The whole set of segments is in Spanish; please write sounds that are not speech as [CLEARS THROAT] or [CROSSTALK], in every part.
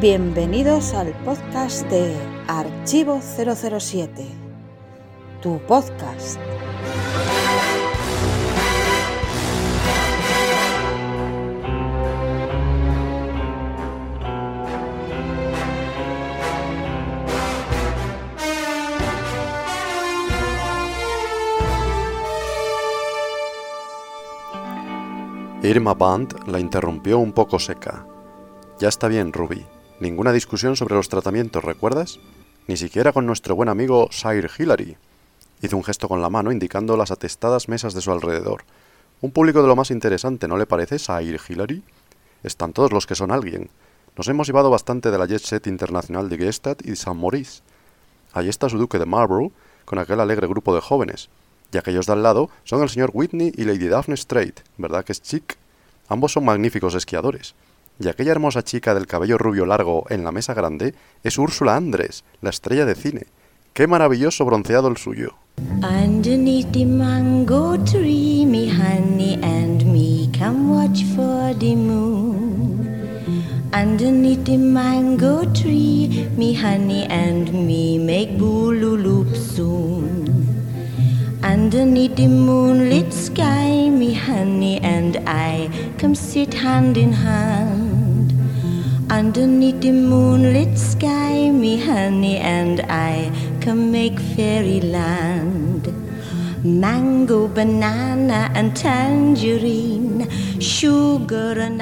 Bienvenidos al podcast de Archivo 007, tu podcast. Irma Band la interrumpió un poco seca. Ya está bien, Ruby. Ninguna discusión sobre los tratamientos, ¿recuerdas? Ni siquiera con nuestro buen amigo Sire Hillary. Hizo un gesto con la mano indicando las atestadas mesas de su alrededor. Un público de lo más interesante, ¿no le parece, Sire Hillary? Están todos los que son alguien. Nos hemos llevado bastante de la jet set internacional de Gestad y San Maurice. Ahí está su duque de Marlborough, con aquel alegre grupo de jóvenes. Y aquellos de al lado son el señor Whitney y Lady Daphne Strait, ¿verdad que es chic? Ambos son magníficos esquiadores. Y aquella hermosa chica del cabello rubio largo en la mesa grande es Úrsula Andrés, la estrella de cine. ¡Qué maravilloso bronceado el suyo! Underneath the mango tree, me honey and me come watch for the moon. Underneath the mango tree, me honey and me make boolooloop soon. Underneath the moonlit sky, me honey and I come sit hand in hand. Underneath the moonlit sky, me honey and I come make fairyland. Mango, banana and tangerine, sugar and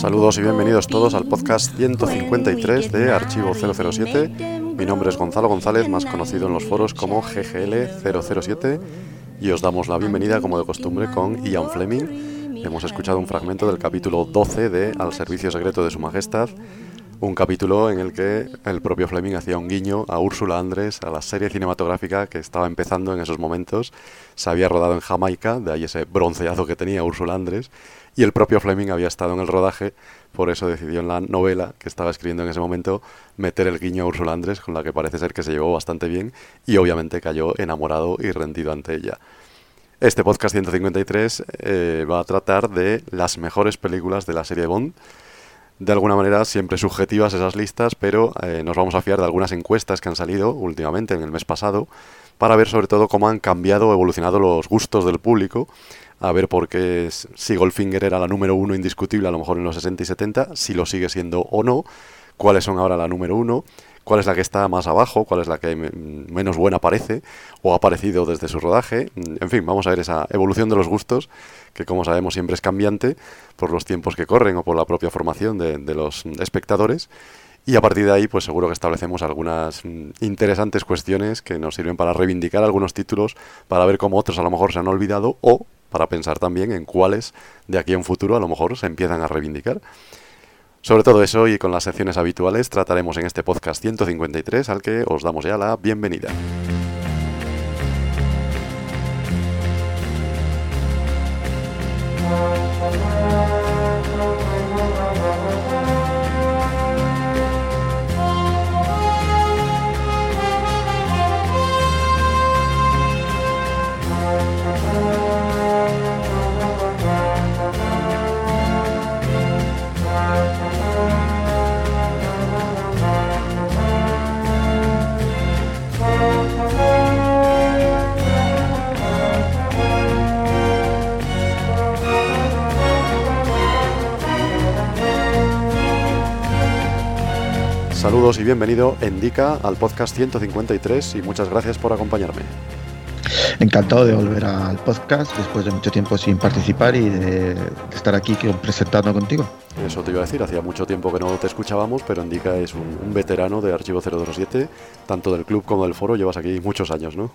Saludos y bienvenidos todos al podcast bean. 153 When we de Archivo high, 007. Mi nombre es Gonzalo González, más conocido en los foros como GGL007, y os damos la bienvenida, como de costumbre, con Ian Fleming. Hemos escuchado un fragmento del capítulo 12 de Al Servicio Secreto de Su Majestad, un capítulo en el que el propio Fleming hacía un guiño a Úrsula Andrés, a la serie cinematográfica que estaba empezando en esos momentos. Se había rodado en Jamaica, de ahí ese bronceado que tenía Úrsula Andrés, y el propio Fleming había estado en el rodaje, por eso decidió en la novela que estaba escribiendo en ese momento meter el guiño a Úrsula Andrés, con la que parece ser que se llevó bastante bien, y obviamente cayó enamorado y rendido ante ella. Este podcast 153 eh, va a tratar de las mejores películas de la serie Bond. De alguna manera siempre subjetivas esas listas, pero eh, nos vamos a fiar de algunas encuestas que han salido últimamente, en el mes pasado, para ver sobre todo cómo han cambiado o evolucionado los gustos del público, a ver por qué si Goldfinger era la número uno indiscutible a lo mejor en los 60 y 70, si lo sigue siendo o no, cuáles son ahora la número uno, cuál es la que está más abajo, cuál es la que me- menos buena parece o ha aparecido desde su rodaje. En fin, vamos a ver esa evolución de los gustos, que como sabemos siempre es cambiante por los tiempos que corren o por la propia formación de, de los espectadores. Y a partir de ahí, pues seguro que establecemos algunas mm, interesantes cuestiones que nos sirven para reivindicar algunos títulos, para ver cómo otros a lo mejor se han olvidado o para pensar también en cuáles de aquí un futuro a lo mejor se empiezan a reivindicar. Sobre todo eso y con las secciones habituales trataremos en este podcast 153 al que os damos ya la bienvenida. Y bienvenido Endica al podcast 153 y muchas gracias por acompañarme. Encantado de volver al podcast después de mucho tiempo sin participar y de, estar aquí presentando contigo. Eso te iba a decir, hacía mucho tiempo que no te escuchábamos, pero Endica es un, un veterano de Archivo 027, tanto del club como del foro, llevas aquí muchos años, ¿no?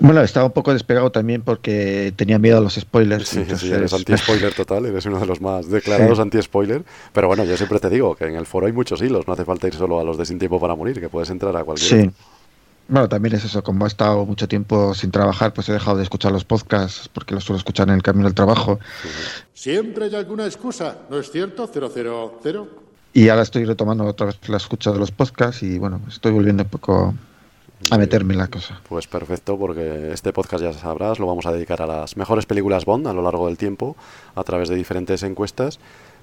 Bueno, estaba un poco despegado también porque tenía miedo a los spoilers. Sí, entonces- sí, eres anti-spoiler total, eres uno de los más declarados Sí. anti-spoiler. Pero bueno, yo siempre te digo que en el foro hay muchos hilos, no hace falta ir solo a los de Sin Tiempo para Morir, que puedes entrar a cualquier. Sí. Bueno, también es eso, como he estado mucho tiempo sin trabajar, pues he dejado de escuchar los podcasts porque los suelo escuchar en el camino del trabajo. Siempre hay alguna excusa, ¿no es cierto? 000. Y ahora estoy retomando otra vez la escucha de los podcasts y bueno, estoy volviendo un poco a meterme en la cosa. Pues perfecto, porque este podcast ya sabrás, lo vamos a dedicar a las mejores películas Bond a lo largo del tiempo, a través de diferentes encuestas.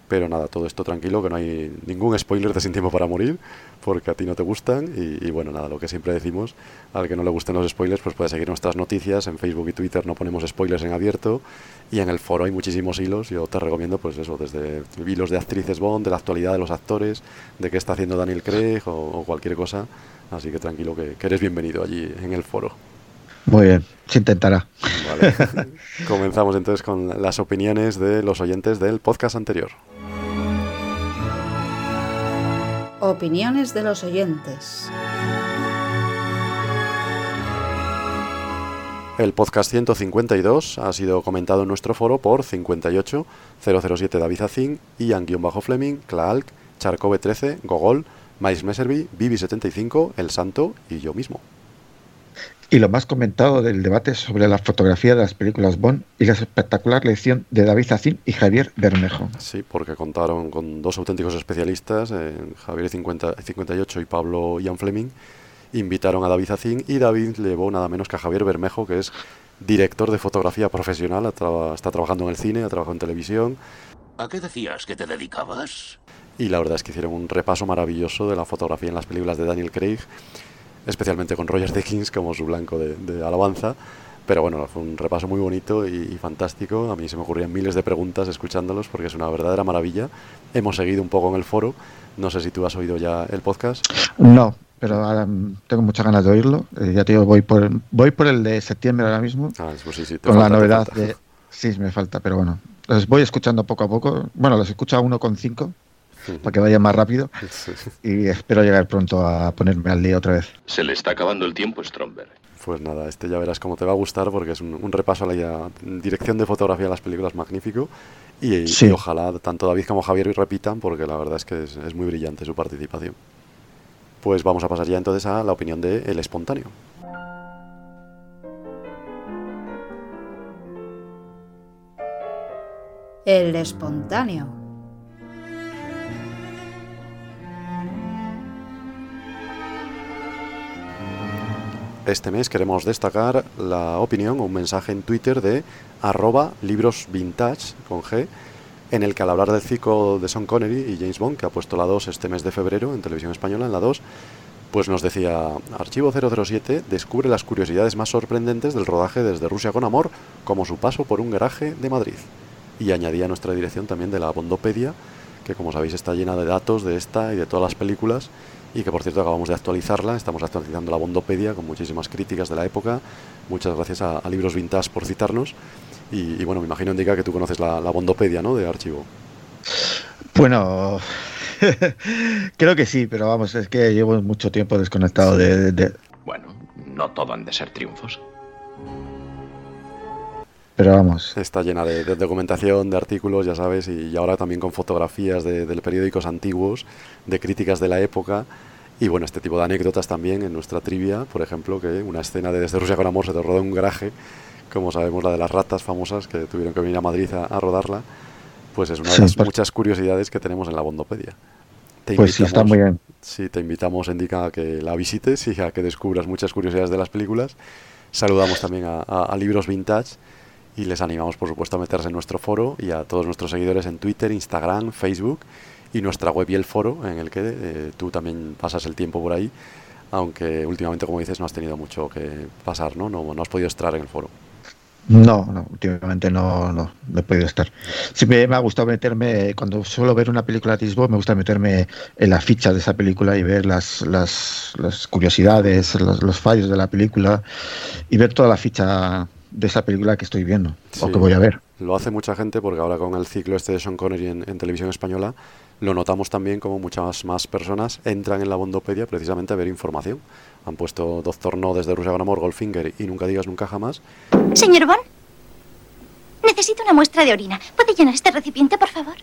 Pero nada, todo esto tranquilo, que no hay ningún spoiler de Sin Tiempo para Morir, porque a ti no te gustan. Y, y, bueno, nada, lo que siempre decimos, al que no le gusten los spoilers, pues puede seguir nuestras noticias. En Facebook y Twitter no ponemos spoilers en abierto. Y en el foro hay muchísimos hilos. Yo te recomiendo, pues eso, desde hilos de actrices Bond, de la actualidad de los actores, de qué está haciendo Daniel Craig o, o cualquier cosa. Así que tranquilo, que, que eres bienvenido allí en el foro. Muy bien, se intentará. Vale. [LAUGHS] Comenzamos entonces con las opiniones de los oyentes del podcast anterior. Opiniones de los oyentes. El podcast 152 ha sido comentado en nuestro foro por 58, 007 David Azin, Ian-Fleming, Klaalk, Charcove 13, Gogol, Mais Messerby, Bibi75, El Santo y yo mismo. Y lo más comentado del debate sobre la fotografía de las películas Bond y la espectacular lección de David Zacín y Javier Bermejo. Sí, porque contaron con dos auténticos especialistas, eh, Javier 50, 58 y Pablo Ian Fleming, invitaron a David Zacín y David llevó nada menos que a Javier Bermejo, que es director de fotografía profesional, está trabajando en el cine, ha trabajado en televisión. ¿A qué decías que te dedicabas? Y la verdad es que hicieron un repaso maravilloso de la fotografía en las películas de Daniel Craig especialmente con Roger Deakins como su blanco de, de alabanza. Pero bueno, fue un repaso muy bonito y, y, fantástico. A mí se me ocurrían miles de preguntas escuchándolos porque es una verdadera maravilla. Hemos seguido un poco en el foro. No sé si tú has oído ya el podcast. No, pero ahora tengo muchas ganas de oírlo. Eh, ya te digo, voy por, voy por el de septiembre ahora mismo. Ah, pues sí, sí, con falta, la novedad de... Sí, me falta, pero bueno. Los voy escuchando poco a poco. Bueno, los escucho a uno con cinco para que vaya más rápido. [LAUGHS] Y espero llegar pronto a ponerme al día otra vez. Se le está acabando el tiempo, Stromberg. Pues nada, este ya verás cómo te va a gustar porque es un, un repaso a la dirección de fotografía de las películas magnífico. Y, sí. y, ojalá tanto David como Javier repitan porque la verdad es que es, es, muy brillante su participación. Pues vamos a pasar ya entonces a la opinión de El Espontáneo. El Espontáneo. Este mes queremos destacar la opinión o un mensaje en Twitter de arroba libros vintage con G, en el que al hablar del ciclo de Sean Connery y James Bond, que ha puesto la 2 este mes de febrero en televisión española, en la 2, pues nos decía, Archivo 007 descubre las curiosidades más sorprendentes del rodaje desde Rusia con Amor, como su paso por un garaje de Madrid. Y añadía nuestra dirección también de la Bondopedia, que como sabéis está llena de datos de esta y de todas las películas, y que por cierto acabamos de actualizarla, estamos actualizando la Bondopedia con muchísimas críticas de la época, muchas gracias a, a Libros Vintage por citarnos, y, y, bueno, me imagino, Indica, que tú conoces la, la Bondopedia, ¿no?, de archivo. Bueno, [LAUGHS] creo que sí, pero vamos, es que llevo mucho tiempo desconectado de, de... Bueno, no todo han de ser triunfos. Pero vamos. Está llena de, de, documentación, de artículos, ya sabes, y, y ahora también con fotografías de, de, periódicos antiguos, de críticas de la época. Y bueno, este tipo de anécdotas también en nuestra trivia, por ejemplo, que una escena de Desde Rusia con Amor se te rodó en un garaje, como sabemos la de las ratas famosas que tuvieron que venir a Madrid a, a rodarla, pues es una de las sí, pues... muchas curiosidades que tenemos en la Bondopedia. Te pues sí, está muy bien. Sí, te invitamos, Indica, a que la visites y a que descubras muchas curiosidades de las películas. Saludamos también a, a, a Libros Vintage y les animamos por supuesto a meterse en nuestro foro y a todos nuestros seguidores en Twitter, Instagram, Facebook y nuestra web y el foro en el que eh, tú también pasas el tiempo por ahí, aunque últimamente como dices no has tenido mucho que pasar, ¿no? No, has podido estar en el foro. No, no, últimamente no, no, he podido estar. Siempre me ha gustado meterme, cuando suelo ver una película de Tisbo, me gusta meterme en la ficha de esa película y ver las, las, las curiosidades, los fallos de la película y ver toda la ficha de esa película que estoy viendo sí, o que voy a ver. Lo hace mucha gente porque ahora con el ciclo este de Sean Connery en, en, televisión española lo notamos también como muchas más personas entran en la Bondopedia precisamente a ver información. Han puesto Doctor No desde Rusia con Amor, Goldfinger y Nunca digas nunca jamás. Señor Bond, necesito una muestra de orina. ¿Puede llenar este recipiente, por favor?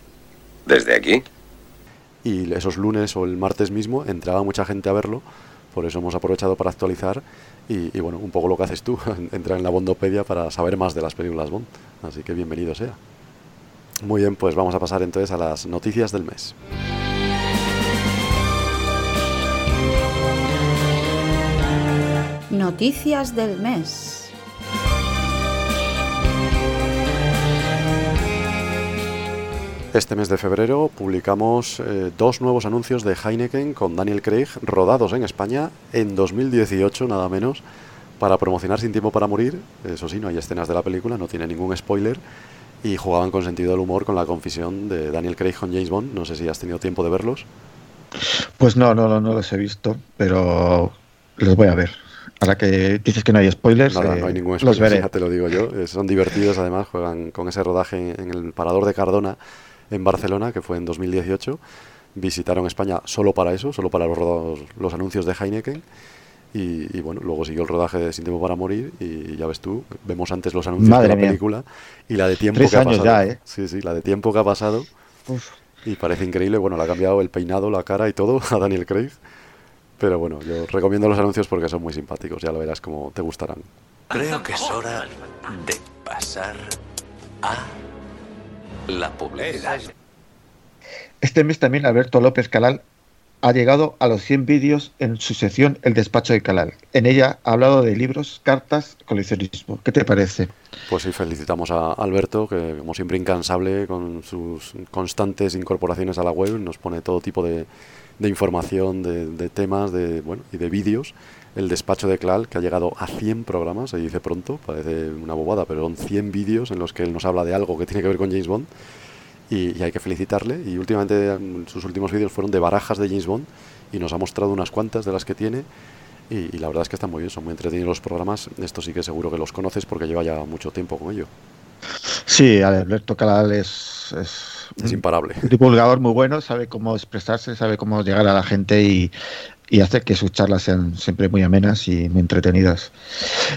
¿Desde aquí? Y esos lunes o el martes mismo entraba mucha gente a verlo por eso hemos aprovechado para actualizar y, bueno, un poco lo que haces tú, [LAUGHS] entrar en la Bondopedia para saber más de las películas Bond. Así que bienvenido sea. Muy bien, pues vamos a pasar entonces a las noticias del mes. Noticias del mes. Este mes de febrero publicamos eh, dos nuevos anuncios de Heineken con Daniel Craig rodados en España en 2018 nada menos para promocionar Sin Tiempo para Morir. Eso sí, no hay escenas de la película, no tiene ningún spoiler y jugaban con sentido del humor con la confesión de Daniel Craig con James Bond. No sé si has tenido tiempo de verlos. Pues no, no, no, no los he visto, pero los voy a ver. Ahora que dices que no hay spoilers, Nada, eh, no hay ningún los spoiler, veré. ya te lo digo yo. Eh, Son divertidos, además, juegan con ese rodaje en el Parador de Cardona en Barcelona, que fue en 2018. Visitaron España solo para eso, solo para los, rodados- los anuncios de Heineken. Y, y bueno, luego siguió el rodaje de Sin Tiempo para Morir. Y ya ves tú, vemos antes los anuncios Madre de la mía. película y la de tiempo Tres que ha años pasado. ya, ¿eh? Sí, sí, la de tiempo que ha pasado. Uf. Y parece increíble, bueno, le ha cambiado el peinado, la cara y todo [LAUGHS] a Daniel Craig. Pero bueno, yo recomiendo los anuncios porque son muy simpáticos, ya lo verás como te gustarán. Creo que es hora de pasar a la publicidad. Este mes también Alberto López Calal ha llegado a los 100 vídeos en su sección El despacho de Calal. En ella ha hablado de libros, cartas, coleccionismo. ¿Qué te parece? Pues sí, felicitamos a Alberto, que como siempre incansable con sus constantes incorporaciones a la web, nos pone todo tipo de, de información, de, de temas de, bueno, y de vídeos. El despacho de Clal, que ha llegado a 100 programas, se dice pronto, parece una bobada, pero son 100 vídeos en los que él nos habla de algo que tiene que ver con James Bond. Y, y hay que felicitarle. Y últimamente mm, sus últimos vídeos fueron de barajas de James Bond y nos ha mostrado unas cuantas de las que tiene. Y, y la verdad es que están muy bien, son muy entretenidos los programas. Esto sí que seguro que los conoces porque lleva ya mucho tiempo con ello. Sí, Alberto Calal es, es Es imparable. un divulgador muy bueno, sabe cómo expresarse, sabe cómo llegar a la gente y, y hace que sus charlas sean siempre muy amenas y muy entretenidas.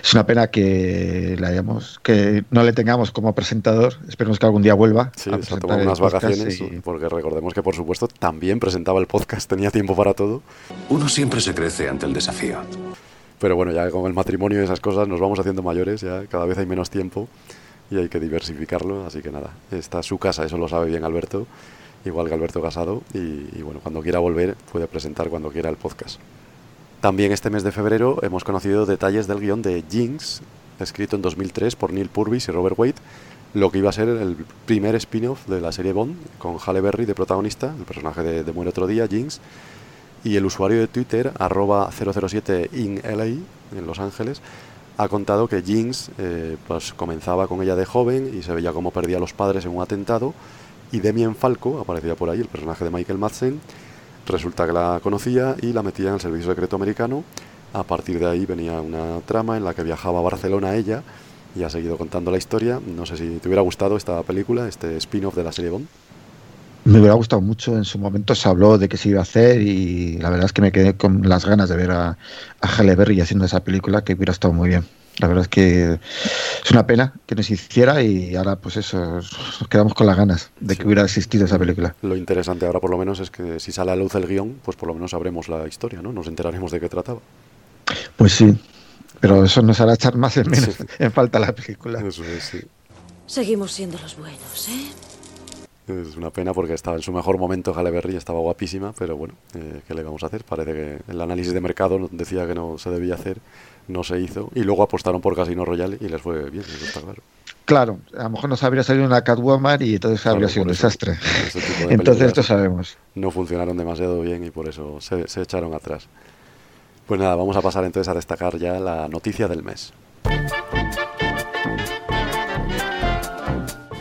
Es una pena que le hayamos, que no le tengamos como presentador. Esperemos que algún día vuelva. Sí, a se ha presentar tomado el unas vacaciones, y- porque recordemos que por supuesto también presentaba el podcast, tenía tiempo para todo. Uno siempre se crece ante el desafío. Pero bueno, ya con el matrimonio y esas cosas nos vamos haciendo mayores, ya cada vez hay menos tiempo y hay que diversificarlo, así que nada, esta es su casa, eso lo sabe bien Alberto, igual que Alberto Casado, y, y bueno, cuando quiera volver puede presentar cuando quiera el podcast. También este mes de febrero hemos conocido detalles del guion de Jinx, escrito en 2003 por Neil Purvis y Robert Wade, lo que iba a ser el primer spin-off de la serie Bond, con Halle Berry de protagonista, el personaje de, de Muere Otro Día, Jinx, y el usuario de Twitter, arroba 007 in LA, en Los Ángeles, ha contado que Jinx eh, pues comenzaba con ella de joven y se veía cómo perdía a los padres en un atentado, y Demian Falco, aparecía por ahí, el personaje de Michael Madsen, resulta que la conocía y la metía en el servicio secreto americano. A partir de ahí venía una trama en la que viajaba a Barcelona ella y ha seguido contando la historia. No sé si te hubiera gustado esta película, este spin-off de la serie Bond. Me hubiera gustado mucho. En su momento se habló de que se iba a hacer y la verdad es que me quedé con las ganas de ver a, a Halle Berry haciendo esa película que hubiera estado muy bien. La verdad es que es una pena que no se hiciera y ahora pues eso, nos quedamos con las ganas de Sí. que hubiera existido esa película. Lo interesante ahora por lo menos es que si sale a luz el guion, pues por lo menos sabremos la historia, ¿no? Nos enteraremos de qué trataba. Pues sí, pero eso nos hará echar más en menos Sí. [LAUGHS] en falta la película. Eso es, sí. Seguimos siendo los buenos, ¿eh? Es una pena porque estaba en su mejor momento Halle Berry, estaba guapísima, pero bueno, eh, ¿qué le vamos a hacer? Parece que el análisis de mercado decía que no se debía hacer, no se hizo, y luego apostaron por Casino Royale y les fue bien, eso está claro. Claro, a lo mejor nos habría salido una Catwoman y entonces habría Claro, sido un eso, desastre. de [LAUGHS] Entonces esto sabemos. No funcionaron demasiado bien y por eso se, se echaron atrás. Pues nada, vamos a pasar entonces a destacar ya la noticia del mes.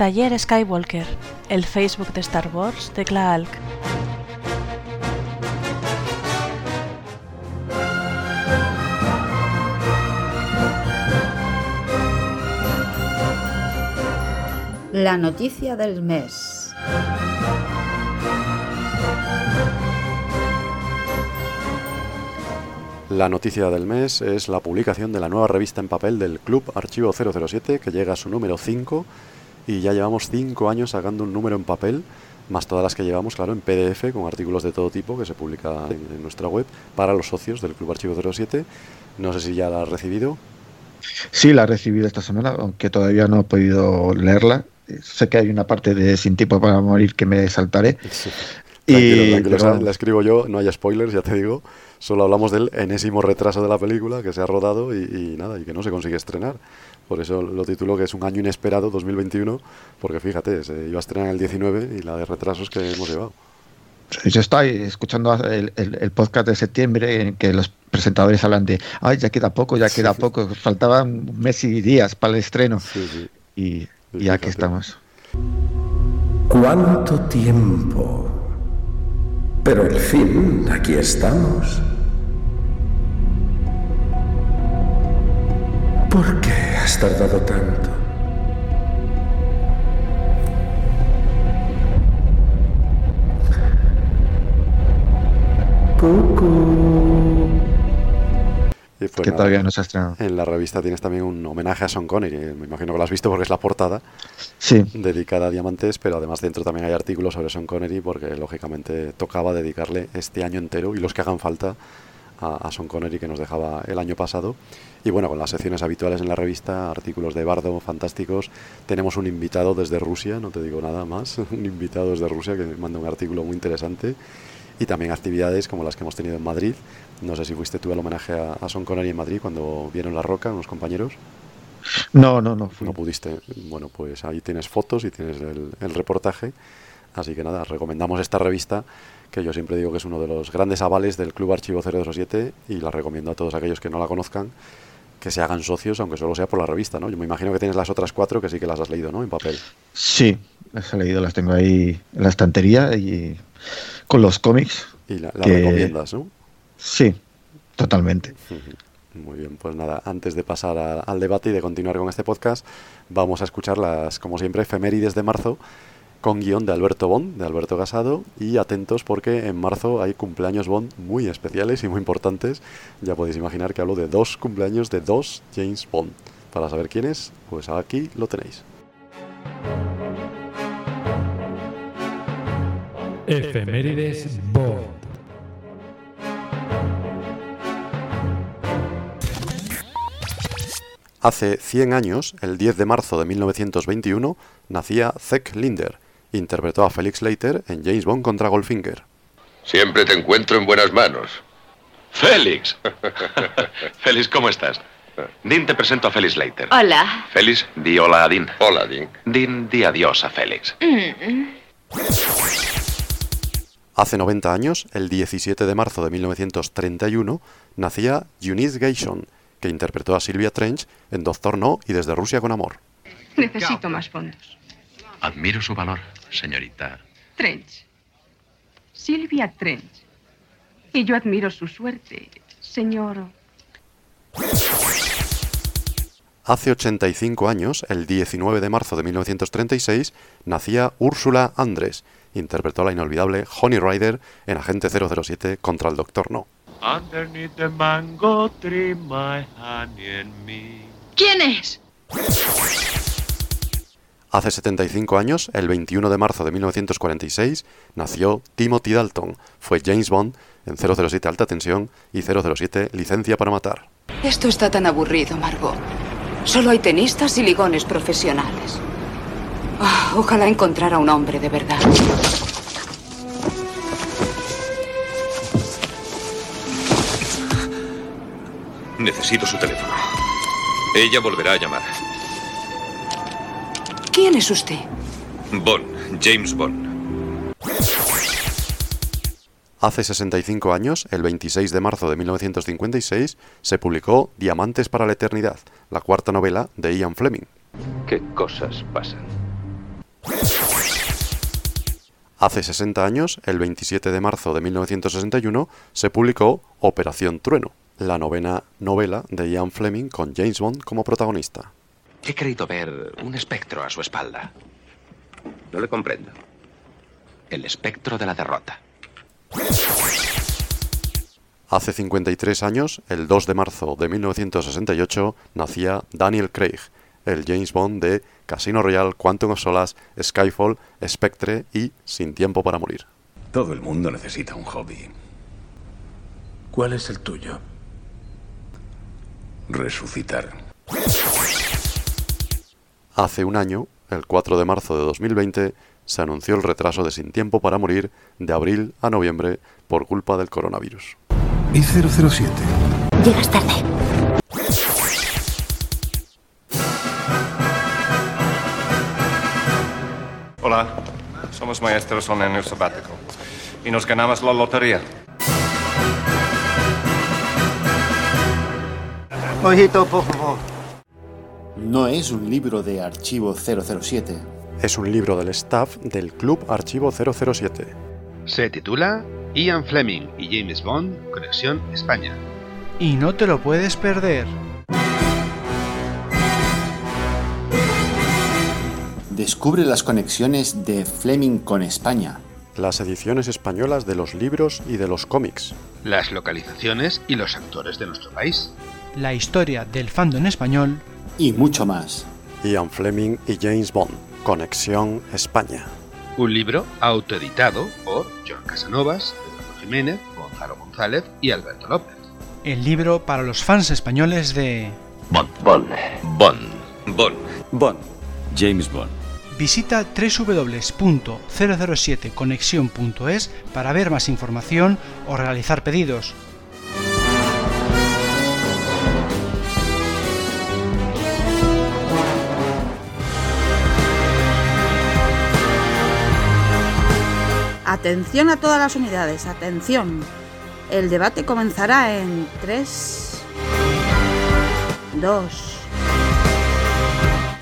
Taller Skywalker, el Facebook de Star Wars de Klaalk. La noticia del mes. La noticia del mes es la publicación de la nueva revista en papel del Club Archivo 007, que llega a su número 5 y ya llevamos 5 años sacando un número en papel. más todas las que llevamos, claro, en PDF con artículos de todo tipo que se publica en, en nuestra web para los socios del Club Archivo 07. No sé si ya la has recibido. Sí, la he recibido esta semana, aunque todavía no he podido leerla. Sé que hay una parte de Sin tiempo para morir que me saltaré. [LAUGHS] Sí. Y- Tranquilo, tranquilo, pero- esa la escribo yo, no hay spoilers, ya te digo. Solo hablamos del enésimo retraso de la película que se ha rodado y, y nada, y que no se consigue estrenar. Por eso lo titulo que es un año inesperado, 2021, porque fíjate, se iba a estrenar el 19 y la de retrasos que hemos llevado. Yo estoy escuchando el, el- el podcast de septiembre en que los presentadores hablan de, ay, ya queda poco, ya queda [LAUGHS] poco, faltaban un mes y días para el estreno. Sí, sí. Y, y aquí estamos. ¿Cuánto tiempo? Pero al fin, aquí estamos. ¿Por qué has tardado tanto? Y pues que nada, todavía no se ha estrenado. En la revista tienes también un homenaje a Sean Connery, me imagino que lo has visto porque es la portada. Sí. dedicada a Diamantes, pero además dentro también hay artículos sobre Sean Connery porque lógicamente tocaba dedicarle este año entero y los que hagan falta a, a Sean Connery que nos dejaba el año pasado. Y bueno, con las secciones habituales en la revista, artículos de Bardo fantásticos, tenemos un invitado desde Rusia, no te digo nada más, [LAUGHS] un invitado desde Rusia que manda un artículo muy interesante y también actividades como las que hemos tenido en Madrid. No sé si fuiste tú al homenaje a, a Sean Connery en Madrid cuando vieron La Roca, unos compañeros. No, no, no fui. No pudiste. Bueno, pues ahí tienes fotos y tienes el, el reportaje. Así que nada, recomendamos esta revista, que yo siempre digo que es uno de los grandes avales del Club Archivo 007 y la recomiendo a todos aquellos que no la conozcan que se hagan socios, aunque solo sea por la revista, ¿no? Yo me imagino que tienes las otras cuatro que sí que las has leído, ¿no? En papel. Sí, las he leído, las tengo ahí en la estantería y con los cómics. Y la, la que- recomiendas, ¿no? Sí, totalmente. Muy bien, pues nada, antes de pasar a- al debate y de continuar con este podcast, vamos a escuchar las, como siempre, efemérides de marzo con guion de Alberto Bond, de Alberto Casado, y atentos porque en marzo hay cumpleaños Bond muy especiales y muy importantes. Ya podéis imaginar que hablo de dos cumpleaños de dos James Bond. Para saber quiénes, pues aquí lo tenéis. Efemérides Bond. Hace 100 años, el 10 de marzo de 1921, nacía Zeck Linder. Interpretó a Felix Leiter en James Bond contra Goldfinger. Siempre te encuentro en buenas manos. Félix. [LAUGHS] Félix, ¿cómo estás? Dean, te presento a Félix Leiter. Hola. Félix, di hola a Dean. Hola, Dean. Dean, di adiós a Félix. Mm. Hace 90 años, el 17 de marzo de 1931, nacía Eunice Gayson, que interpretó a Sylvia Trench en Doctor No y Desde Rusia con Amor. Necesito más fondos. Admiro su valor, señorita. Trench. Silvia Trench. Y yo admiro su suerte, señor. Hace 85 años, el 19 de marzo de 1936, nacía Úrsula Andrés. Interpretó a la inolvidable Honey Rider en Agente 007 contra el Doctor No. Underneath the mango tree, my honey and me. ¿Quién es? Hace 75 años, el 21 de marzo de 1946, nació Timothy Dalton. Fue James Bond en 007 Alta Tensión y 007 Licencia para Matar. Esto está tan aburrido, Margot. Solo hay tenistas y ligones profesionales. Ah, ojalá encontrara un hombre de verdad. Necesito su teléfono. Ella volverá a llamar. ¿Quién es usted? Bond, James Bond. Hace 65 años, el 26 de marzo de 1956, se publicó Diamantes para la Eternidad, la cuarta novela de Ian Fleming. ¿Qué cosas pasan? Hace 60 años, el 27 de marzo de 1961, se publicó Operación Trueno, la novena novela de Ian Fleming con James Bond como protagonista. He creído ver un espectro a su espalda. No le comprendo. El espectro de la derrota. Hace 53 años, el 2 de marzo de 1968, nacía Daniel Craig, el James Bond de Casino Royale, Quantum of Solace, Skyfall, Spectre y Sin Tiempo para Morir. Todo el mundo necesita un hobby. ¿Cuál es el tuyo? Resucitar. Hace un año, el 4 de marzo de 2020, se anunció el retraso de Sin Tiempo para Morir de abril a noviembre por culpa del coronavirus. ¿Y 007? Llegas tarde. Hola, somos maestros en año sabático y nos ganamos la lotería. Ojito, por favor. No es un libro de archivo 007. Es un libro del staff del Club Archivo 007. Se titula Ian Fleming y James Bond, Conexión España. Y no te lo puedes perder. Descubre las conexiones de Fleming con España. Las ediciones españolas de los libros y de los cómics. Las localizaciones y los actores de nuestro país. La historia del fandom español. Y mucho más. Ian Fleming y James Bond, Conexión España. Un libro autoeditado por John Casanovas, Eduardo Jiménez, Gonzalo González y Alberto López. El libro para los fans españoles de... Bond. Bond. Bond. Bond. Bond. James Bond. Visita www.007conexión.es para ver más información o realizar pedidos. Atención a todas las unidades, atención. El debate comenzará en 3, 2,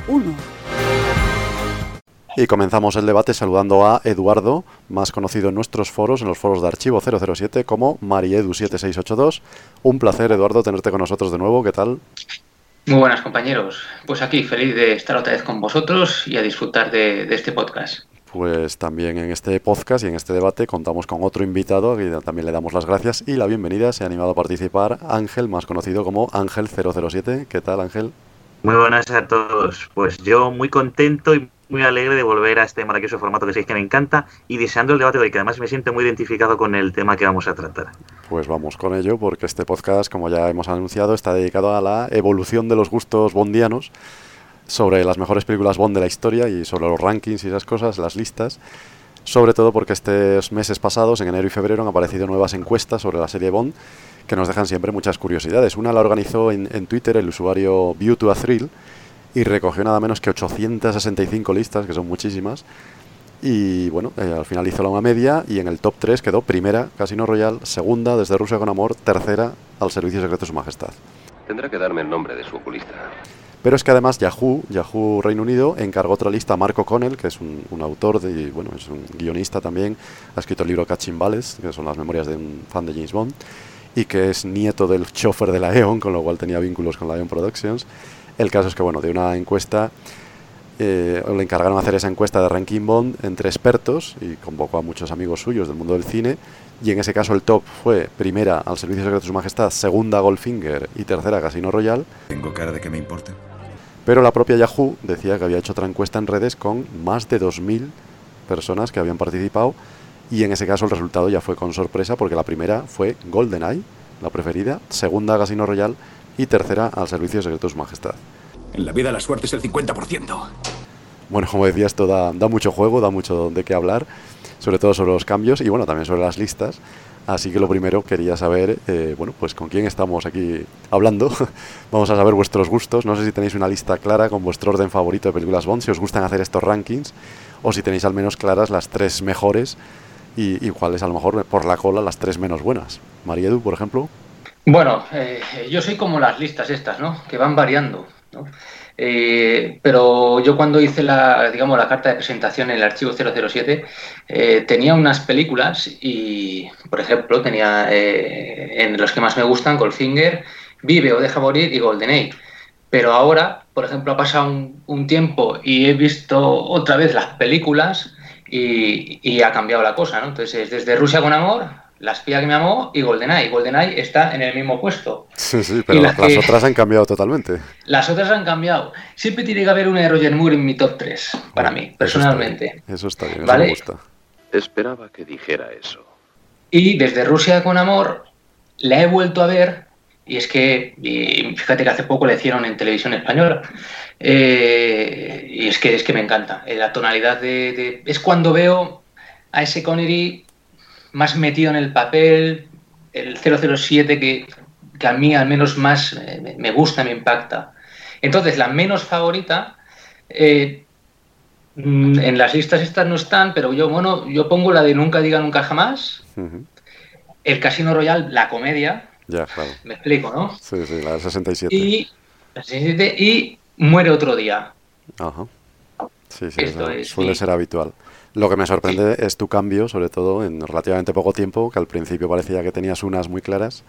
1. Y comenzamos el debate saludando a Eduardo, más conocido en nuestros foros, en los foros de Archivo 007, como Mariedu7682. Un placer, Eduardo, tenerte con nosotros de nuevo. ¿Qué tal? Muy buenas, compañeros. Pues aquí, feliz de estar otra vez con vosotros y a disfrutar de, de este podcast. Pues también en este podcast y en este debate contamos con otro invitado, que también le damos las gracias y la bienvenida. Se ha animado a participar Ángel, más conocido como Ángel007. ¿Qué tal, Ángel? Muy buenas a todos. Pues yo muy contento y muy alegre de volver a este maravilloso formato que sé que me encanta y deseando el debate de hoy, que además me siento muy identificado con el tema que vamos a tratar. Pues vamos con ello, porque este podcast, como ya hemos anunciado, está dedicado a la evolución de los gustos bondianos sobre las mejores películas Bond de la historia y sobre los rankings y esas cosas, las listas. Sobre todo porque estos meses pasados, en enero y febrero, han aparecido nuevas encuestas sobre la serie Bond que nos dejan siempre muchas curiosidades. Una la organizó en, en Twitter el usuario View to a Thrill y recogió nada menos que 865 listas, que son muchísimas. Y bueno, eh, al final hizo la una media y en el top 3 quedó primera, Casino Royal, segunda, Desde Rusia con Amor, tercera, Al Servicio Secreto de Su Majestad. Tendrá que darme el nombre de su oculista. Pero es que además Yahoo, Yahoo Reino Unido, encargó otra lista a Marco Connell, que es un, un autor de, y, bueno, es un guionista también, ha escrito el libro Catching Bales, que son las memorias de un fan de James Bond, y que es nieto del chofer de la E.ON, con lo cual tenía vínculos con la E.ON Productions. El caso es que, bueno, de una encuesta, eh, le encargaron hacer esa encuesta de ranking Bond entre expertos y convocó a muchos amigos suyos del mundo del cine. Y en ese caso el top fue primera al Servicio Secreto de Su Majestad, segunda Goldfinger y tercera Casino Royale. ¿Tengo cara de que me importe? Pero la propia Yahoo decía que había hecho otra encuesta en redes con más de 2.000 personas que habían participado y en ese caso el resultado ya fue con sorpresa porque la primera fue GoldenEye, la preferida, segunda Casino Royale y tercera al Servicio Secreto de Su Majestad. En la vida la suerte es el 50%. Bueno, como decía, esto da, da mucho juego, da mucho de qué hablar, sobre todo sobre los cambios y bueno, también sobre las listas. Así que lo primero quería saber, eh, bueno, pues con quién estamos aquí hablando. [LAUGHS] Vamos a saber vuestros gustos. No sé si tenéis una lista clara con vuestro orden favorito de películas Bond, si os gustan hacer estos rankings, o si tenéis al menos claras las tres mejores y, cuáles a lo mejor por la cola las tres menos buenas. Mariedu, por ejemplo. Bueno, eh, yo soy como las listas estas, ¿no? Que van variando, ¿no? Eh, pero yo cuando hice la, digamos, la carta de presentación en el archivo 007, eh, tenía unas películas y, por ejemplo, tenía eh, en los que más me gustan Goldfinger, Vive o Deja Morir y GoldenEye. Pero ahora, por ejemplo, ha pasado un, tiempo y he visto otra vez las películas y, y, ha cambiado la cosa, ¿no? Entonces, desde Rusia con Amor La espía que me amó y GoldenEye. GoldenEye está en el mismo puesto. Sí, sí, pero las, que- otras han cambiado totalmente. Las otras han cambiado. Siempre tiene que haber una de Roger Moore en mi top 3, para mí, personalmente. Eso está bien, eso ¿Vale? me gusta. Esperaba que dijera eso. Y desde Rusia con Amor la he vuelto a ver y es que, y fíjate que hace poco la hicieron en televisión española eh, y es que, es que me encanta. Eh, La tonalidad de, de- Es cuando veo a ese Connery más metido en el papel, el 007 que, que a mí al menos más eh, me- me gusta, me impacta. Entonces, la menos favorita... eh, mm, en las listas estas no están, pero yo, bueno, yo pongo la de Nunca diga nunca jamás, el Casino Royal, la comedia, Ya, claro. me explico, ¿no? Sí, sí, la del 67. Y, y Muere otro día. Ajá. Sí, sí, Esto es suele ser habitual. Lo que me sorprende es tu cambio, sobre todo en relativamente poco tiempo, que al principio parecía que tenías unas muy claras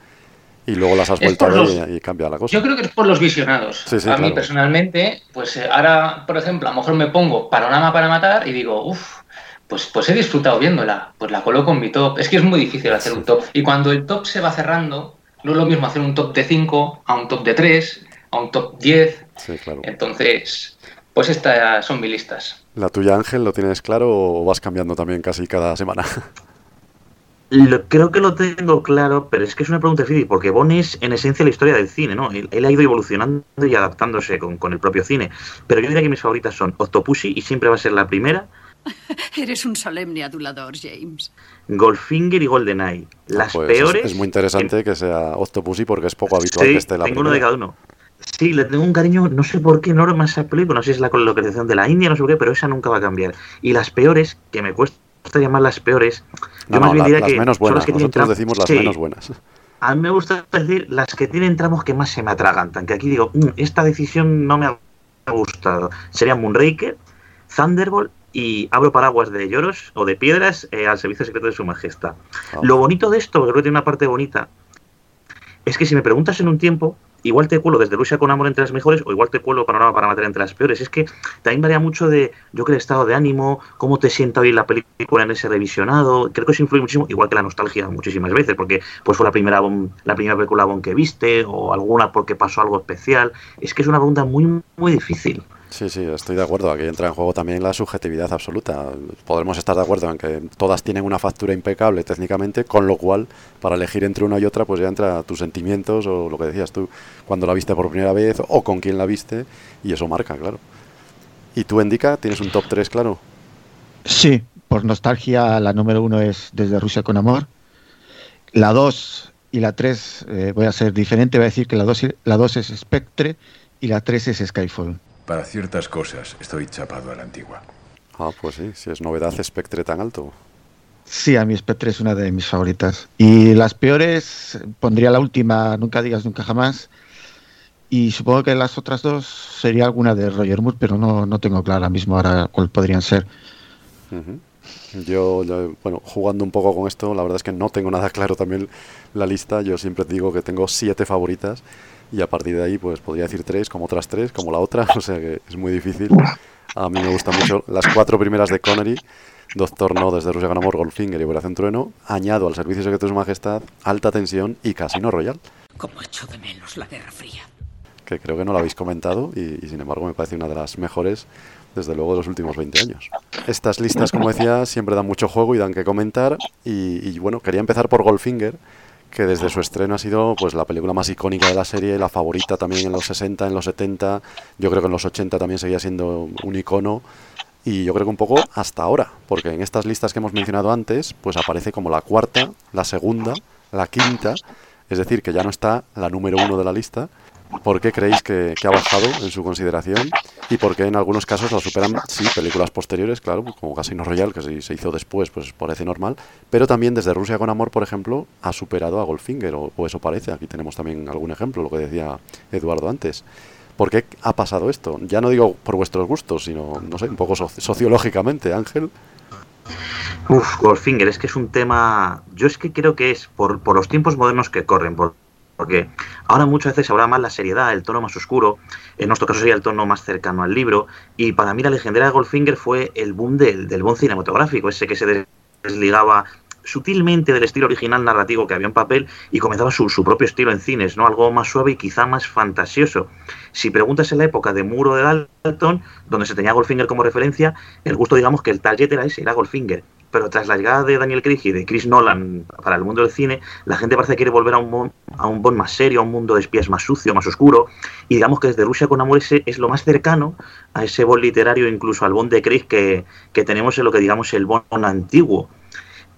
y luego las has vuelto a ver y, y cambia la cosa. Yo creo que es por los visionados. Sí, sí, a mí claro. personalmente, pues eh, ahora, por ejemplo, a lo mejor me pongo Panorama para matar y digo, uff, pues, pues he disfrutado viéndola, pues la coloco en mi top. Es que es muy difícil hacer un top. Y cuando el top se va cerrando, no es lo mismo hacer un top de 5 a un top de 3, a un top 10. Sí, claro. Entonces, pues estas son mis listas. ¿La tuya, Ángel, lo tienes claro o vas cambiando también casi cada semana? [LAUGHS] Lo- creo que lo tengo claro, pero es que es una pregunta difícil, porque Bond es en esencia la historia del cine, ¿no? Él, él ha ido evolucionando y adaptándose con, con el propio cine. Pero yo diría que mis favoritas son Octopussy y siempre va a ser la primera, [LAUGHS] Eres un solemne adulador, James. Goldfinger y GoldenEye. Las Pues es- peores. Es, muy interesante que sea Octopussy porque es poco habitual Sí, que esté la tengo uno de cada uno. Sí, le tengo un cariño, no sé por qué enorme a esa película, no sé si es la localización de la India, no sé por qué, pero esa nunca va a cambiar. Y las peores, que me cuesta llamar las peores, No, yo más no, bien la- diría las que menos son las buenas. que Nosotros decimos las Sí, menos buenas. A mí me gusta decir las que tienen tramos que más se me atragantan, que aquí digo, "Mm, esta decisión no me ha gustado. Serían Moonraker, Thunderbolt y Abro Paraguas de Lloros o de Piedras eh, al servicio secreto de su majestad. Ah. Lo bonito de esto, creo que tiene una parte bonita, es que si me preguntas en un tiempo, igual te cuelo desde Rusia con amor entre las mejores o igual te cuelo panorama para matar entre las peores. Es que también varía mucho de, yo creo, el estado de ánimo, cómo te sienta hoy la película en ese revisionado. Creo que eso influye muchísimo, igual que la nostalgia muchísimas veces, porque pues fue la primera la primera película que viste o alguna porque pasó algo especial. Es que es una pregunta muy, muy difícil. Sí, sí, estoy de acuerdo. Aquí entra en juego también la subjetividad absoluta. Podremos estar de acuerdo en que todas tienen una factura impecable técnicamente, con lo cual, para elegir entre una y otra, pues ya entra tus sentimientos o lo que decías tú, cuando la viste por primera vez o con quién la viste, y eso marca, claro. ¿Y tú, Indica, tienes un top 3, claro? Sí, por nostalgia la número uno es Desde Rusia con Amor. La dos y la tres eh, voy a ser diferente, voy a decir que la dos, la dos es Spectre y la tres es Skyfall. Para ciertas cosas estoy chapado a la antigua. Ah, pues sí, si es novedad Spectre tan alto. Sí, a mí Spectre es una de mis favoritas. Y las peores pondría la última, Nunca digas nunca jamás. Y supongo que las otras dos sería alguna de Roger Moore, pero no, no tengo clara mismo ahora cuál podrían ser. Ujú. Yo, yo, bueno, jugando un poco con esto, la verdad es que no tengo nada claro también la lista. Yo siempre digo que tengo siete favoritas y a partir de ahí, pues podría decir tres, como otras tres, como la otra. [LAUGHS] O sea que es muy difícil. A mí me gustan mucho las cuatro primeras de Connery, Doctor No desde Rusia con Amor, Goldfinger y Operación Trueno. Añado al Servicio Secreto de Su Majestad, Alta Tensión y Casino Royal, Como echo de menos la Guerra Fría. que creo que no la habéis comentado y, y sin embargo me parece una de las mejores desde luego de los últimos 20 años. Estas listas, como decía, siempre dan mucho juego y dan que comentar. Y, y, bueno, quería empezar por Goldfinger, que desde su estreno ha sido pues la película más icónica de la serie, la favorita también en los 60, en los 70, yo creo que en los 80 también seguía siendo un icono. Y yo creo que un poco hasta ahora, porque en estas listas que hemos mencionado antes, pues aparece como la cuarta, la segunda, la quinta, es decir, que ya no está la número uno de la lista. ¿Por qué creéis que, ha bajado en su consideración? ¿Y por qué en algunos casos la superan, sí, películas posteriores, claro, como Casino Royale, que si se hizo después, pues parece normal, pero también desde Rusia con Amor, por ejemplo, ha superado a Goldfinger, o, eso parece, aquí tenemos también algún ejemplo, lo que decía Eduardo antes. ¿Por qué ha pasado esto? Ya no digo por vuestros gustos, sino, no sé, un poco soci- sociológicamente, Ángel. Uf, Goldfinger, es que es un tema. Yo es que creo que es por, por los tiempos modernos que corren, por- porque ahora muchas veces habrá más la seriedad, el tono más oscuro, en nuestro caso sería el tono más cercano al libro, y para mí la legendaria Goldfinger fue el boom del, del boom cinematográfico, ese que se des- desligaba sutilmente del estilo original narrativo que había en papel y comenzaba su, su, propio estilo en cines, ¿no? Algo más suave y quizá más fantasioso. Si preguntas en la época de Muro de Dalton, donde se tenía Goldfinger como referencia, el gusto, digamos, que el target era ese, era Goldfinger. Pero tras la llegada de Daniel Craig y de Chris Nolan para el mundo del cine, la gente parece que quiere volver a un, a un Bond más serio, a un mundo de espías más sucio, más oscuro. Y digamos que desde Rusia con Amor ese es lo más cercano a ese Bond literario, incluso al Bond de Craig que, que tenemos en lo que digamos el Bond antiguo.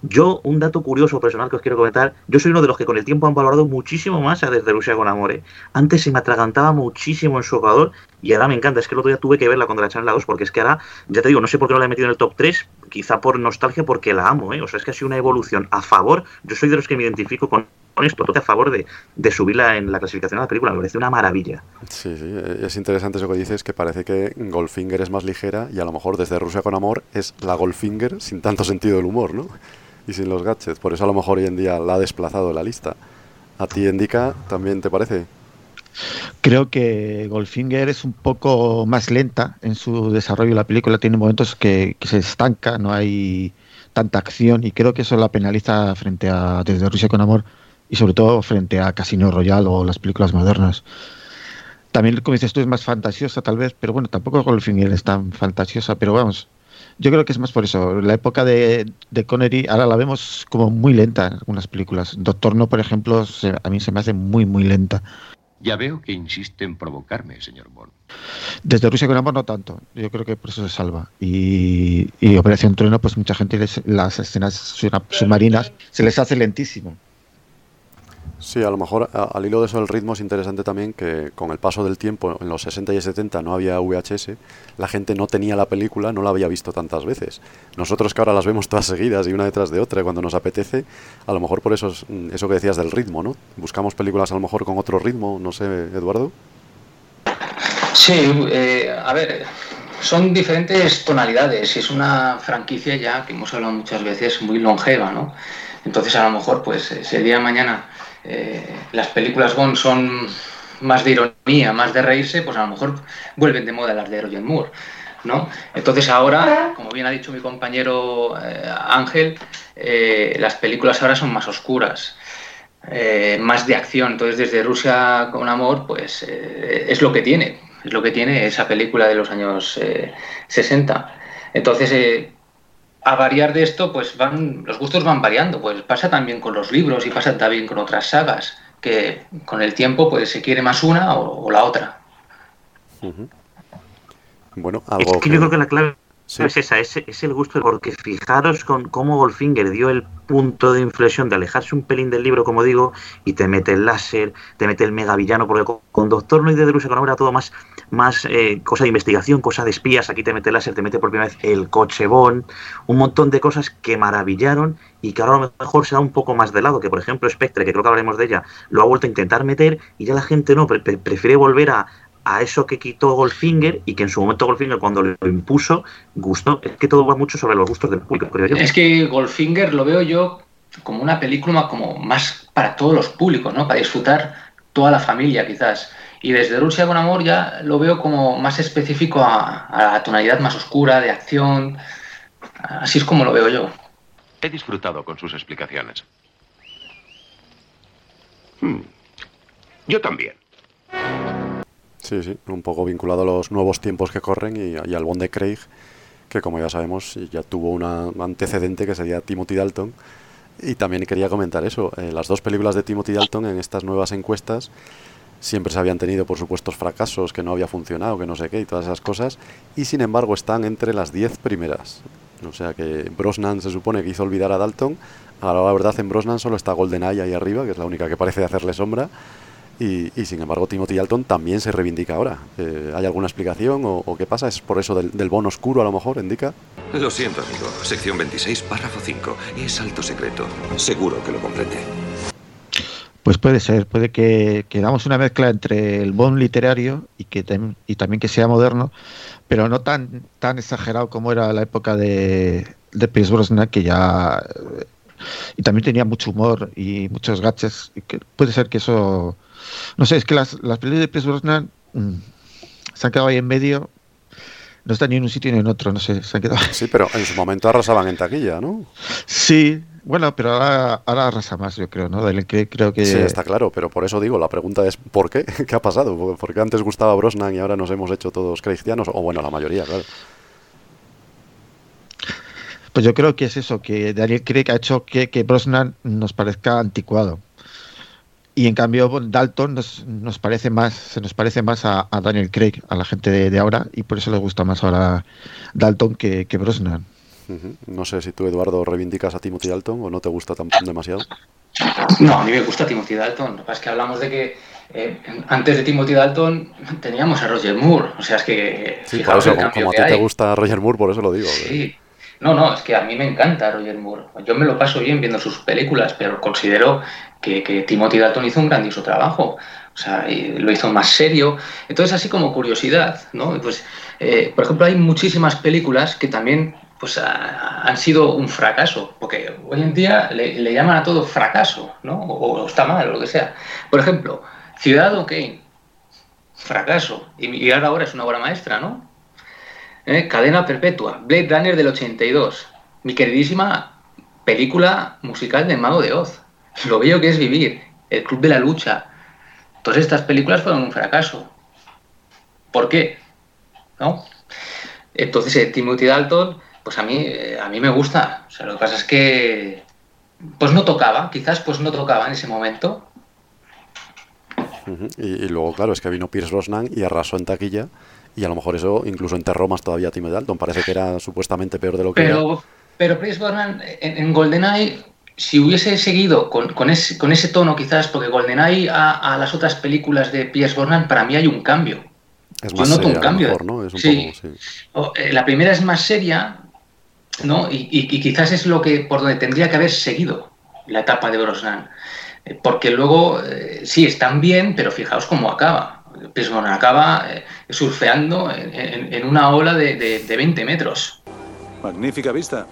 Yo, un dato curioso personal que os quiero comentar, yo soy uno de los que con el tiempo han valorado muchísimo más a Desde Rusia con Amore. Antes se me atragantaba muchísimo en su jugador y ahora me encanta. Es que el otro día tuve que verla cuando la echaron la 2 porque es que ahora, ya te digo, no sé por qué no la he metido en el top 3, quizá por nostalgia porque la amo, ¿eh? O sea, es que ha sido una evolución a favor. Yo soy de los que me identifico con esto, a favor de, de, subirla en la clasificación de la película, me parece una maravilla. Sí, sí, es interesante eso que dices, que parece que Goldfinger es más ligera y a lo mejor desde Rusia con Amor es la Goldfinger sin tanto sentido del humor, ¿no? Y sin los gadgets. Por eso a lo mejor hoy en día la ha desplazado de la lista. ¿A ti, Indica, también te parece? Creo que Goldfinger es un poco más lenta en su desarrollo. La película tiene momentos que, que se estanca, no hay tanta acción y creo que eso la penaliza frente a Desde Rusia con Amor y sobre todo frente a Casino Royale o las películas modernas. También, como dices tú, es más fantasiosa tal vez, pero bueno, tampoco Goldfinger es tan fantasiosa, pero vamos, yo creo que es más por eso. La época de, de Connery ahora la vemos como muy lenta en algunas películas. Doctor No, por ejemplo, se, a mí se me hace muy, muy lenta. Ya veo que insiste en provocarme, señor Bond. Desde Rusia con amor no tanto. Yo creo que por eso se salva. Y, y Operación Trueno, pues mucha gente les, las escenas submarinas se les hace lentísimo. Sí, a lo mejor a, al hilo de eso el ritmo es interesante también que con el paso del tiempo, en los 60 y 70 no había VHS, la gente no tenía la película, no la había visto tantas veces. Nosotros que ahora las vemos todas seguidas y una detrás de otra cuando nos apetece, a lo mejor por eso es eso que decías del ritmo, ¿no? Buscamos películas a lo mejor con otro ritmo, no sé, Eduardo. Sí, eh, a ver, son diferentes tonalidades y es una franquicia ya que hemos hablado muchas veces muy longeva, ¿no? Entonces a lo mejor pues ese día de mañana eh, las películas Bond son más de ironía, más de reírse, pues a lo mejor vuelven de moda las de Roger Moore. ¿no? Entonces ahora, como bien ha dicho mi compañero eh, Ángel, eh, las películas ahora son más oscuras, más de acción. Entonces desde Rusia con amor, pues es lo que tiene, es lo que tiene esa película de los años 60. Entonces a variar de esto, pues van, los gustos van variando. Pues pasa también con los libros y pasa también con otras sagas, que con el tiempo pues se quiere más una o, o la otra. Uh -huh. Bueno, algo es que, que, yo creo que la clave sí. es esa, es, el gusto, porque fijaros con cómo Goldfinger dio el punto de inflexión de alejarse un pelín del libro, como digo, y te mete el láser, te mete el megavillano, porque con, Doctor No y de Druse con era todo más, más eh, cosa de investigación, cosa de espías, aquí te mete el láser, te mete por primera vez el coche Bond, un montón de cosas que maravillaron y que ahora a lo mejor se da un poco más de lado, que por ejemplo Spectre, que creo que hablaremos de ella, lo ha vuelto a intentar meter y ya la gente no, pre prefiere volver a, a eso que quitó Goldfinger y que en su momento Goldfinger cuando lo impuso gustó. Es que todo va mucho sobre los gustos del público, creo yo. Es que Goldfinger lo veo yo como una película como más para todos los públicos, ¿no? Para disfrutar toda la familia quizás. Y desde Rusia con Amor ya lo veo como más específico a, a la tonalidad más oscura, de acción. Así es como lo veo yo. He disfrutado con sus explicaciones. Hmm. Yo también. Sí, sí, un poco vinculado a los nuevos tiempos que corren y, y al Bond de Craig, que como ya sabemos ya tuvo un antecedente que sería Timothy Dalton. Y también quería comentar eso, eh, las dos películas de Timothy Dalton en estas nuevas encuestas siempre se habían tenido por supuestos fracasos, que no había funcionado, que no sé qué y todas esas cosas, y sin embargo están entre las 10 primeras. O sea que Brosnan se supone que hizo olvidar a Dalton, ahora la verdad en Brosnan solo está GoldenEye ahí arriba, que es la única que parece hacerle sombra, y, y, sin embargo, Timothy Dalton también se reivindica ahora. Eh, ¿Hay alguna explicación o, o, qué pasa? ¿Es por eso del, del bono oscuro a lo mejor, indica? Lo siento, amigo. Sección 26, párrafo 5. Es alto secreto. Seguro que lo comprende. Pues puede ser, puede que, que damos una mezcla entre el Bond literario y que tem, y también que sea moderno, pero no tan tan exagerado como era la época de, de Pierce Brosnan, que ya y también tenía mucho humor y muchos gaches. Y que puede ser que eso no sé, es que las, las películas de Pierce Brosnan mmm, se han quedado ahí en medio. No están ni en un sitio ni en otro, no sé, se han quedado. Sí, pero en su momento arrasaban en taquilla, ¿no? Sí, Bueno, pero ahora, ahora arrasa más, yo creo, ¿no? Daniel Craig creo que... Sí, está claro, pero por eso digo, la pregunta es ¿por qué? [LAUGHS] ¿Qué ha pasado? ¿Por qué antes gustaba Brosnan y ahora nos hemos hecho todos cristianos? O bueno, la mayoría, claro. Pues yo creo que es eso, que Daniel Craig ha hecho que, que Brosnan nos parezca anticuado. Y en cambio Dalton nos, nos parece más, se nos parece más a, a Daniel Craig, a la gente de, de, ahora, y por eso le gusta más ahora Dalton que, que Brosnan. Uh -huh. No sé si tú, Eduardo, reivindicas a Timothy Dalton o no te gusta tan, demasiado. No, a mí me gusta Timothy Dalton. Lo que pasa es que hablamos de que eh, antes de Timothy Dalton teníamos a Roger Moore. O sea, es que. Sí, por eso, como, como a ti te gusta Roger Moore, por eso lo digo. Sí. No, no, es que a mí me encanta Roger Moore. Yo me lo paso bien viendo sus películas, pero considero que, que Timothy Dalton hizo un grandioso trabajo. O sea, lo hizo más serio. Entonces, así como curiosidad, ¿no? Pues, eh, por ejemplo, hay muchísimas películas que también pues, han sido un fracaso, porque hoy en día le, llaman a todo fracaso, ¿no? O, está mal, o lo que sea. Por ejemplo, Ciudadano Kane, fracaso. Y, y ahora es una obra maestra, ¿no? ¿Eh? Cadena Perpetua, Blade Runner del 82, mi queridísima película musical de Mago de Oz, Lo bello que es vivir, El Club de la Lucha. Todas estas películas fueron un fracaso. ¿Por qué? ¿No? Entonces, eh, Timothy Dalton, pues a mí, eh, a mí me gusta. O sea, lo que pasa es que pues no tocaba, quizás pues no tocaba en ese momento. Y, y, luego, claro, es que vino Pierce Brosnan y arrasó en taquilla y a lo mejor eso incluso enterró más todavía a Tim Dalton. Parece que era supuestamente peor de lo que pero, era. Pero Pierce Brosnan en, en GoldenEye, si hubiese seguido con, con, ese, con ese tono quizás, porque GoldenEye a, a las otras películas de Pierce Brosnan, para mí hay un cambio. Es más Yo noto seria, un cambio. Mejor, ¿no? es un sí. Poco, sí. Eh, la primera es más seria, ¿no? Y, y, y, quizás es lo que por donde tendría que haber seguido la etapa de Brosnan. Eh, porque luego, eh, sí, están bien, pero fijaos cómo acaba. Pismon acaba eh, surfeando en, en, en, una ola de, de, de, 20 metros. Magnífica vista.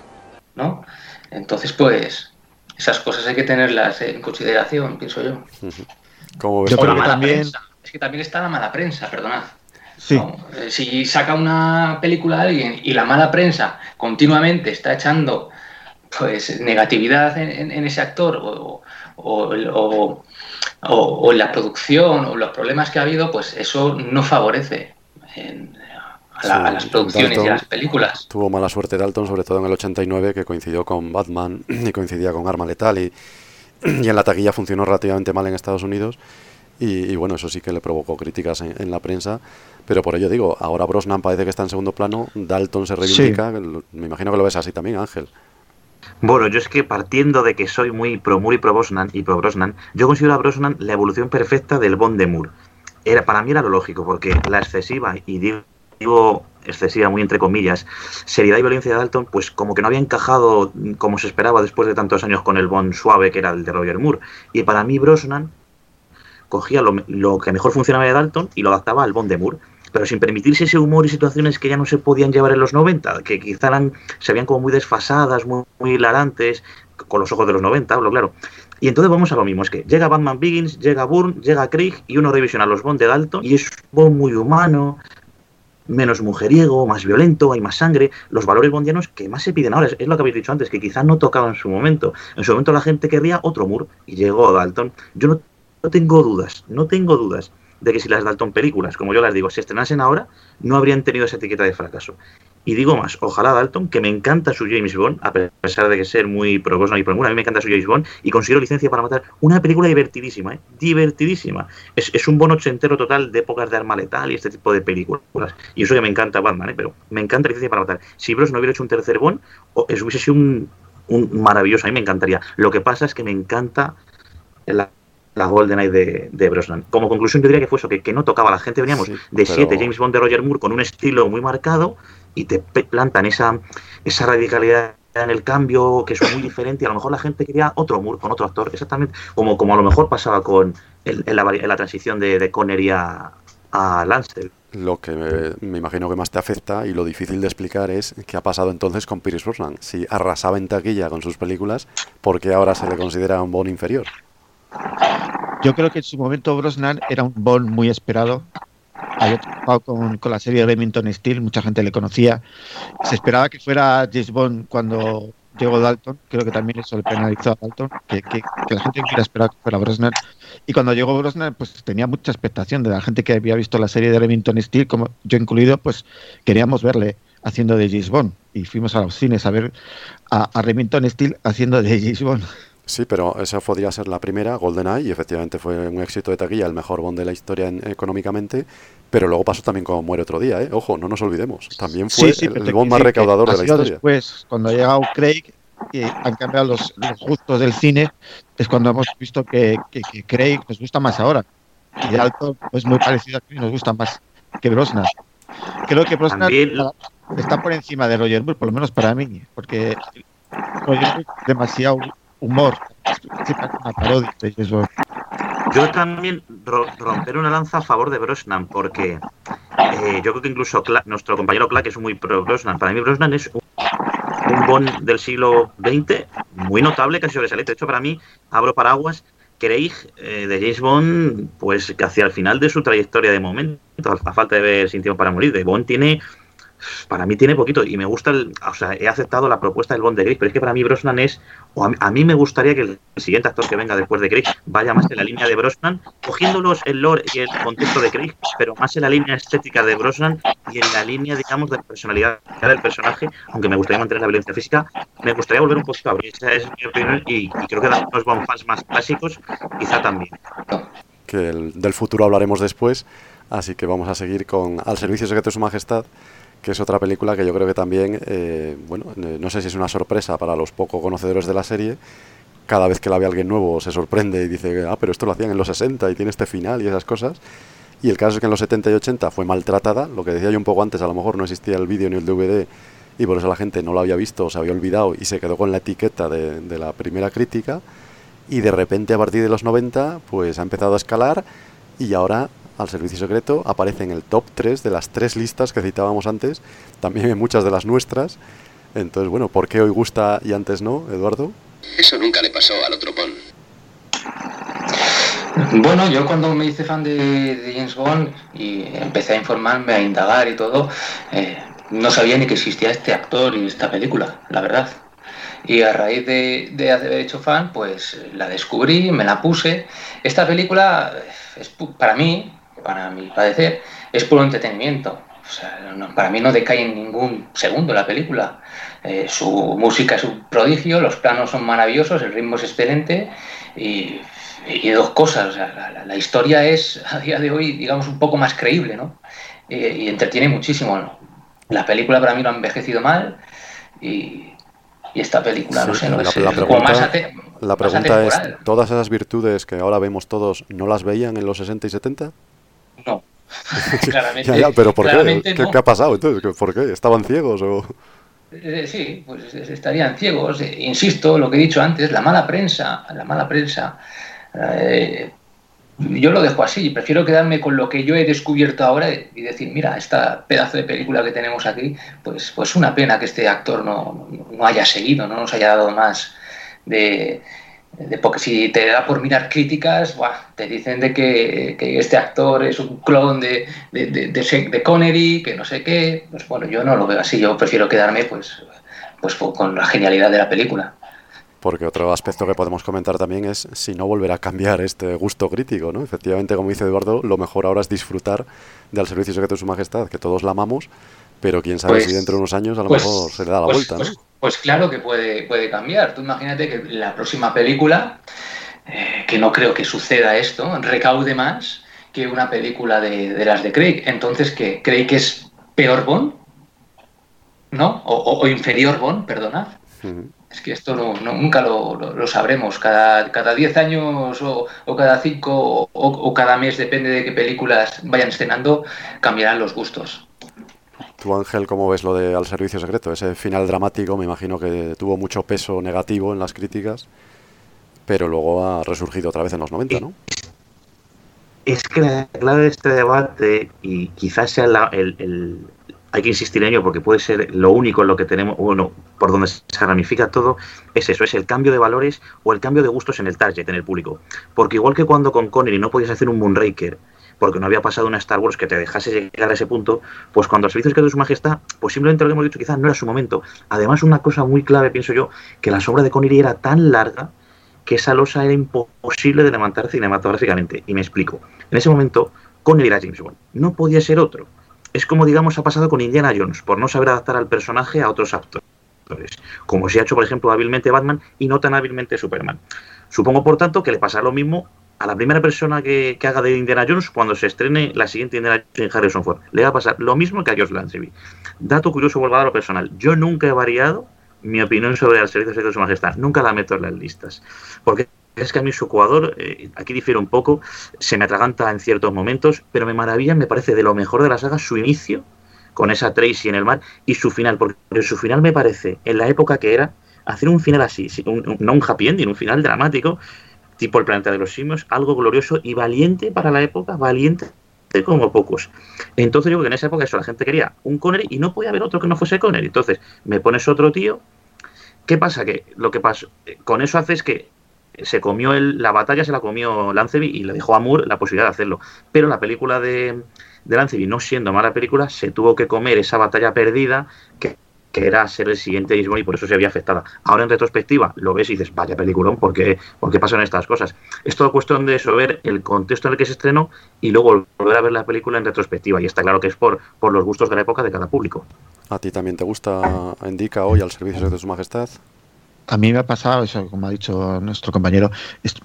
¿No? Entonces, pues, esas cosas hay que tenerlas en consideración, pienso yo. ¿Cómo ves? Yo creo que también... Prensa. Es que también está la mala prensa, perdonad. Sí. ¿no? Eh, si saca una película a alguien y la mala prensa continuamente está echando pues negatividad en, en ese actor o, o, o o, o, la producción o los problemas que ha habido, pues eso no favorece en, a, la, sí, a, las producciones Dalton y a las películas. Tuvo mala suerte Dalton, sobre todo en el 89, que coincidió con Batman [CLEARS THROAT] y coincidía con Arma Letal y, [CLEARS THROAT] y en la taquilla funcionó relativamente mal en Estados Unidos. Y, y, bueno, eso sí que le provocó críticas en, en, la prensa, pero por ello digo, ahora Brosnan parece que está en segundo plano, Dalton se reivindica, sí. me imagino que lo ves así también, Ángel. Bueno, yo es que partiendo de que soy muy pro Moore y pro Brosnan, y pro Brosnan, yo considero a Brosnan la evolución perfecta del Bond de Moore. Era, para mí era lo lógico, porque la excesiva, y digo excesiva muy entre comillas, seriedad y violencia de Dalton, pues como que no había encajado como se esperaba después de tantos años con el Bond suave que era el de Roger Moore. Y para mí Brosnan cogía lo, lo que mejor funcionaba de Dalton y lo adaptaba al Bond de Moore pero sin permitirse ese humor y situaciones que ya no se podían llevar en los 90, que quizá eran, se veían como muy desfasadas, muy, hilarantes, con los ojos de los 90, hablo claro. Y entonces vamos a lo mismo, es que llega Batman Begins, llega Bourne, llega Craig y uno revisiona los Bond de Dalton y es Bond muy humano, menos mujeriego, más violento, hay más sangre, los valores bondianos que más se piden ahora, es, lo que habéis dicho antes, que quizá no tocaba en su momento. En su momento la gente querría otro Moore y llegó Dalton. Yo no tengo dudas, no tengo dudas de que si las Dalton películas, como yo las digo, se estrenasen ahora, no habrían tenido esa etiqueta de fracaso. Y digo más, ojalá Dalton, que me encanta su James Bond, a pesar de que ser muy pro Boston y pro Moore, a mí me encanta su James Bond, y considero licencia para matar una película divertidísima, ¿eh? divertidísima. Es, es un Bond ochentero total de épocas de arma letal y este tipo de películas. Y eso que me encanta Batman, ¿eh? pero me encanta licencia para matar. Si Bros no hubiera hecho un tercer Bond, hubiese sido un, un maravilloso, a mí me encantaría. Lo que pasa es que me encanta la la GoldenEye de, de Brosnan. Como conclusión, yo diría que fue eso, que, que no tocaba. La gente veníamos sí, de 7 pero... James Bond de Roger Moore con un estilo muy marcado y te plantan esa, esa radicalidad en el cambio que es muy diferente y a lo mejor la gente quería otro Moore con otro actor, exactamente como, como a lo mejor pasaba con el, en, la, en, la, transición de, de Connery a, a Lancel. Lo que me, me, imagino que más te afecta y lo difícil de explicar es qué ha pasado entonces con Pierce Brosnan. Si arrasaba en taquilla con sus películas, ¿por qué ahora se le considera un Bond inferior? Yo creo que en su momento Brosnan era un Bond muy esperado. Había trabajado con, con, la serie Remington Steel, mucha gente le conocía. Se esperaba que fuera James Bond cuando llegó Dalton, creo que también eso le penalizó a Dalton, que, la gente hubiera esperado que fuera Brosnan. Y cuando llegó Brosnan, pues tenía mucha expectación de la gente que había visto la serie de Remington Steel, como yo incluido, pues queríamos verle haciendo de James Bond. Y fuimos a los cines a ver a, a Remington Steel haciendo de James Bond. Sí, pero esa podría ser la primera, GoldenEye, y efectivamente fue un éxito de taquilla, el mejor Bond de la historia en- económicamente, pero luego pasó también como Muere otro día, ¿eh? Ojo, no nos olvidemos. También fue Sí, sí, el, Bond más que recaudador de la historia. Después, cuando ha llegado Craig, y han cambiado los, los gustos del cine, es cuando hemos visto que, que, que Craig nos gusta más ahora. Y Dalton es muy parecido a Craig, nos gusta más que Brosnan. Creo que Brosnan También- está por encima de Roger Moore, por lo menos para mí, porque Roger Moore es demasiado humor, una parodia. Yo también ro- romper una lanza a favor de Brosnan, porque eh, yo creo que incluso Cla- nuestro compañero Clark es muy pro Brosnan. Para mí Brosnan es un, un Bond del siglo XX muy notable, casi sobresaliente. De hecho, para mí, abro paraguas, Craig eh, de James Bond, pues que hacia el final de su trayectoria de momento, a falta de ver Sin para morir, de Bond tiene para mí tiene poquito y me gusta, el, o sea, he aceptado la propuesta del Bond de Craig, pero es que para mí Brosnan es, o a, mí- me gustaría que el siguiente actor que venga después de Craig vaya más en la línea de Brosnan, cogiéndolos el lore y el contexto de Craig, pero más en la línea estética de Brosnan y en la línea, digamos, de personalidad del personaje, aunque me gustaría mantener la violencia física, me gustaría volver un poquito a abrir, esa es mi opinión y, creo que dar unos Bond fans más clásicos, quizá también. que el- del futuro hablaremos después, así que vamos a seguir con Al Servicio Secreto de Su Majestad, que es otra película que yo creo que también, eh, bueno, eh, no sé si es una sorpresa para los poco conocedores de la serie, cada vez que la ve alguien nuevo se sorprende y dice, ah, pero esto lo hacían en los 60 y tiene este final y esas cosas. Y el caso es que en los 70 y 80 fue maltratada, lo que decía yo un poco antes, a lo mejor no existía el vídeo ni el DVD y por eso la gente no lo había visto, se había olvidado y se quedó con la etiqueta de, de la primera crítica y de repente a partir de los 90 pues ha empezado a escalar y ahora al servicio secreto aparece en el top 3 de las tres listas que citábamos antes, también en muchas de las nuestras. Entonces, bueno, ¿por qué hoy gusta y antes no, Eduardo? Eso nunca le pasó al otro Bond. Bueno, yo cuando me hice fan de, de James Bond y empecé a informarme, a indagar y todo, eh, no sabía ni que existía este actor y esta película, la verdad. Y a raíz de, de haber hecho fan, pues la descubrí, me la puse. Esta película, es, para mí, para mi parecer, es puro entretenimiento. O sea, no- para mí no decae en ningún segundo la película. Eh, su música es un prodigio, los planos son maravillosos, el ritmo es excelente y, y dos cosas. O sea, la, la- la historia es a día de hoy, digamos, un poco más creíble, ¿no? Eh, y entretiene muchísimo. ¿no? La película para mí no ha envejecido mal y, y esta película, no sé, no la, es, la como más, pregunta, ate- la más pregunta es. ¿todas esas virtudes que ahora vemos todos no las veían en los 60 y 70? No. [LAUGHS] Claramente, Ya, ya, pero ¿por qué? ¿Qué, no. qué ha pasado entonces? ¿Por qué? ¿Estaban ciegos o...? Eh, Sí, pues eh, estarían ciegos. Eh, Insisto, lo que he dicho antes, la mala prensa, la mala prensa. eh, yo lo dejo así, prefiero quedarme con lo que yo he descubierto ahora y decir, mira, esta pedazo de película que tenemos aquí, pues, pues una pena que este actor no, no haya seguido, no nos haya dado más de, de- porque si te da por mirar críticas, buah, te dicen de que, que este actor es un clon de, de, de, Connery, que no sé qué. Pues bueno, yo no lo veo así, yo prefiero quedarme pues, pues con la genialidad de la película. Porque otro aspecto que podemos comentar también es si no volverá a cambiar este gusto crítico, ¿no? Efectivamente, como dice Eduardo, lo mejor ahora es disfrutar del servicio secreto de su majestad, que todos la amamos, pero quién sabe Pues- si dentro de unos años a lo pues- mejor se le da la pues- vuelta, ¿no? Pues- claro que puede, puede cambiar. Tú imagínate que la próxima película, eh, que no creo que suceda esto, recaude más que una película de, de las de Craig. Entonces, que ¿Craig es peor Bond? ¿No? O, o- o inferior Bond, perdonad. Ujú. Es que esto no- no- nunca lo, lo- lo sabremos. Cada, cada 10 años o, o cada 5 o, o cada mes, depende de qué películas vayan estrenando, cambiarán los gustos. Tú, Ángel, ¿cómo ves lo de Al Servicio Secreto? Ese final dramático, me imagino que tuvo mucho peso negativo en las críticas, pero luego ha resurgido otra vez en los 90, ¿no? Es que la clave de este debate, y quizás sea la- el, el- Hay que insistir en ello porque puede ser lo único en lo que tenemos, bueno, por donde se ramifica todo, es eso, es el cambio de valores o el cambio de gustos en el target, en el público. Porque igual que cuando con Connery no podías hacer un Moonraker, porque no había pasado una Star Wars que te dejase llegar a ese punto, pues cuando al servicio secreto de su majestad, pues simplemente lo hemos dicho quizás no era su momento. Además, una cosa muy clave, pienso yo, que la sombra de Connery era tan larga que esa losa era imposible de levantar cinematográficamente. Y me explico. En ese momento, Connery era James Bond. No podía ser otro. Es como, digamos, ha pasado con Indiana Jones, por no saber adaptar al personaje a otros actores. Como se ha hecho, por ejemplo, hábilmente Batman y no tan hábilmente Superman. Supongo, por tanto, que le pasará lo mismo a la primera persona que, haga de Indiana Jones cuando se estrene la siguiente Indiana Jones en Harrison Ford. Le va a pasar lo mismo que a George Lanceby. Dato curioso, volvado a lo personal. Yo nunca he variado mi opinión sobre el servicio secreto de su majestad. Nunca la meto en las listas. Porque es que a mí su jugador, eh, aquí difiere un poco, se me atraganta en ciertos momentos, pero me maravilla, me parece de lo mejor de la saga su inicio con esa Tracy en el mar y su final, porque su final me parece, en la época que era, hacer un final así, no un happy ending, un final dramático, tipo el planeta de los simios, algo glorioso y valiente para la época, valiente como pocos. Entonces digo que en esa época eso, la gente quería un Connery y no podía haber otro que no fuese Connery. Entonces, me pones otro tío. ¿Qué pasa? Que lo que pasa, con eso haces que se comió el, la batalla, se la comió Lanceby y le dejó a Moore la posibilidad de hacerlo. Pero la película de, de no siendo mala película, se tuvo que comer esa batalla perdida que que era ser el siguiente James Bond y por eso se había afectada. Ahora en retrospectiva lo ves y dices, vaya peliculón, ¿por qué, ¿por qué pasan estas cosas? Es todo cuestión de eso, ver el contexto en el que se estrenó y luego volver a ver la película en retrospectiva. Y está claro que es por, por los gustos de la época de cada público. ¿A ti también te gusta Indica hoy al servicio de su majestad? A mí me ha pasado eso, como ha dicho nuestro compañero.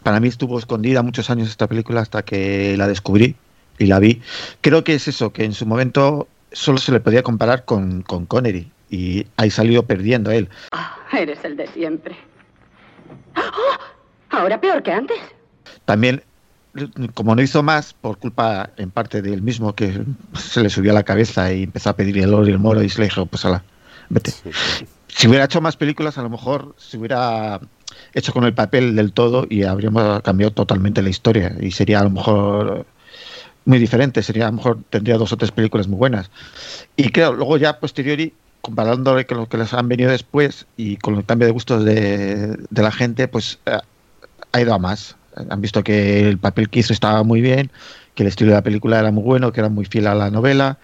Para mí estuvo escondida muchos años esta película hasta que la descubrí y la vi. Creo que es eso, que en su momento solo se le podía comparar con, con Connery y ahí salió perdiendo él. Oh, eres el de siempre. Oh, ahora peor que antes. También, como no hizo más, por culpa en parte del mismo que se le subió a la cabeza y empezó a pedir el oro y el moro y se le dijo, pues ala, vete. Si hubiera hecho más películas, a lo mejor se hubiera hecho con el papel del todo y habríamos cambiado totalmente la historia y sería a lo mejor muy diferente, sería a lo mejor tendría dos o tres películas muy buenas. Y creo, luego ya posteriori comparándole con lo que les han venido después y con el cambio de gustos de, la gente, pues eh, ha ido a más. Han visto que el papel que hizo estaba muy bien, que el estilo de la película era muy bueno, que era muy fiel a la novela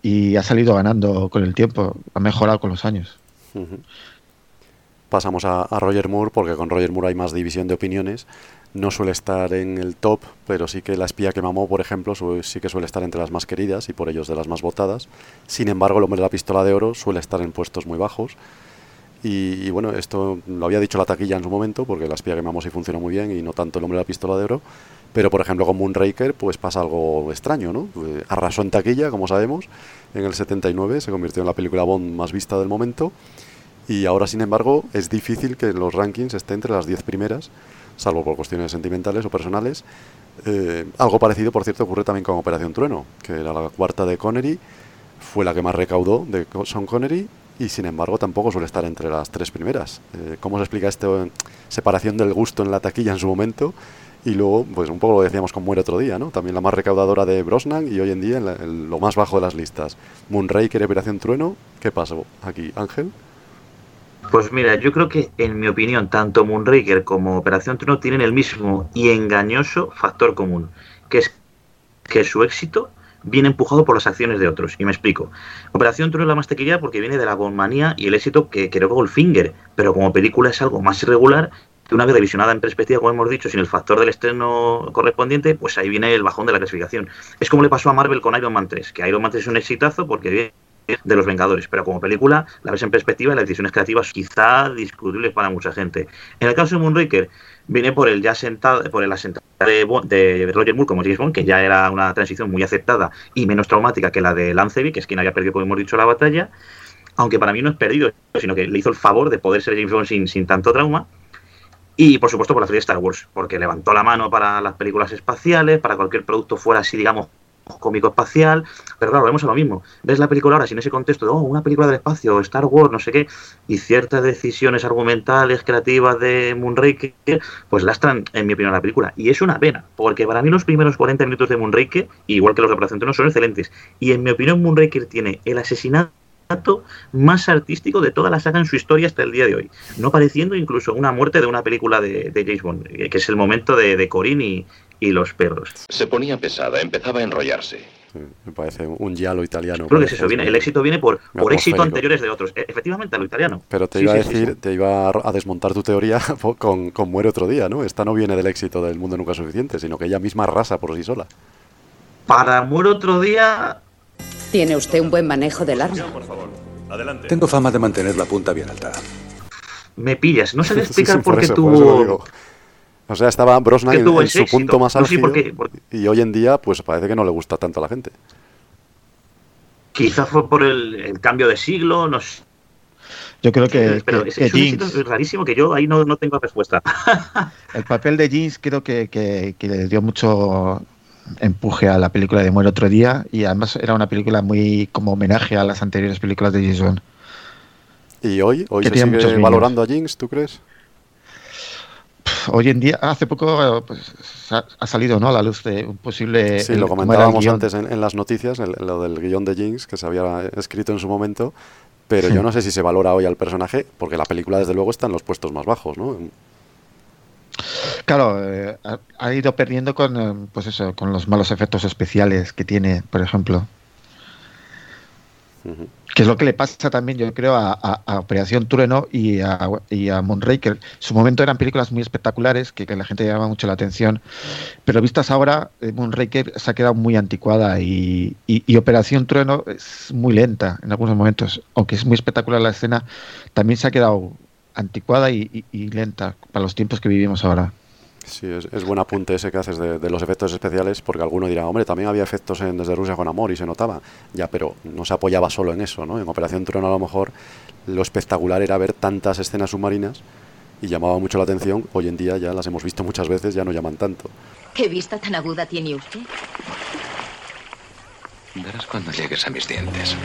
y ha salido ganando con el tiempo, ha mejorado con los años. Pasamos a, a, Roger Moore porque con Roger Moore hay más división de opiniones. No suele estar en el top, pero sí que La espía que mamó, por ejemplo, sí que suele estar entre las más queridas y por ellos de las más votadas. Sin embargo, El hombre de la pistola de oro suele estar en puestos muy bajos. Y, bueno, esto lo había dicho la taquilla en su momento, porque La espía que mamó sí funcionó muy bien y no tanto El hombre de la pistola de oro. Pero por ejemplo con Moonraker pues pasa algo extraño, ¿no? Eh, arrasó en taquilla, como sabemos, en el 79, se convirtió en la película Bond más vista del momento. Y ahora, sin embargo, es difícil que en los rankings esté entre las 10 primeras, salvo por cuestiones sentimentales o personales. Eh, algo parecido, por cierto, ocurre también con Operación Trueno, que era la cuarta de Connery, fue la que más recaudó de Sean Connery y sin embargo tampoco suele estar entre las tres primeras. Eh, ¿Cómo se explica esto? Separación del gusto en la taquilla en su momento y luego, pues un poco lo decíamos con Muere otro día, ¿no? También la más recaudadora de Brosnan y hoy en día en, lo más bajo de las listas. Moonraker Operación Trueno, ¿qué pasó aquí, Ángel? Pues mira, yo creo que, en mi opinión, tanto Moonraker como Operación Trueno tienen el mismo y engañoso factor común, que es que su éxito viene empujado por las acciones de otros. Y me explico. Operación Trueno es la más tequilla porque viene de la Bondmanía y el éxito que que Goldfinger, pero como película es algo más irregular que una vez revisionada en perspectiva, como hemos dicho, sin el factor del estreno correspondiente, pues ahí viene el bajón de la clasificación. Es como le pasó a Marvel con Iron Man 3, que Iron Man 3 es un exitazo porque de los Vengadores, pero como película la ves en perspectiva y las decisiones creativas quizá discutibles para mucha gente. En el caso de Moonraker viene por el ya sentado, por el asentado de, de, Roger Moore como James Bond, que ya era una transición muy aceptada y menos traumática que la de Lanceby, que es quien había perdido, como hemos dicho, la batalla, aunque para mí no es perdido, sino que le hizo el favor de poder ser James Bond sin, sin tanto trauma. Y por supuesto por la serie Star Wars, porque levantó la mano para las películas espaciales, para cualquier producto fuera así, digamos, cómico espacial, pero claro, vemos a lo mismo. Ves la película ahora sin ese contexto de, oh, una película del espacio, Star Wars, no sé qué, y ciertas decisiones argumentales, creativas de Moonraker, pues lastran, en mi opinión, la película. Y es una pena, porque para mí los primeros 40 minutos de Moonraker, igual que los de Operación son excelentes. Y en mi opinión, Moonraker tiene el asesinato más artístico de toda la saga en su historia hasta el día de hoy. No pareciendo incluso una muerte de una película de, James Bond, que es el momento de, de Corinne y, y los perros. Se ponía pesada, empezaba a enrollarse. me parece un giallo italiano. Creo que es eso, viene, el éxito viene por, por éxito anteriores de otros. E- Efectivamente, a lo italiano. Pero te Sí, iba a decir, sí. te iba a desmontar tu teoría [LAUGHS] con, con Muere otro día, ¿no? Esta no viene del éxito del mundo nunca es suficiente, sino que ella misma arrasa por sí sola. Para Muero otro día, Tiene usted un buen manejo del arma. Tengo fama de mantener la punta bien alta. me pillas. No sé [LAUGHS] explicar sí, por, qué eso, por O sea, estaba Brosnan en, su éxito. punto más No sé álgido por qué, por- y hoy en día pues parece que no le gusta tanto a la gente. Quizá fue por el, el cambio de siglo, no sé. Yo creo que, Pero que- es, que es un Jinx, éxito rarísimo que yo ahí no, no tengo respuesta. [LAUGHS] el papel de Jeans creo que, que- que le dio mucho empuje a la película de Muere otro día y además era una película muy como homenaje a las anteriores películas de James Bond. Y hoy, hoy Que se sigue valorando a Jinx, ¿tú crees? Hoy en día, hace poco pues, ha, salido ¿no? a la luz de un posible... Sí, el- lo comentábamos antes en, en las noticias, el- lo del guion de Jinx que se había escrito en su momento, pero Sí. yo no sé si se valora hoy al personaje, porque la película desde luego está en los puestos más bajos, ¿no? Claro, eh, ha, ha ido perdiendo con, eh, pues eso, con los malos efectos especiales que tiene, por ejemplo. Que es lo que le pasa también, yo creo, a, Operación Trueno y a, y a. En su momento eran películas muy espectaculares, que, la gente llamaba mucho la atención, pero vistas ahora, eh, Moonraker se ha quedado muy anticuada y, Operación Trueno es muy lenta en algunos momentos. Aunque es muy espectacular la escena, también se ha quedado anticuada y lenta para los tiempos que vivimos ahora. Sí, es, es buen apunte ese que haces de, de los efectos especiales, porque alguno dirá, hombre, también había efectos en Desde Rusia con Amor y se notaba. Ya, pero no se apoyaba solo en eso, ¿no? En Operación Trueno a lo mejor lo espectacular era ver tantas escenas submarinas y llamaba mucho la atención. Hoy en día ya las hemos visto muchas veces, ya no llaman tanto. ¿Qué vista tan aguda tiene usted? Verás cuando llegues a mis dientes.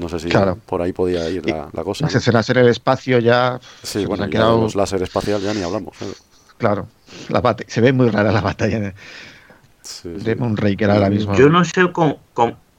No sé si Claro. por ahí podía ir la, la cosa. Las ¿no? escenas en el espacio ya Sí, bueno, han ya quedado, los láser espacial ya ni hablamos. claro, la bate- se ve muy rara la batalla de, Sí, de Moonraker ahora mismo. Yo no sé cómo,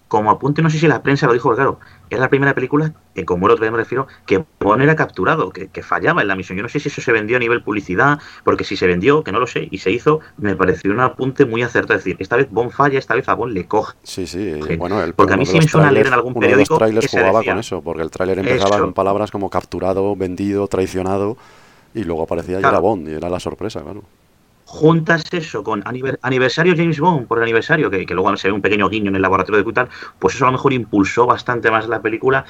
como apunte, no sé si la prensa lo dijo, claro, es la primera película, el otro día me refiero, que Bond era capturado, que, que fallaba en la misión. Yo no sé si eso se vendió a nivel publicidad, porque si se vendió, que no lo sé, y se hizo, me pareció un apunte muy acertado. Es decir, esta vez Bond falla, esta vez a Bond le coge. Sí, sí, y bueno, el, Porque a mí sí me suena leer en algún uno de los periódico trailers jugaba decía, con eso, porque el tráiler empezaba Eso. con palabras como capturado, vendido, traicionado, y luego aparecía y Claro. era Bond, y era la sorpresa, claro. Juntas eso con aniver- aniversario James Bond por el aniversario, que, que luego se ve un pequeño guiño en el laboratorio de Cutal, pues eso a lo mejor impulsó bastante más la película.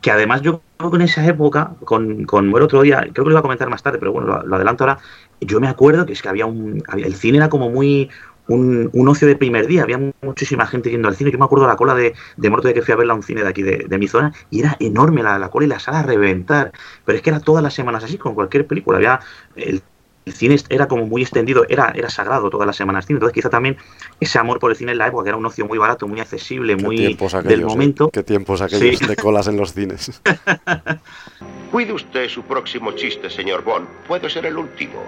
Que además yo creo que en esa época, con, con Muere otro día, creo que lo iba a comentar más tarde, pero bueno, lo, lo adelanto ahora. Yo me acuerdo que es que había un. había- el cine era como muy. Un, un ocio de primer día, había muchísima gente yendo al cine. Yo me acuerdo la cola de, de muerto de que fui a verla a un cine de aquí de, de mi zona y era enorme la, la cola y la sala a reventar. Pero es que era todas las semanas así, con cualquier película. Había el el cine era como muy extendido, era, era sagrado todas las semanas cine. Entonces, quizá también ese amor por el cine en la época, que era un ocio muy barato, muy accesible, muy tiempos del aquellos, ¿eh? momento. Qué tiempos aquellos Sí. de colas en los cines. [LAUGHS] Cuide usted su próximo chiste, señor Bond. Puede ser el último.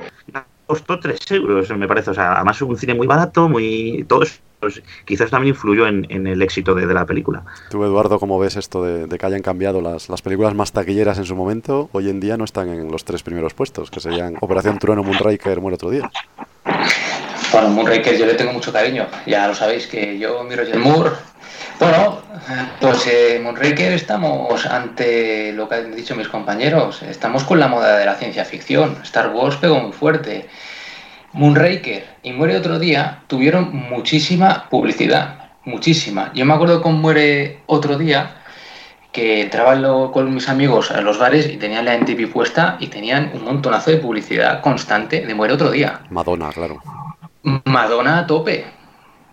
Costó 3 euros, me parece. O sea, además un cine muy barato, muy. Todo eso pues, quizás también influyó en, el éxito de, la película. Tú, Eduardo, ¿cómo ves esto de, de que hayan cambiado las, las películas más taquilleras en su momento? Hoy en día no están en los tres primeros puestos, que serían Operación Trueno, Moonraker, Muere otro día. Bueno, Moonraker yo le tengo mucho cariño. Ya lo sabéis que yo miro Roger Moore. Bueno, pues eh, Moonraker estamos ante lo que han dicho mis compañeros. Estamos con la moda de la ciencia ficción. Star Wars pegó muy fuerte. Moonraker y Muere otro día tuvieron muchísima publicidad. Muchísima. Yo me acuerdo con Muere otro día que entraba con mis amigos a los bares y tenían la NTV puesta y tenían un montonazo de publicidad constante de Muere otro día. Madonna, claro. Madonna a tope.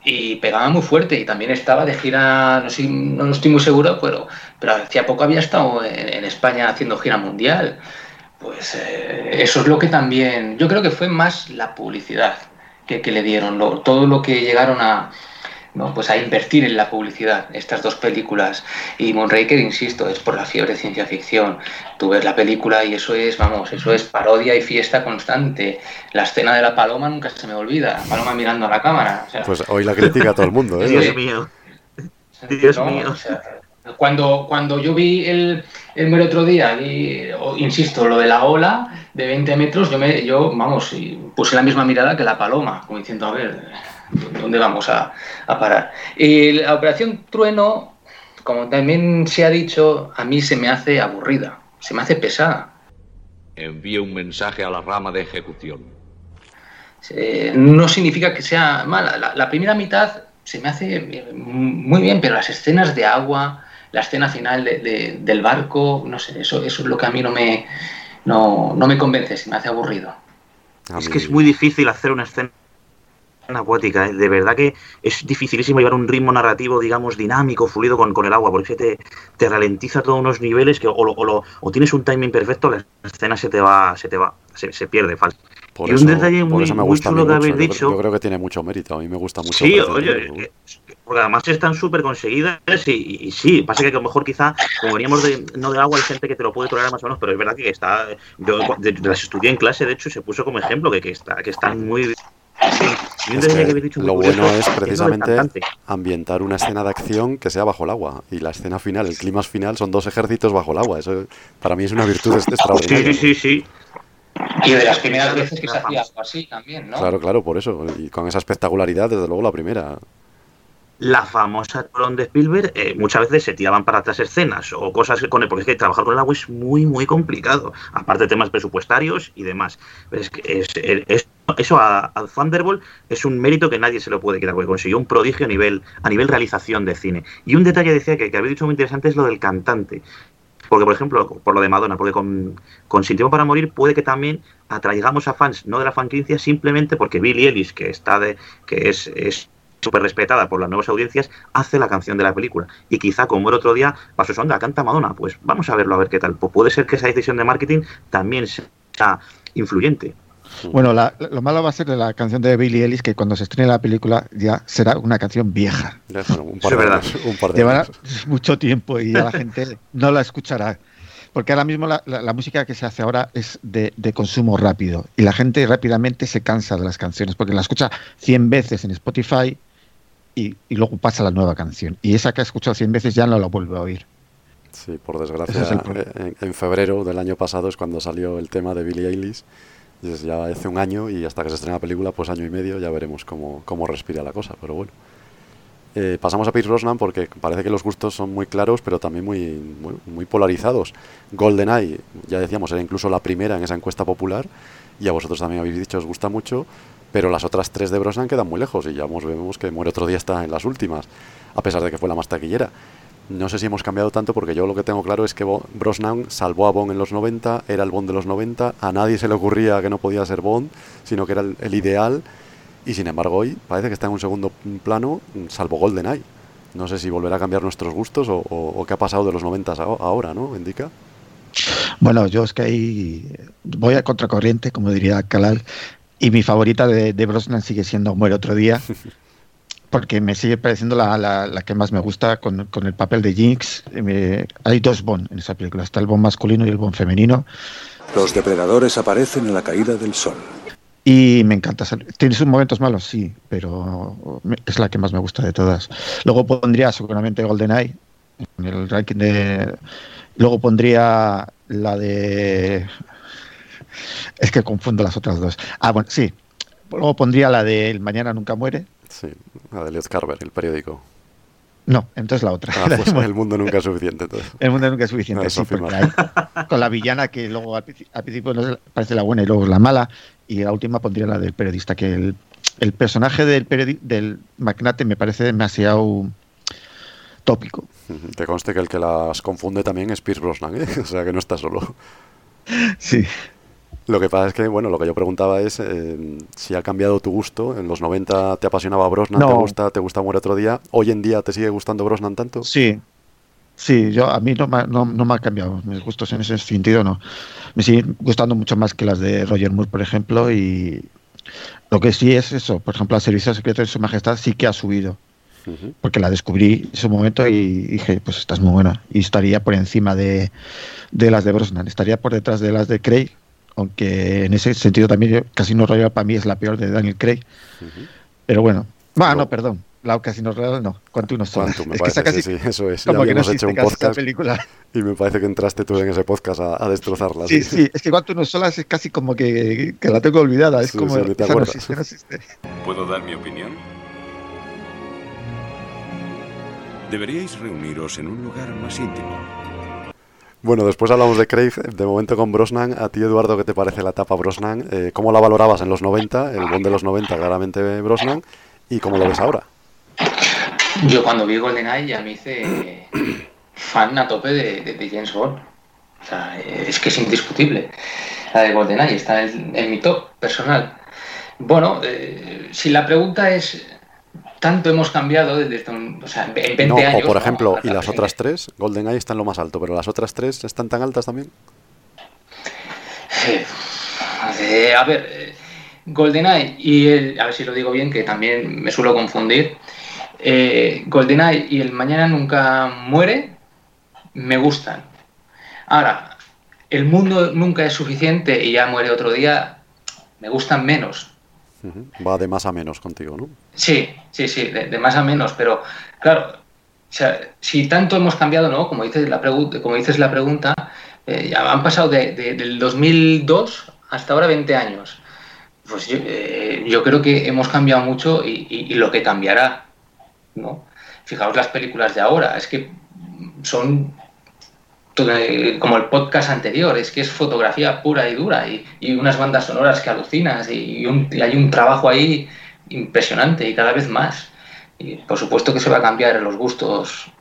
Y pegaba muy fuerte. Y también estaba de gira, no, sé, no estoy muy seguro, pero, pero hacía poco había estado en, España haciendo gira mundial. Pues eh, eso es lo que también. Yo creo que fue más la publicidad que, que le dieron, todo lo que llegaron a. ¿no? Pues a invertir en la publicidad, estas dos películas. Y Moonraker, insisto, es por la fiebre de ciencia ficción. Tú ves la película y eso es, vamos, eso es parodia y fiesta constante. La escena de la paloma nunca se me olvida. Paloma mirando a la cámara. o sea, Pues hoy la critica a todo el mundo, ¿eh? Dios mío. Dios no, mío. o sea, Cuando, cuando yo vi el, el otro día, insisto, lo de la ola de 20 metros, yo, me, yo vamos, puse la misma mirada que la paloma, como diciendo, a ver, ¿dónde vamos a, a parar? Y la operación Trueno, como también se ha dicho, a mí se me hace aburrida, se me hace pesada. Envíe un mensaje a la rama de ejecución. no significa que sea mala. La, primera mitad se me hace muy bien, pero las escenas de agua, la escena final del barco, no sé, eso, eso es lo que a mí no me, no, no me convence, se me hace aburrido. Es que es muy difícil hacer una escena acuática. ¿eh? De verdad que es dificilísimo llevar un ritmo narrativo, digamos, dinámico, fluido con, con el agua, porque te, te ralentiza todos unos niveles que o, o, o, tienes un timing perfecto, la escena se te va, se te va, se, se pierde, falso. y un detalle muy, muy chulo que habéis dicho. Yo, creo que tiene mucho mérito, a mí me gusta mucho. Sí, oye, porque además están súper conseguidas y, sí, pasa que a lo mejor quizá, como veníamos de, no de agua, hay gente que te lo puede tolerar más o menos, pero es verdad que está, yo las estudié en clase, de hecho, se puso como ejemplo que, que, está, que están muy lo bueno es precisamente ambientar una escena de acción que sea bajo el agua. Y la escena final, el clima final, son dos ejércitos bajo el agua. Eso para mí es una virtud [LAUGHS] extraordinaria. Sí, sí, sí. Y de las primeras veces que se hacía algo así también, ¿no? Claro, claro, por eso. Y con esa espectacularidad, desde luego, la primera la famosa colón de Spielberg eh, muchas veces se tiraban para atrás escenas o cosas con él, porque es que trabajar con el agua es muy, muy complicado, aparte de temas presupuestarios y demás. es que es, eso a, Thunderbolt es un mérito que nadie se lo puede quitar, porque consiguió un prodigio a nivel, a nivel realización de cine. Y un detalle decía que, que había dicho muy interesante es lo del cantante. Porque, por ejemplo, por lo de Madonna, porque con, con Sin Tiempo para Morir puede que también atraigamos a fans, no de la franquicia, simplemente porque Billy Ellis, que está de, que es, es súper respetada por las nuevas audiencias, hace la canción de la película. Y quizá, como el otro día, pasó su onda, canta Madonna. Pues vamos a verlo, a ver qué tal. Pues puede ser que esa decisión de marketing también sea influyente. Bueno, lo malo va a ser de la canción de Billie Ellis, que cuando se estrene la película ya será una canción vieja. un par de, verdad. Un par de Llevará mucho tiempo y ya la [LAUGHS] gente no la escuchará. Porque ahora mismo la, música que se hace ahora es de, de, consumo rápido y la gente rápidamente se cansa de las canciones porque la escucha 100 veces en Spotify y, luego pasa la nueva canción. Y esa que ha escuchado 100 veces ya no la vuelve a oír. Sí, por desgracia, eh, en, febrero del año pasado es cuando salió el tema de Billie Eilish. Ya hace un año y hasta que se estrena la película, pues año y medio, ya veremos cómo, cómo respira la cosa. Pero bueno. Eh, pasamos a Pierce Brosnan porque parece que los gustos son muy claros, pero también muy, muy, muy polarizados. GoldenEye, ya decíamos, era incluso la primera en esa encuesta popular. Y a vosotros también habéis dicho, os gusta mucho. Pero las otras tres de Brosnan quedan muy lejos y ya vemos que Muere otro día está en las últimas, a pesar de que fue la más taquillera. No sé si hemos cambiado tanto porque yo lo que tengo claro es que Brosnan salvó a Bond en los 90, era el Bond de los 90, a nadie se le ocurría que no podía ser Bond, sino que era el, ideal y sin embargo hoy parece que está en un segundo plano, salvo GoldenEye. No sé si volverá a cambiar nuestros gustos o, qué ha pasado de los 90 ahora, ¿no? Indica. Bueno, yo es que ahí voy a contracorriente, como diría Kalal. Y mi favorita de, Brosnan sigue siendo Muere otro día, [LAUGHS] porque me sigue pareciendo la, la, que más me gusta con, con el papel de Jinx. hay dos Bond en esa película, está el Bond masculino y el Bond femenino. Los depredadores aparecen en la caída del sol. Y me encanta. Tiene sus momentos malos, sí, pero es la que más me gusta de todas. Luego pondría seguramente GoldenEye en el ranking de. Luego pondría la de es que confundo las otras dos. Ah, bueno, sí. Luego pondría la de El Mañana Nunca Muere. Sí, la de Liz Carver, el periódico. No, entonces la otra. Ah, [LAUGHS] pues el mundo nunca es suficiente. Entonces. El mundo nunca es suficiente, sí, con la villana que luego al, principio parece la buena y luego es la mala. Y la última pondría la del periodista, que el, el personaje del, del magnate me parece demasiado tópico. Te conste que el que las confunde también es Pierce Brosnan, ¿eh? [LAUGHS] o sea que no está solo. Sí. Lo que pasa es que, bueno, lo que yo preguntaba es eh, si ha cambiado tu gusto. En los 90 te apasionaba Brosnan, te gusta, te gusta Muere otro día. ¿Hoy en día te sigue gustando Brosnan tanto? Sí, sí, yo a mí no, no, no me ha cambiado. Mis gustos en ese sentido no. Me siguen gustando mucho más que las de Roger Moore, por ejemplo. Y lo que sí es eso, por ejemplo, la Servicio Secreto de Su Majestad sí que ha subido. Porque la descubrí en su momento y dije, pues esta es muy buena. Y estaría por encima de, de las de Brosnan. Estaría por detrás de las de Craig aunque en ese sentido también casi no Royale para mí es la peor de Daniel Craig. Pero bueno, no, perdón. La Casino Royale no, Quantum of Solace. Es que casi, sí, sí, eso es. Como Ya que no hecho un podcast película. y me parece que entraste tú en ese podcast a, a destrozarla. Sí, sí, es que Quantum of Solace es casi como que, que la tengo olvidada. Es Sí, como sí, ni te esa no acuerdas. existe, no existe. ¿Puedo dar mi opinión? Deberíais reuniros en un lugar más íntimo. Bueno, después hablamos de Craig, de momento con Brosnan. A ti, Eduardo, ¿qué te parece la etapa Brosnan? Eh, ¿Cómo la valorabas en los 90? El Bond de los 90, claramente Brosnan. ¿Y cómo lo ves ahora? Yo cuando vi GoldenEye ya me hice fan a tope de, de- de James Bond. O sea, es que es indiscutible. La de GoldenEye está en, mi top personal. Bueno, eh, si la pregunta es, ¿tanto hemos cambiado desde un- o sea, en 20 No, años? o por ejemplo, ¿y las otras tres? GoldenEye está en lo más alto, pero las otras tres están tan altas también. Eh, a ver, eh, GoldenEye y el, a ver si lo digo bien, que también me suelo confundir. Eh, GoldenEye y el Mañana Nunca Muere me gustan. Ahora, el mundo nunca es suficiente y ya muere otro día, me gustan menos. Va de más a menos contigo, ¿no? Sí, sí, sí, de, más a menos, pero claro, si tanto hemos cambiado, ¿no? Como dices la, como dices la pregunta, eh, ya han pasado de- de- del 2002 hasta ahora 20 años. Pues yo, eh, yo creo que hemos cambiado mucho y, lo que cambiará, ¿no? Fijaos las películas de ahora, es que son como el podcast anterior, es que es fotografía pura y dura y, y unas bandas sonoras que alucinas y, y un- y hay un trabajo ahí impresionante y cada vez más. Y por supuesto que se va a cambiar los gustos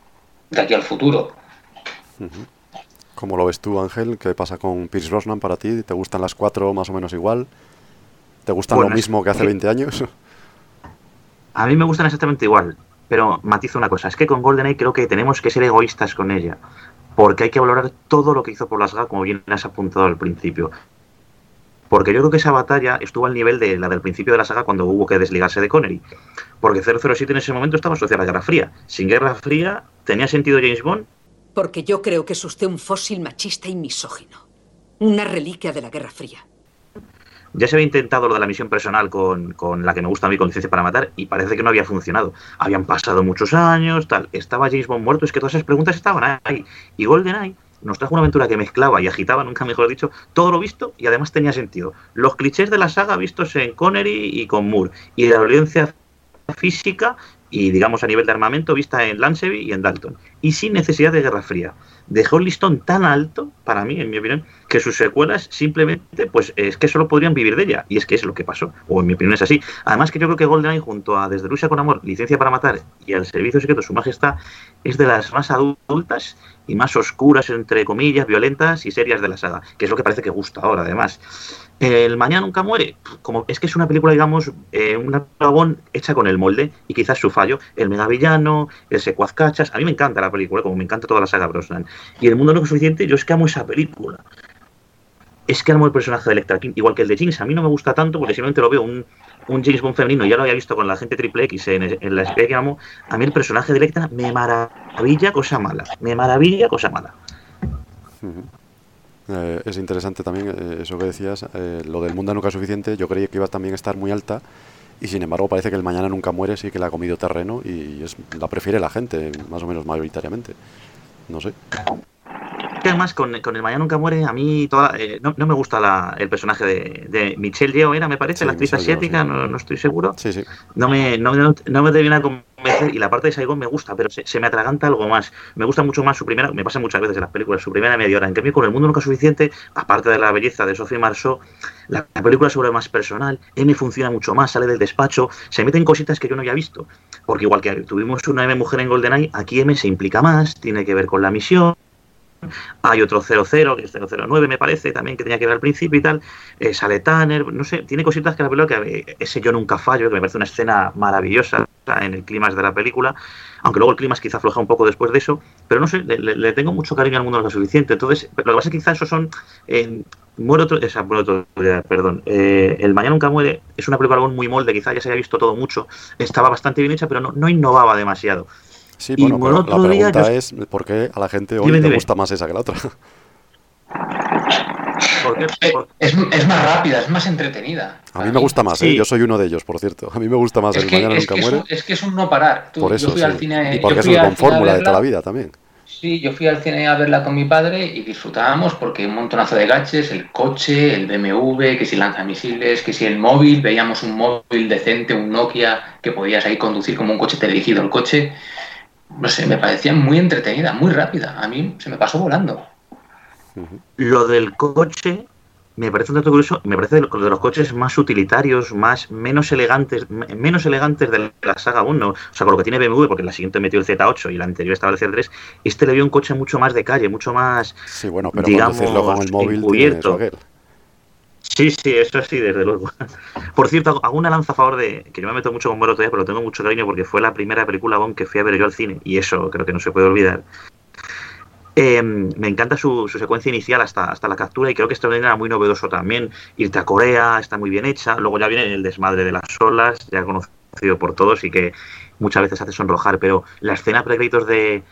de aquí al futuro. ¿Cómo lo ves tú, Ángel? ¿Qué pasa con Pierce Brosnan para ti? ¿Te gustan las cuatro más o menos igual? ¿Te gustan Bueno, lo mismo que hace 20 años? A mí me gustan exactamente igual, pero matizo una cosa, es que con GoldenEye creo que tenemos que ser egoístas con ella, porque hay que valorar todo lo que hizo por la saga, como bien has apuntado al principio. Porque yo creo que esa batalla estuvo al nivel de la del principio de la saga cuando hubo que desligarse de Connery. Porque 007 en ese momento estaba asociado a la Guerra Fría. Sin Guerra Fría, ¿tenía sentido James Bond? Porque yo creo que es usted un fósil machista y misógino. Una reliquia de la Guerra Fría. Ya se había intentado lo de la misión personal con, con la que me gusta a mí, con licencia para matar, y parece que no había funcionado. Habían pasado muchos años, tal. Estaba James Bond muerto, es que todas esas preguntas estaban ahí. Y GoldenEye nos trajo una aventura que mezclaba y agitaba, nunca mejor dicho, todo lo visto y además tenía sentido. Los clichés de la saga vistos en Connery y con Moore, y la violencia física y, digamos, a nivel de armamento vista en Lanceby y en Dalton. Y sin necesidad de Guerra Fría. Dejó el listón tan alto, para mí, en mi opinión, que sus secuelas simplemente, pues es que solo podrían vivir de ella. Y es que es lo que pasó. O en mi opinión es así. Además que yo creo que GoldenEye, junto a Desde Rusia con Amor, Licencia para Matar y al Servicio Secreto Su Majestad, es de las más adultas y más oscuras, entre comillas, violentas y serias de la saga. Que es lo que parece que gusta ahora, además. El Mañana Nunca Muere, como es que es una película, digamos, eh, una Bond hecha con el molde y quizás su fallo, el megavillano, el secuaz cachas, a mí me encanta la película, como me encanta toda la saga Brosnan. Y El Mundo No es Suficiente, yo es que amo esa película. Es que amo el personaje de Electra King, igual que el de Jinx, a mí no me gusta tanto porque simplemente lo veo un, un James Bond femenino, ya lo había visto con la gente triple X en, la serie que amo, a mí el personaje de Electra me maravilla cosa mala, me maravilla cosa mala. Eh, es interesante también eh, eso que decías, eh, lo del mundo nunca es suficiente. Yo creía que iba a también estar muy alta y sin embargo parece que el mañana nunca muere, sí que la ha comido terreno y es, la prefiere la gente, más o menos mayoritariamente. No sé. Que además con, con el Mañana Nunca Muere, a mí toda, eh, no, no me gusta la- el personaje de, de Michelle Yeoh, era, me parece, Sí, la actriz Michelle asiática, sí. no, no estoy seguro. Sí, sí. No me, no, no, me termina convencer y la parte de Saigon me gusta, pero se, se me atraganta algo más. Me gusta mucho más su primera, me pasa muchas veces en las películas, su primera media hora. En cambio, con El Mundo Nunca es Suficiente, aparte de la belleza de Sophie Marceau, la, la película sobre más personal, M funciona mucho más, sale del despacho, se meten cositas que yo no había visto. Porque igual que tuvimos una M mujer en GoldenEye, aquí M se implica más, tiene que ver con la misión. Hay otro 00, que es 009 me parece, también que tenía que ver al principio y tal. Eh, sale Tanner, no sé, tiene cositas que la película, que eh, ese yo nunca fallo, que me parece una escena maravillosa en el clímax de la película. Aunque luego el clímax quizá afloja un poco después de eso. Pero no sé, le, tengo mucho cariño al mundo lo suficiente. Entonces, lo que pasa es que quizás esos son. Eh, muere otro, día, perdón. Eh, el Mañana Nunca Muere es una película muy molde, quizá ya se haya visto todo mucho. Estaba bastante bien hecha, pero no, no innovaba demasiado. Sí, Y bueno, por pero otro la pregunta es por qué a la gente hoy Dime, le gusta más esa que la otra. Es, es, más rápida, es más entretenida. A mí me gusta más, ¿eh? yo soy uno de ellos, por cierto. A mí me gusta más es el que, Mañana es Nunca Muere. Es que es un no parar. Tú, por eso, yo fui sí. al cine, y porque yo eso fui es con fórmula de verla. toda la vida también. Sí, yo fui al cine a verla con mi padre y disfrutábamos porque un montonazo de gaches, el coche, el BMW, que si lanzamisiles, que si el móvil, veíamos un móvil decente, un Nokia, que podías ahí conducir como un coche dirigido el coche. No sé, me parecía muy entretenida, muy rápida. A mí se me pasó volando. Lo del coche me parece un dato curioso, me parece de los, de los coches más utilitarios, más menos elegantes, me- menos elegantes de la saga 1. O sea, con lo que tiene BMW, porque la siguiente metió el Z8 y la anterior estaba el Z3, este le vio un coche mucho más de calle, mucho más, Sí, bueno, pero digamos, con el móvil tiene encubierto. Sí, sí, eso sí, desde luego. [LAUGHS] Por cierto, hago una lanza a favor de. que yo me meto mucho con Moro todavía, pero tengo mucho cariño porque fue la primera película Bond que fui a ver yo al cine, y eso creo que no se puede olvidar. Eh, me encanta su, su secuencia inicial hasta, hasta la captura y creo que esto era muy novedoso también. Irte a Corea está muy bien hecha. Luego ya viene el desmadre de las olas, ya conocido por todos y que muchas veces hace sonrojar. Pero la escena pre-créditos de,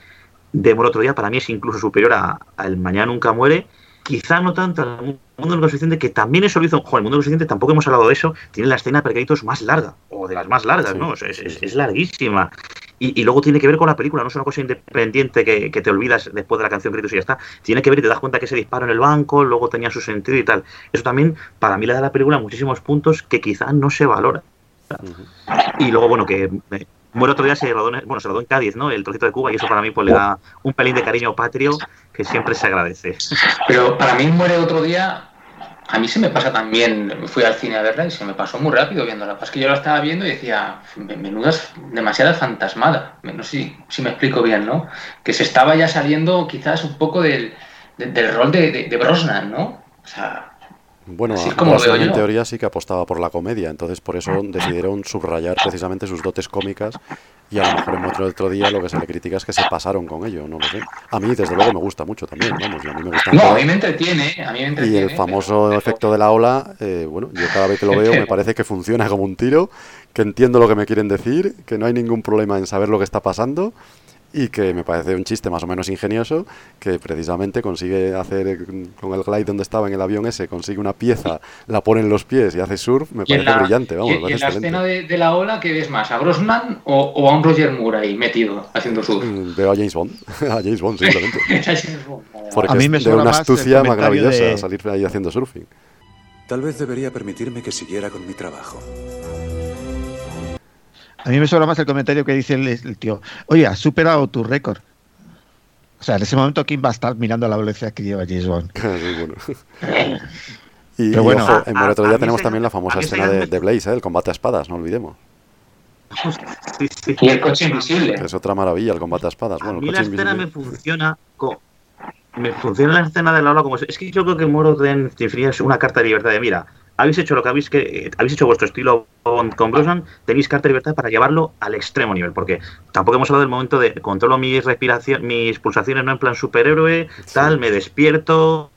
de Moro otro día para mí es incluso superior a, a El Mañana Nunca Muere. Quizá no tanto al Mundo Suficiente, que también eso lo hizo. Joder, el Mundo Suficiente tampoco hemos hablado de eso. Tiene la escena pre-créditos más larga, o de las más largas, Sí, ¿no? Es, es- es larguísima. Y, y luego tiene que ver con la película, no es una cosa independiente que, que te olvidas después de la canción créditos y ya está. Tiene que ver y te das cuenta que ese disparo en el banco, luego tenía su sentido y tal. Eso también, para mí, le da a la película muchísimos puntos que quizá no se valora. Y luego, bueno, que muere otro día se rodó, en, bueno, se rodó en Cádiz, ¿no? El trocito de Cuba, y eso para mí pues le da un pelín de cariño patrio que siempre se agradece. Pero para mí muere otro día. A mí se me pasa también, fui al cine a verla y se me pasó muy rápido viéndola. Es que yo la estaba viendo y decía, menudas, demasiada fantasmada. No sé si, me explico bien, ¿no? Que se estaba ya saliendo quizás un poco del, de- del rol de, de- de Brosnan, ¿no? O sea, Bueno, Así como en teoría sí que apostaba por la comedia, entonces por eso [LAUGHS] decidieron subrayar precisamente sus dotes cómicas y a lo mejor en otro, otro día lo que se le critica es que se pasaron con ello, no lo sé. A mí desde luego me gusta mucho también, vamos, y a mí me gusta no, a mí me entretiene, a mí me Y entretiene. el famoso efecto de la ola, eh, bueno, yo cada vez que lo veo me [LAUGHS] parece que funciona como un tiro, que entiendo lo que me quieren decir, que no hay ningún problema en saber lo que está pasando y que me parece un chiste más o menos ingenioso que precisamente consigue hacer con el glide donde estaba en el avión ese, consigue una pieza, la pone en los pies y hace surf, me parece la, brillante, vamos, y- me y parece en la escena de, de la ola, ¿qué ves más? ¿A Brosnan o, o a un Roger Moore ahí metido haciendo surf? Mm, Veo a James Bond, [LAUGHS] a James Bond simplemente. [LAUGHS] Porque A mí me de sobra una más astucia maravillosa de- salir ahí haciendo surfing. Tal vez debería permitirme que siguiera con mi trabajo. A mí me sobra más el comentario que dice el, el tío, oye, has superado tu récord. O sea, en ese momento, ¿quién va a estar mirando la velocidad que lleva James Bond? [LAUGHS] Sí, bueno. [LAUGHS] Y, Pero y bueno, ojo, en a- a día mí tenemos también la famosa a escena ya de, Blaze, ¿eh? el combate a espadas, no olvidemos. Y el coche invisible. Es otra maravilla el combate a espadas. A Bueno, el mí la escena invisible. me funciona co- me funciona la escena de la ola como es que yo creo que Moro de Infinidad es una carta de libertad de mira habéis hecho lo que habéis que eh, habéis hecho vuestro estilo con, con Brosnan tenéis carta de libertad para llevarlo al extremo nivel porque tampoco hemos hablado del momento de controlo mis respiración mis pulsaciones no en plan superhéroe tal me despierto.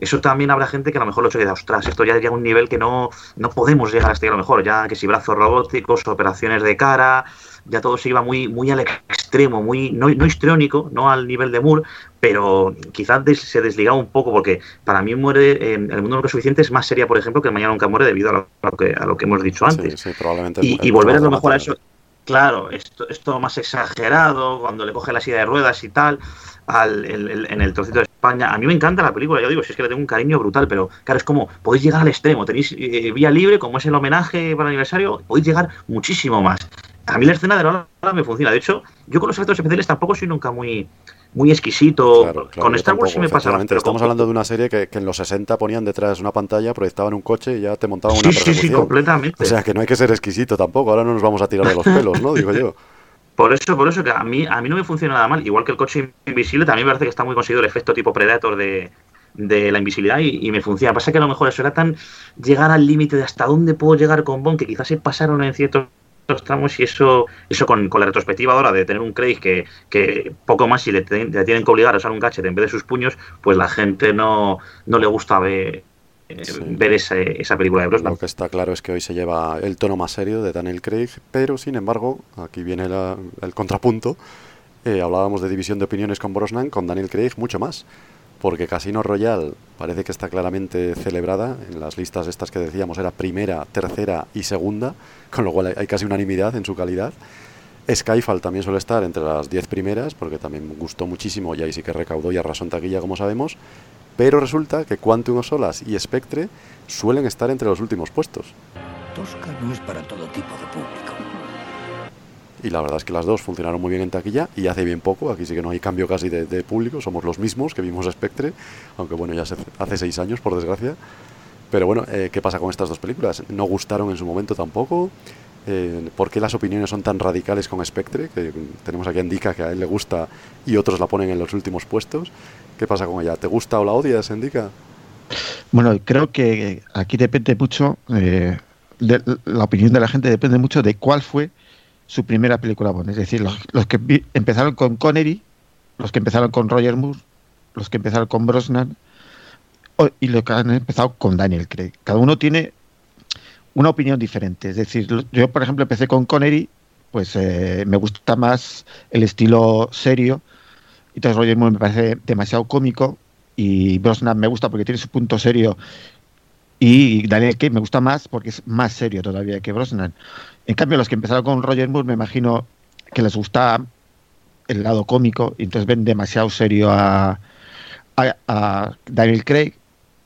Eso también habrá gente que a lo mejor lo eche de ostras, esto ya llega a un nivel que no, no podemos llegar hasta ahí a lo mejor, ya que si brazos robóticos, operaciones de cara, ya todo se iba muy, muy al extremo, muy, no, no histriónico, no al nivel de Moore, pero quizás des- se desligaba un poco, porque para mí muere en el mundo nunca suficiente es más seria, por ejemplo, que el mañana nunca muere debido a lo, a lo que, a lo que hemos dicho antes. Sí, sí, probablemente. es- Y, es volver a lo mejor a eso, claro, esto, esto más exagerado, cuando le coge la silla de ruedas y tal, al, el- el- en el trocito de España. A mí me encanta la película, yo digo, si es que le tengo un cariño brutal, pero claro, es como, podéis llegar al extremo, tenéis eh, vía libre, como es el homenaje para el aniversario, podéis llegar muchísimo más. A mí la escena de la me funciona. De hecho, yo con los efectos especiales tampoco soy nunca muy, muy exquisito. Claro, con Star Wars sí me pasa más, Estamos con- hablando de una serie que, que en los 60 ponían detrás una pantalla, proyectaban un coche y ya te montaban Sí, una sí, sí, persecución. completamente. O sea que no hay que ser exquisito tampoco. Ahora no nos vamos a tirar de los pelos, ¿no? Digo yo. Por eso, por eso que a mí, a mí no me funciona nada mal. Igual que el coche invisible, también me parece que está muy conseguido el efecto tipo Predator de, de la invisibilidad y, y me funciona. Pasa que a lo mejor eso era tan llegar al límite de hasta dónde puedo llegar con Bond que quizás se pasaron en ciertos tramos y eso eso con, con la retrospectiva ahora de tener un Craig que, que poco más si le, ten- le tienen que obligar a usar un gadget en vez de sus puños, pues la gente no, no le gusta ver, eh, ver ese- esa película de Brosnan. Lo que está claro es que hoy se lleva el tono más serio de Daniel Craig, pero sin embargo, aquí viene la- el contrapunto. Eh, hablábamos de división de opiniones con Brosnan, con Daniel Craig mucho más. Porque Casino Royale parece que está claramente celebrada. En las listas estas que decíamos era primera, tercera y segunda, con lo cual hay, hay casi unanimidad en su calidad. Skyfall también suele estar entre las 10 primeras, porque también gustó muchísimo y ahí sí que recaudó y arrasó en taquilla, como sabemos. Pero resulta que Quantum of Solas y Spectre suelen estar entre los últimos puestos. Tosca no es para todo tipo de público. Y la verdad es que las dos funcionaron muy bien en taquilla y hace bien poco. Aquí sí que no hay cambio casi de, de público, somos los mismos que vimos Spectre, aunque bueno, ya hace seis años, por desgracia. Pero bueno, eh, ¿qué pasa con estas dos películas? ¿No gustaron en su momento tampoco? Eh, ¿Por qué las opiniones son tan radicales con Spectre? Que tenemos aquí a Indica que a él le gusta y otros la ponen en los últimos puestos. ¿Qué pasa con ella? ¿Te gusta o la odias, Indica? Bueno, creo que aquí depende mucho, eh, de, la opinión de la gente depende mucho de cuál fue su primera película Bond. Es decir, los, que empezaron con Connery, los que empezaron con Roger Moore, los que empezaron con Brosnan y los que han empezado con Daniel Craig. Cada uno tiene una opinión diferente. Es decir, yo, por ejemplo, empecé con Connery, pues eh, me gusta más el estilo serio. Entonces Roger Moore me parece demasiado cómico y Brosnan me gusta porque tiene su punto serio y Daniel Craig me gusta más porque es más serio todavía que Brosnan. En cambio, los que empezaron con Roger Moore me imagino que les gusta el lado cómico y entonces ven demasiado serio a, a, a Daniel Craig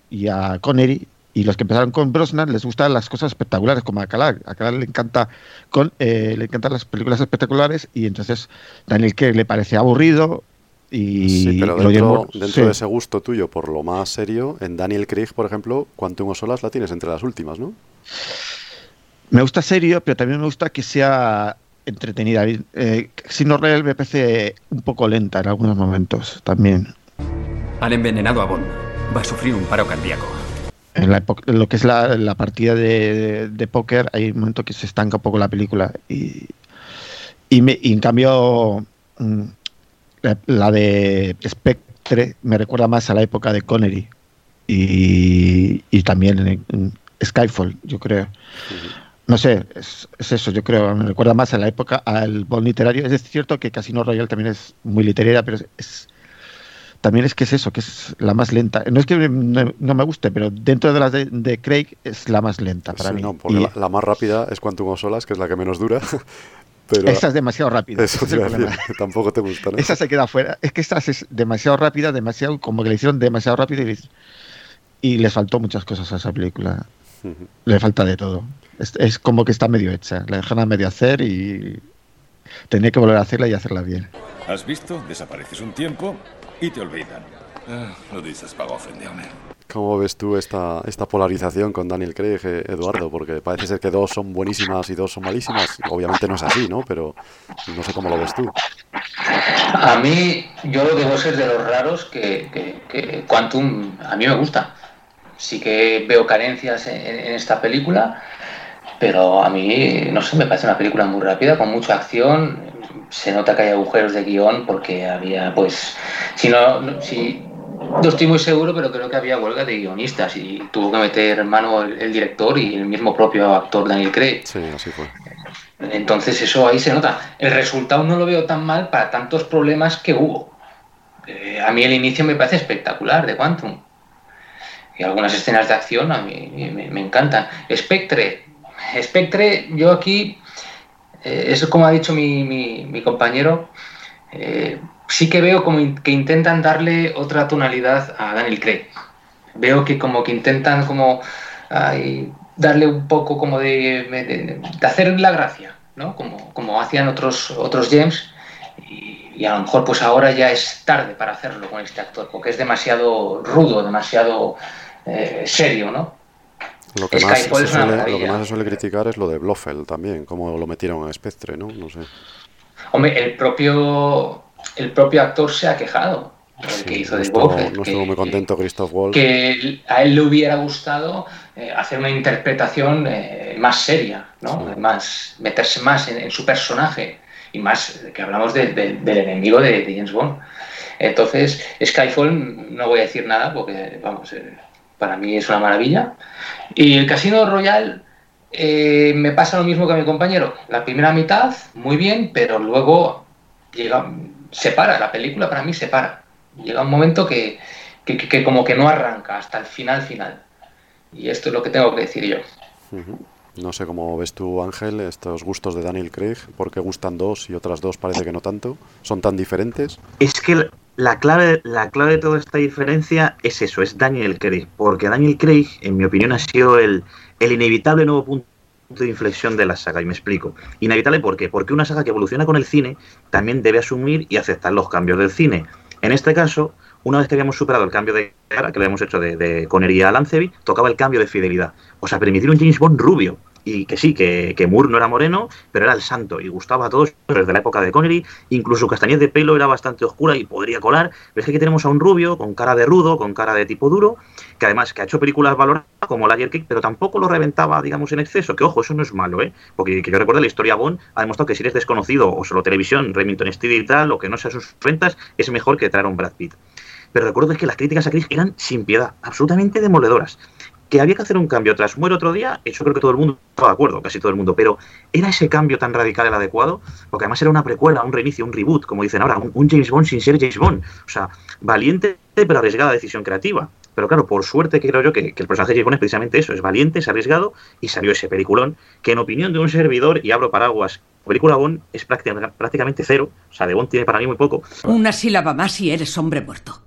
y a Connery y los que empezaron con Brosnan les gustan las cosas espectaculares como a Calar. A Calar le encanta con eh, le encantan las películas espectaculares y entonces Daniel Craig le parece aburrido y Sí, pero dentro, Moore- dentro sí. de ese gusto tuyo por lo más serio, en Daniel Craig, por ejemplo, Quantum of Solas la tienes entre las últimas, ¿no? Me gusta serio, pero también me gusta que sea entretenida. Eh, Sino Real me parece un poco lenta en algunos momentos también. Han envenenado a Bond. Va a sufrir un paro cardíaco. En, la época- en lo que es la, la partida de, de póker hay un momento que se estanca un poco la película y, y, me- y en cambio mm, la, la de Spectre me recuerda más a la época de Connery y, y también en, en Skyfall, yo creo. No sé, es, es eso, yo creo. Me recuerda más a la época, al Bond literario. Es cierto que Casino Royale también es muy literaria, pero es, es- también es que es eso, que es la más lenta. No es que no, no me guste, pero dentro de las de, de Craig es la más lenta para Sí, mí. no, porque Y la, la más rápida es Quantum of Solas, que es la que menos dura. [LAUGHS] Pero esa es demasiado rápida. Eso es decir, que tampoco te gusta, ¿no? Esa se queda fuera. Es que esta es demasiado rápida, demasiado, como que le hicieron demasiado rápido y, y les faltó muchas cosas a esa película. Le falta de todo. Es, es como que está medio hecha. La dejan a medio hacer y tenía que volver a hacerla y hacerla bien. ¿Has visto? Desapareces un tiempo y te olvidan. Ah, lo dices para ofenderme. ¿Cómo ves tú esta, esta polarización con Daniel Craig, eh, Eduardo? Porque parece ser que dos son buenísimas y dos son malísimas. Obviamente no es así, ¿no? Pero no sé cómo lo ves tú. A mí, yo debo ser de los raros que, que- que Quantum a mí me gusta. Sí que veo carencias en, en esta película, pero a mí, no sé, me parece una película muy rápida, con mucha acción. Se nota que hay agujeros de guion porque había, pues, si no, si, no estoy muy seguro, pero creo que había huelga de guionistas y tuvo que meter mano el, el director y el mismo propio actor Daniel Craig. Sí, así fue. Entonces eso ahí se nota. El resultado no lo veo tan mal para tantos problemas que hubo. Eh, a mí el inicio me parece espectacular de Quantum. Y algunas escenas de acción a mí me, me encantan. Spectre. Spectre, yo aquí, eh, eso como ha dicho mi, compañero, eh, sí que veo como que intentan darle otra tonalidad a Daniel Craig. Veo que como que intentan como darle un poco como de, hacer la gracia, ¿no? Como, como hacían otros, otros James. Y, y a lo mejor pues ahora ya es tarde para hacerlo con este actor, porque es demasiado rudo, demasiado eh, serio, ¿no? Lo que, más se suele, lo que más se suele criticar es lo de Blofeld también, cómo lo metieron a Spectre, ¿no? No sé. Hombre, el propio, el propio actor se ha quejado, el que hizo no de estuvo, Buffett, no que- estuvo muy contento Christoph Waltz. que a él le hubiera gustado eh, hacer una interpretación eh, más seria, ¿no? Más, meterse más en, en su personaje y más que hablamos de- de- del enemigo de, de James Bond. Entonces, Skyfall no voy a decir nada porque, vamos, eh, para mí es una maravilla. Y el Casino Royale eh, me pasa lo mismo que a mi compañero. La primera mitad, muy bien, pero luego llega, se para, la película para mí se para. Llega un momento que, que, como que no arranca hasta el final final. Y esto es lo que tengo que decir yo. No sé cómo ves tú, Ángel, estos gustos de Daniel Craig, ¿por qué gustan dos y otras dos parece que no tanto? ¿Son tan diferentes? Es que la clave, la clave de toda esta diferencia es eso, es Daniel Craig, porque Daniel Craig, en mi opinión, ha sido el, el inevitable nuevo punto de inflexión de la saga, y me explico. Inevitable, ¿por qué? Porque una saga que evoluciona con el cine también debe asumir y aceptar los cambios del cine. En este caso, una vez que habíamos superado el cambio de cara que le habíamos hecho de, de Connery a Lancevi, tocaba el cambio de fidelidad. O sea, permitir un James Bond rubio, y que sí, que, que, Moore no era moreno, pero era el santo y gustaba a todos desde la época de Connery. Incluso castañez de pelo era bastante oscura y podría colar. Pero es que aquí tenemos a un rubio con cara de rudo, con cara de tipo duro, que además que ha hecho películas valoradas como Layer Cake, pero tampoco lo reventaba, digamos, en exceso. Que ojo, eso no es malo, ¿eh? Porque que yo recuerdo la historia Bond ha demostrado que si eres desconocido o solo televisión, Remington Steele y tal, o que no sea sus ventas, es mejor que traer a un Brad Pitt. Pero recuerdo que las críticas a Chris eran sin piedad, absolutamente demoledoras que había que hacer un cambio tras muere otro día, eso creo que todo el mundo estaba de acuerdo, casi todo el mundo, pero ¿era ese cambio tan radical el adecuado? Porque además era una precuela, un reinicio, un reboot, como dicen ahora, un, James Bond sin ser James Bond. O sea, valiente pero arriesgada decisión creativa. Pero claro, por suerte creo yo que, que el personaje de James Bond es precisamente eso, es valiente, es arriesgado y salió ese peliculón que en opinión de un servidor, y abro paraguas, película Bond es prácticamente cero, o sea, de Bond tiene para mí muy poco. Una sílaba más y eres hombre muerto.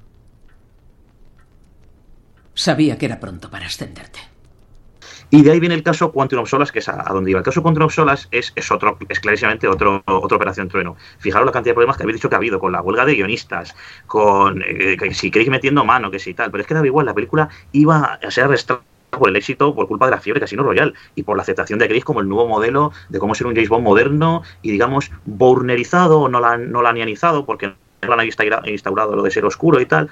Sabía que era pronto para ascenderte. Y de ahí viene el caso Quantum of Solace, que es a, a donde iba. El caso Quantum of Solace es, es, otro, es clarísimamente otro, otra operación trueno. Fijaros la cantidad de problemas que habéis dicho que ha habido con la huelga de guionistas, con eh, que si queréis metiendo mano, que si tal. Pero es que daba igual, la película iba a ser arrestada por el éxito por culpa de la fiebre Casino Royal y por la aceptación de Chris como el nuevo modelo de cómo ser un James Bond moderno y digamos bownerizado o nolanianizado porque no han instaurado lo de ser oscuro y tal.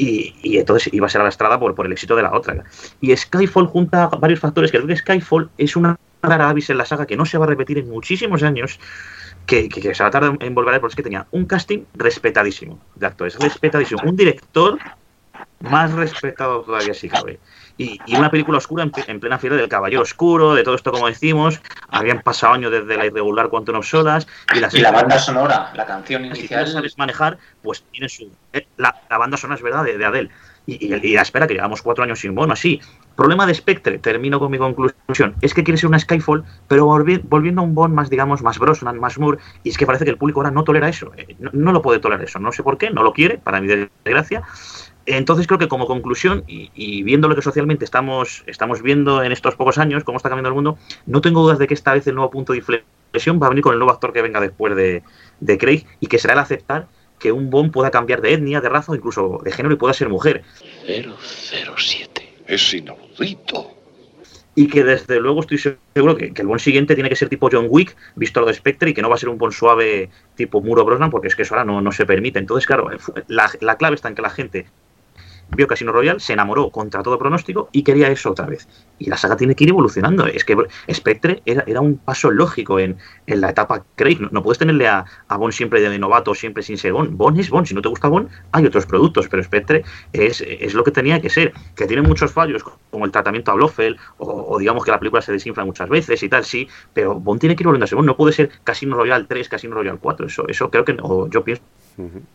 Y, entonces iba a ser arrastrada por, por el éxito de la otra. Y Skyfall junta varios factores, que creo que Skyfall es una rara avis en la saga que no se va a repetir en muchísimos años, que se va a tardar en volver a ver, porque es que tenía un casting respetadísimo de actores, respetadísimo, un director más respetado todavía si cabe. Y, y, una película oscura en, en, plena fila del Caballero Oscuro, de todo esto como decimos, habían pasado años desde la irregular Quantum of Solas y, las y la banda sonora, la canción inicial. Si sabes manejar, pues tiene su. Eh, la, la, banda sonora es verdad de, de Adele. Y, y, y, la espera, que llevamos cuatro años sin bono, así. Problema de Spectre, termino con mi conclusión, es que quiere ser una Skyfall, pero volvi volviendo a un Bond más, digamos, más Brosnan, más Moore, y es que parece que el público ahora no tolera eso. Eh, no, no, lo puede tolerar eso, no sé por qué, no lo quiere, para mi desgracia. Entonces creo que como conclusión, y, y, viendo lo que socialmente estamos, estamos viendo en estos pocos años, cómo está cambiando el mundo, no tengo dudas de que esta vez el nuevo punto de inflexión va a venir con el nuevo actor que venga después de, de Craig, y que será el aceptar que un Bond pueda cambiar de etnia, de raza o incluso de género y pueda ser mujer. 007. Es inaudito. Y que desde luego estoy seguro que, que, el Bond siguiente tiene que ser tipo John Wick, visto lo de Spectre, y que no va a ser un Bond suave tipo Muro Brosnan, porque es que eso ahora no, no se permite. Entonces, claro, la, la clave está en que la gente vio Casino Royale, se enamoró contra todo pronóstico y quería eso otra vez. Y la saga tiene que ir evolucionando. Es que Spectre era, era un paso lógico en, en la etapa Craig. No, no, puedes tenerle a, a Bond siempre de novato, siempre sin ser Bond. Es Bond. Si no te gusta Bond, hay otros productos, pero Spectre es, es lo que tenía que ser. Que tiene muchos fallos, como el tratamiento a Blofeld, o, o, digamos que la película se desinfla muchas veces y tal, sí, pero Bond tiene que ir volviendo a Bond. No puede ser Casino Royale 3, Casino Royale 4. Eso, eso creo que, o yo pienso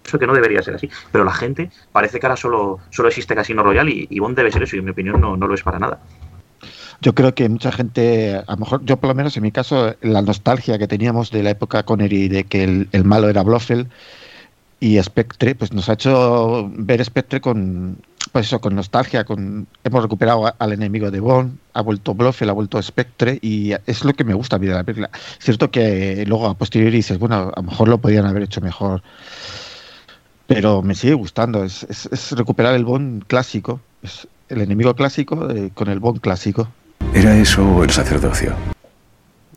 eso que no debería ser así. Pero la gente parece que ahora solo, solo existe Casino Royale y, y Bond debe ser eso, y en mi opinión no, no lo es para nada. Yo creo que mucha gente, a lo mejor, yo por lo menos en mi caso, la nostalgia que teníamos de la época Connery de que el, el malo era Blofeld y Spectre, pues nos ha hecho ver Spectre con, pues eso, con nostalgia, con hemos recuperado al enemigo de Bond, ha vuelto Blofeld, ha vuelto Spectre y es lo que me gusta a mí de la película. Cierto que luego a posteriori dices, bueno, a lo mejor lo podían haber hecho mejor, pero me sigue gustando, es, es, es recuperar el Bond clásico, es el enemigo clásico eh, con el Bond clásico. ¿Era eso el sacerdocio?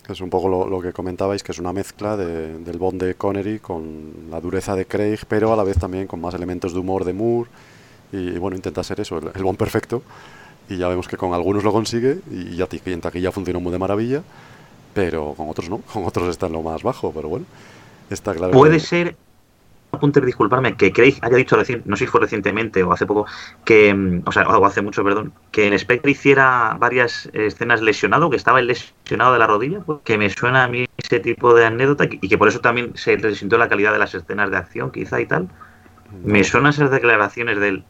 Es un poco lo, lo, que comentabais, que es una mezcla de, del Bond de Connery con la dureza de Craig, pero a la vez también con más elementos de humor de Moore. Y bueno, intenta ser eso, el, el Bond perfecto. Y ya vemos que con algunos lo consigue y ya en taquilla funcionó muy de maravilla, pero con otros no, [LAUGHS] con otros está en lo más bajo, pero bueno, está claro. Puede que... ser, apunte, disculparme, que Craig haya dicho recién, no sé si fue recientemente o hace poco, que, o sea, o hace mucho, perdón, que en Spectre hiciera varias escenas lesionado, que estaba el lesionado de la rodilla, pues, que me suena a mí ese tipo de anécdota y que por eso también se resintió la calidad de las escenas de acción, quizá y tal. Me suenan esas declaraciones de él.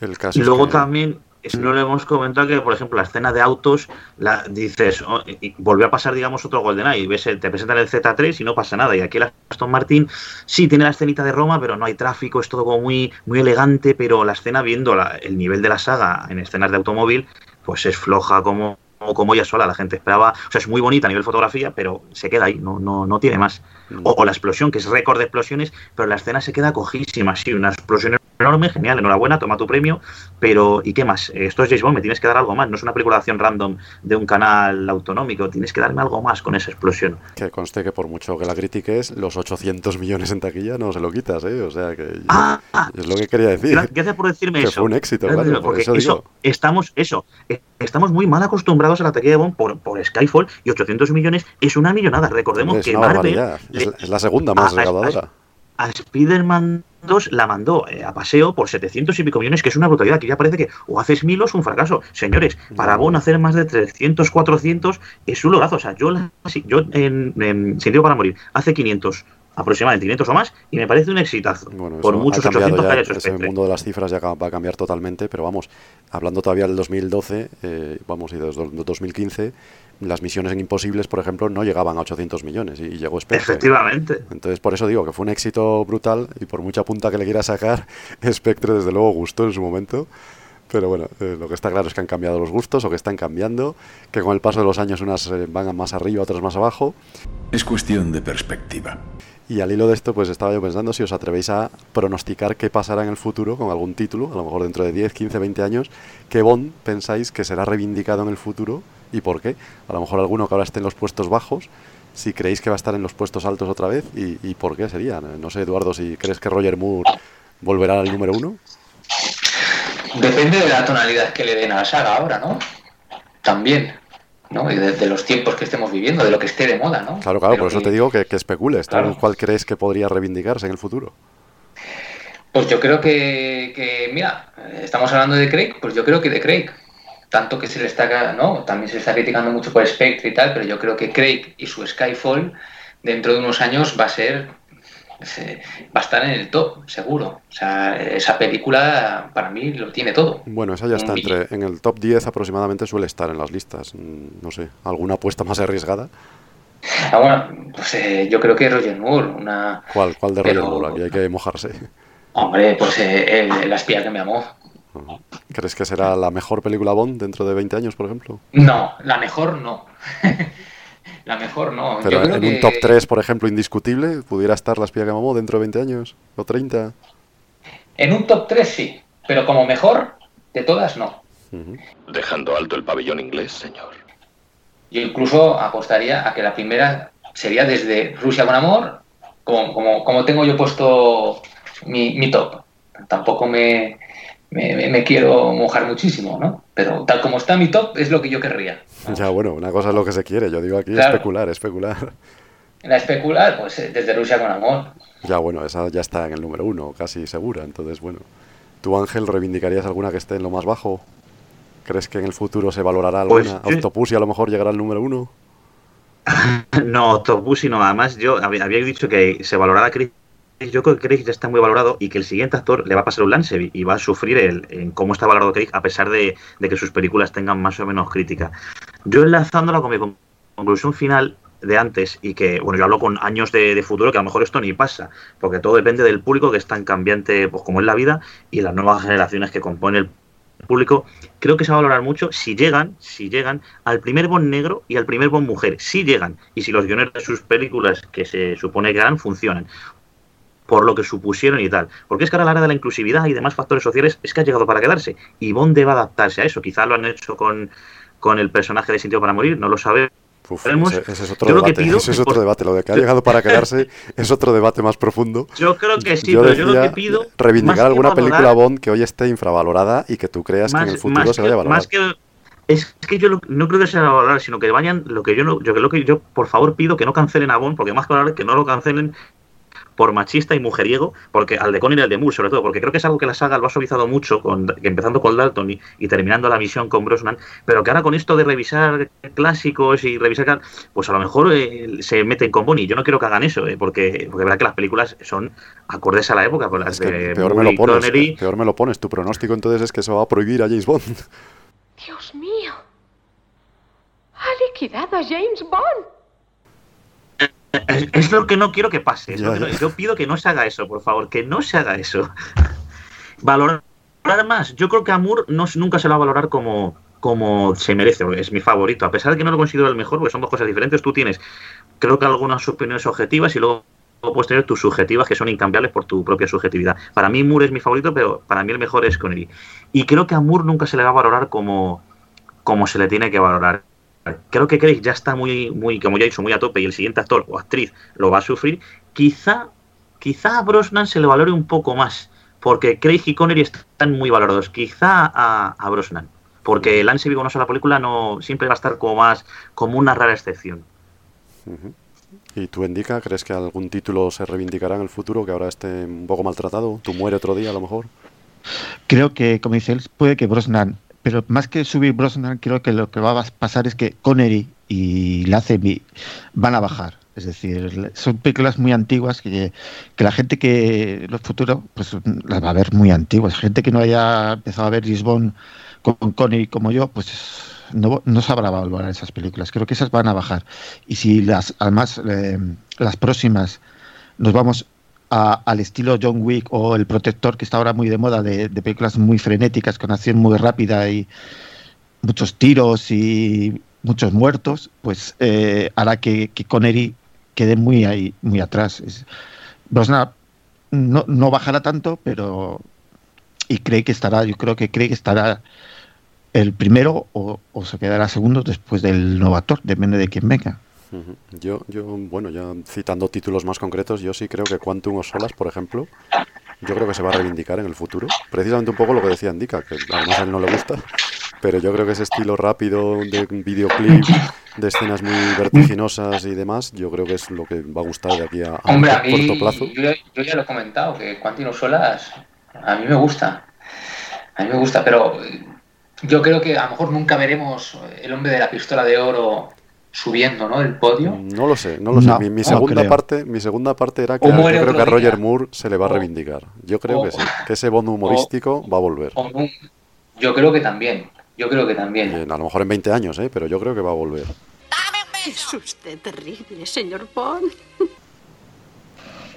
El caso y es luego que- también, no lo hemos comentado, que por ejemplo la escena de autos, la, dices, oh, y- volvió a pasar, digamos, otro GoldenEye, y ves, te presentan el Z3 y no pasa nada. Y aquí el Aston Martin sí tiene la escenita de Roma, pero no hay tráfico, es todo como muy, muy elegante, pero la escena, viendo la- el nivel de la saga en escenas de automóvil, pues es floja como, como ella sola. La gente esperaba, o sea, es muy bonita a nivel fotografía, pero se queda ahí, no, no, no tiene más. O, o la explosión, que es récord de explosiones, pero la escena se queda cojísima, sí, una explosión enorme, genial, enhorabuena, toma tu premio, pero ¿y qué más? Eh, Esto es James Bond, me tienes que dar algo más, no es una película de acción random de un canal autonómico, tienes que darme algo más con esa explosión. Que conste que por mucho que la critiques, los 800 millones en taquilla no se lo quitas, ¿eh? O sea, que yo- Ah, es lo que quería decir. Gra- Gracias por decirme que eso. fue un éxito, claro, por porque eso eso, digo. estamos, eso, eh, estamos muy mal acostumbrados a la taquilla de Bond por, por Skyfall y 800 millones es una millonada. Recordemos es que Marvel. Es, le- la- es la segunda más a- a- recaudadora. a Spider-Man 2 la mandó eh, a paseo por 700 y pico millones, que es una brutalidad. Que ya parece que o haces mil o es un fracaso. Señores, para Bond hacer más de 300, 400 es un lograzo. O sea, yo, la- yo en, en Sentido para Morir hace 500, aproximadamente 500 o más, y me parece un exitazo. por Eso muchos ha cambiado 800 que ya, ese Spectre. mundo de las cifras ya va a cambiar totalmente, pero vamos, hablando todavía del 2012, eh, vamos, y desde el 2015, las misiones en Imposibles, por ejemplo, no llegaban a 800 millones y, y llegó Spectre. Efectivamente. Entonces, por eso digo que fue un éxito brutal y por mucha punta que le quiera sacar, [LAUGHS] Spectre desde luego gustó en su momento. Pero bueno, eh, lo que está claro es que han cambiado los gustos o que están cambiando, que con el paso de los años unas eh, van más arriba, otras más abajo. Es cuestión de perspectiva. Y al hilo de esto, pues estaba yo pensando si os atrevéis a pronosticar qué pasará en el futuro con algún título, a lo mejor dentro de 10, 15, 20 años, que Bond pensáis que será reivindicado en el futuro y por qué. A lo mejor alguno que ahora esté en los puestos bajos, si creéis que va a estar en los puestos altos otra vez y, y por qué sería. No sé, Eduardo, si crees que Roger Moore volverá al número uno. Depende de la tonalidad que le den a la saga ahora, ¿no? También, ¿no? Y de, de los tiempos que estemos viviendo, de lo que esté de moda, ¿no? Claro, claro, Pero por eso te digo que, que especules. ¿Tú Claro. ¿Cuál crees que podría reivindicarse en el futuro? Pues yo creo que, que, mira, estamos hablando de Craig, pues yo creo que de Craig. Tanto que se le está, ¿no? También se le está criticando mucho por Spectre y tal, pero yo creo que Craig y su Skyfall dentro de unos años va a ser, se- va a estar en el top, seguro. O sea, esa película para mí lo tiene todo. Bueno, esa ya está entre. En el top 10 aproximadamente suele estar en las listas. No sé, ¿alguna apuesta más arriesgada? Ah, bueno, pues eh, yo creo que Roger Moore, una... ¿Cuál, cuál de Roger Pero- Moore? Aquí hay que mojarse. Hombre, pues eh, el- la espía que me amó. ¿Crees que será la mejor película Bond dentro de 20 años, por ejemplo? No, la mejor no. [LAUGHS] la mejor no. Pero yo creo en que... un top 3, por ejemplo, indiscutible, ¿pudiera estar la espía que mamó dentro de 20 años? ¿O 30? En un top 3 sí, pero como mejor de todas no. Dejando alto el pabellón inglés, señor. Yo incluso apostaría a que la primera sería desde Rusia con amor, como, como, como tengo yo puesto mi, mi top. Tampoco me, me, me- me quiero mojar muchísimo, ¿no? Pero tal como está mi top es lo que yo querría. Ya, bueno, una cosa es lo que se quiere. Yo digo aquí Claro. especular, especular. La especular, pues eh, desde Rusia con amor. Ya, bueno, esa ya está en el número uno, casi segura. Entonces, bueno. ¿Tú, Ángel, reivindicarías alguna que esté en lo más bajo? ¿Crees que en el futuro se valorará Pues, alguna? sí. ¿Octopussy a lo mejor llegará al número uno? [LAUGHS] No, Top Gun, sino además yo había, dicho que se valoraba a Craig. Yo creo que Craig ya está muy valorado y que el siguiente actor le va a pasar un lance y va a sufrir el, en cómo está valorado Craig a pesar de, que sus películas tengan más o menos crítica. Yo enlazándola con mi con- conclusión final de antes y que, bueno, yo hablo con años de, futuro que a lo mejor esto ni pasa, porque todo depende del público que es tan cambiante pues, como es la vida y las nuevas generaciones que componen el público, creo que se va a valorar mucho si llegan, si llegan al primer Bond negro y al primer Bond mujer, si llegan, y si los guiones de sus películas que se supone que harán funcionan, por lo que supusieron y tal. Porque es que ahora a la hora de la inclusividad y demás factores sociales es que ha llegado para quedarse. Y Bond debe adaptarse a eso. Quizás lo han hecho con, con el personaje de Sentido para Morir, no lo sabemos. Ese, ese es otro Yo que debate. pido ese es otro debate. Lo de que ha llegado para [LAUGHS] quedarse es otro debate más profundo. Yo creo que sí, yo pero yo lo que pido. reivindicar más que alguna valorar- película Bond que hoy esté infravalorada y que tú creas que en el futuro más se vaya a que- valorar. más que- es que yo lo- no creo que sea valorar, sino que vayan lo que yo no, yo lo que yo por favor pido que no cancelen a Bond, porque más que valorar que no lo cancelen por machista y mujeriego, porque al de Connery y al de Moore, sobre todo, porque creo que es algo que la saga lo ha suavizado mucho, con, empezando con Dalton y, y terminando la misión con Brosnan, pero que ahora con esto de revisar clásicos y revisar, pues a lo mejor eh, se meten con Bonnie. Yo no quiero que hagan eso, eh, porque, porque verdad que las películas son acordes a la época, pues las Es que de peor, me lo pones, Connery. peor me lo pones. Tu pronóstico entonces es que eso va a prohibir a James Bond. Dios mío. Ha liquidado a James Bond. Es, es lo que no quiero que pase. Ya, que no- yo pido que no se haga eso, por favor, que no se haga eso. [LAUGHS] Valorar más. Yo creo que a Moore no, nunca se lo va a valorar como, como se merece, porque es mi favorito. A pesar de que no lo considero el mejor, porque son dos cosas diferentes, tú tienes, creo que algunas opiniones objetivas y luego puedes tener tus subjetivas que son incambiables por tu propia subjetividad. Para mí Moore es mi favorito, pero para mí el mejor es Connery. Y creo que a Moore nunca se le va a valorar como, como se le tiene que valorar. Creo que Craig ya está muy, muy, como ya he dicho, muy a tope y el siguiente actor o actriz lo va a sufrir. Quizá, quizá a Brosnan se le valore un poco más, porque Craig y Connery están muy valorados. Quizá a, a Brosnan, porque Lance Vigo en una sola película no siempre va a estar como más, como una rara excepción. ¿Y tú, Indica, crees que algún título se reivindicará en el futuro que ahora esté un poco maltratado? ¿Tú muere otro día a lo mejor? Creo que, como dice él, puede que Brosnan, pero más que subir Brosnan, creo que lo que va a pasar es que Connery y Lazenby van a bajar. Es decir, son películas muy antiguas que, que la gente que en el futuro pues las va a ver muy antiguas. Gente que no haya empezado a ver Lisbon con Connery como yo, pues no, no sabrá valorar esas películas. Creo que esas van a bajar. Y si las, además, eh, las próximas nos vamos al estilo John Wick o El Protector, que está ahora muy de moda, de, películas muy frenéticas, con acción muy rápida y muchos tiros y muchos muertos, pues eh, hará que, que Connery quede muy ahí, muy atrás. Es- no, no bajará tanto, pero y cree que estará, yo creo que cree que estará el primero o, o se quedará segundo después del nuevo actor, depende de quién venga. Yo, yo, bueno, ya citando títulos más concretos, yo sí creo que Quantum of Solas, por ejemplo, yo creo que se va a reivindicar en el futuro. Precisamente un poco lo que decía Indica, que además a él no le gusta, pero yo creo que ese estilo rápido de videoclip, de escenas muy vertiginosas y demás, yo creo que es lo que va a gustar de aquí a, a un Hombre, a mí, corto plazo. yo, ya- yo ya lo he comentado, que Quantino Solas a mí me gusta. A mí me gusta, pero yo creo que a lo mejor nunca veremos el hombre de la pistola de oro subiendo, ¿no? El podio. No lo sé, no lo sé. Mi, mi no segunda parte, mi segunda parte era que yo creo que a. Roger Moore se le va a reivindicar. Yo creo o- que sí, que ese Bond humorístico va a volver. Yo creo que también. Yo creo que también. Bien, a lo mejor en 20 años, ¿eh? pero yo creo que va a volver. Es usted terrible, señor Bond.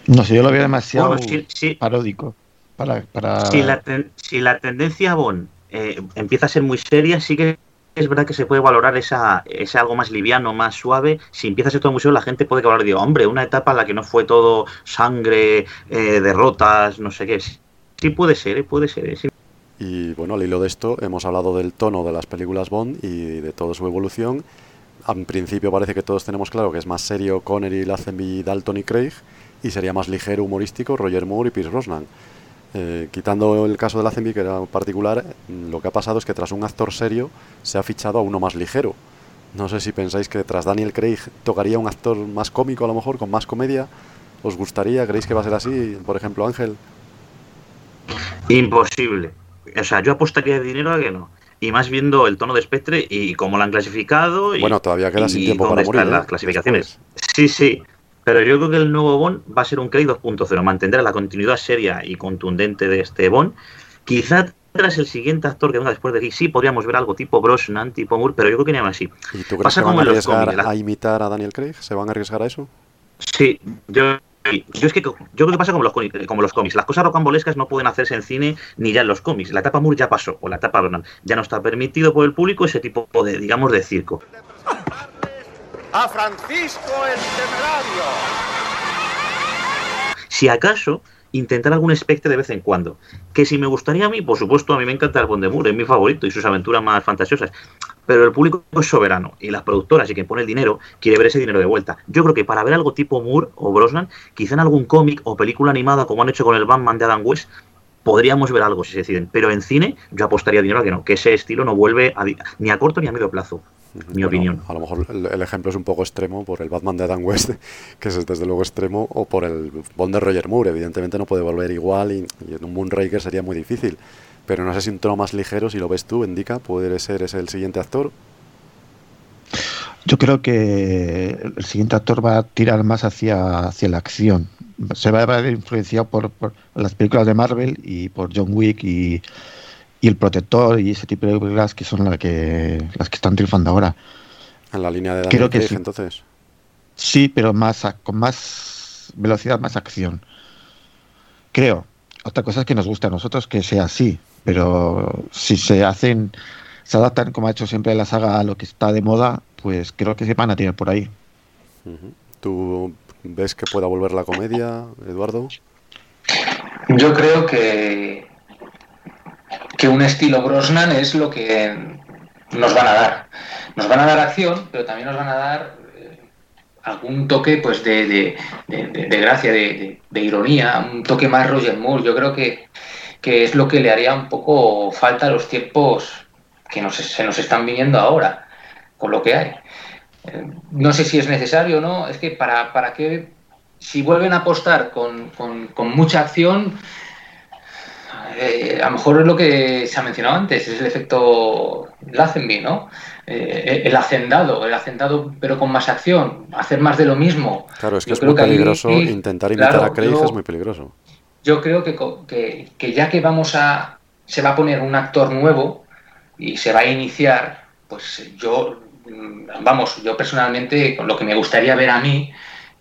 No sé, yo lo veo demasiado Bueno, sí, sí. paródico. Para, para... Si, la ten- si la tendencia Bond eh, empieza a ser muy seria, sí que es verdad que se puede valorar esa, ese algo más liviano, más suave. Si empieza a ser todo muy serio, la gente puede valorar, digo, hombre, una etapa en la que no fue todo sangre, eh, derrotas, no sé qué. Sí, puede ser, eh, puede ser. eh. Y bueno, al hilo de esto, hemos hablado del tono de las películas Bond y de toda su evolución. En principio parece que todos tenemos claro que es más serio Connery, Lazenby, Dalton y Craig, y sería más ligero, humorístico Roger Moore y Pierce Brosnan. Eh, quitando el caso de Lazenby, que era particular, lo que ha pasado es que tras un actor serio se ha fichado a uno más ligero. No sé si pensáis que tras Daniel Craig tocaría un actor más cómico, a lo mejor, con más comedia. ¿Os gustaría? ¿Creéis que va a ser así? Por ejemplo, Ángel. Imposible. O sea, yo apostaría dinero a que no. Y más viendo el tono de Spectre y cómo lo han clasificado. Y, Bueno, todavía queda sin tiempo para morir, están ¿eh? las clasificaciones. Sí, sí. Pero yo creo que el nuevo Bond va a ser un Craig 2.0. Mantendrá la continuidad seria y contundente de este Bond. Quizá tras el siguiente actor que venga después de aquí, sí podríamos ver algo tipo Brosnan, tipo Moore, pero yo creo que ni aún así. ¿Y tú crees Pasa que van como a los arriesgar cómics, la- a imitar a Daniel Craig? ¿Se van a arriesgar a eso? Sí, yo, yo es que yo creo que pasa como los, como los cómics. Las cosas rocambolescas no pueden hacerse en cine ni ya en los cómics. La etapa Moore ya pasó, o la etapa Brosnan. Ya no está permitido por el público ese tipo de, digamos, de circo. A Francisco el Temerario. Si acaso, intentar algún Spectre de vez en cuando. Que si me gustaría a mí, por supuesto, a mí me encanta el Bond de Moore, es mi favorito y sus aventuras más fantasiosas. Pero el público es soberano y las productoras y quien pone el dinero quiere ver ese dinero de vuelta. Yo creo que para ver algo tipo Moore o Brosnan, quizá en algún cómic o película animada como han hecho con el Batman de Adam West, podríamos ver algo si se deciden. Pero en cine yo apostaría dinero a que no, que ese estilo no vuelve a ni a corto ni a medio plazo. Mi opinión. A lo mejor el, el, ejemplo es un poco extremo por el Batman de Adam West, [LAUGHS] que es desde luego extremo, o por el Bond de Roger Moore. Evidentemente no puede volver igual y, y en un Moonraker sería muy difícil. Pero no sé si un tono más ligero, si lo ves tú, indica, puede ser ese el siguiente actor. Yo creo que el siguiente actor va a tirar más hacia, hacia la acción. Se va a ver influenciado por, por las películas de Marvel y por John Wick y, y El Protector y ese tipo de películas que son las que, las que están triunfando ahora. En la línea de Daniel creo que Craig, sí. entonces. Sí, pero más con más velocidad, más acción. Creo. Otra cosa es que nos gusta a nosotros que sea así, pero si se hacen, se adaptan como ha hecho siempre la saga a lo que está de moda, pues creo que se van a tirar por ahí. ¿Tú ves que pueda volver la comedia, Eduardo? Yo creo que, que un estilo Brosnan es lo que nos van a dar. Nos van a dar acción, pero también nos van a dar eh, algún toque pues de, de- de- gracia, de ironía, un toque más Roger Moore. Yo creo que, que es lo que le haría un poco falta a los tiempos que nos, se nos están viniendo ahora, con lo que hay. Eh, no sé si es necesario o no, es que para, para qué, si vuelven a apostar con, con- con mucha acción, eh, a lo mejor es lo que se ha mencionado antes, es el efecto Lazenby, ¿no? Eh, el hacendado, el hacendado pero con más acción, hacer más de lo mismo. Claro, es que Yo es muy que ahí- peligroso intentar imitar claro, a Craig, yo- es muy peligroso. yo creo que, que, que ya que vamos a se va a poner un actor nuevo y se va a iniciar, pues yo mm, vamos, yo personalmente lo que me gustaría ver a mí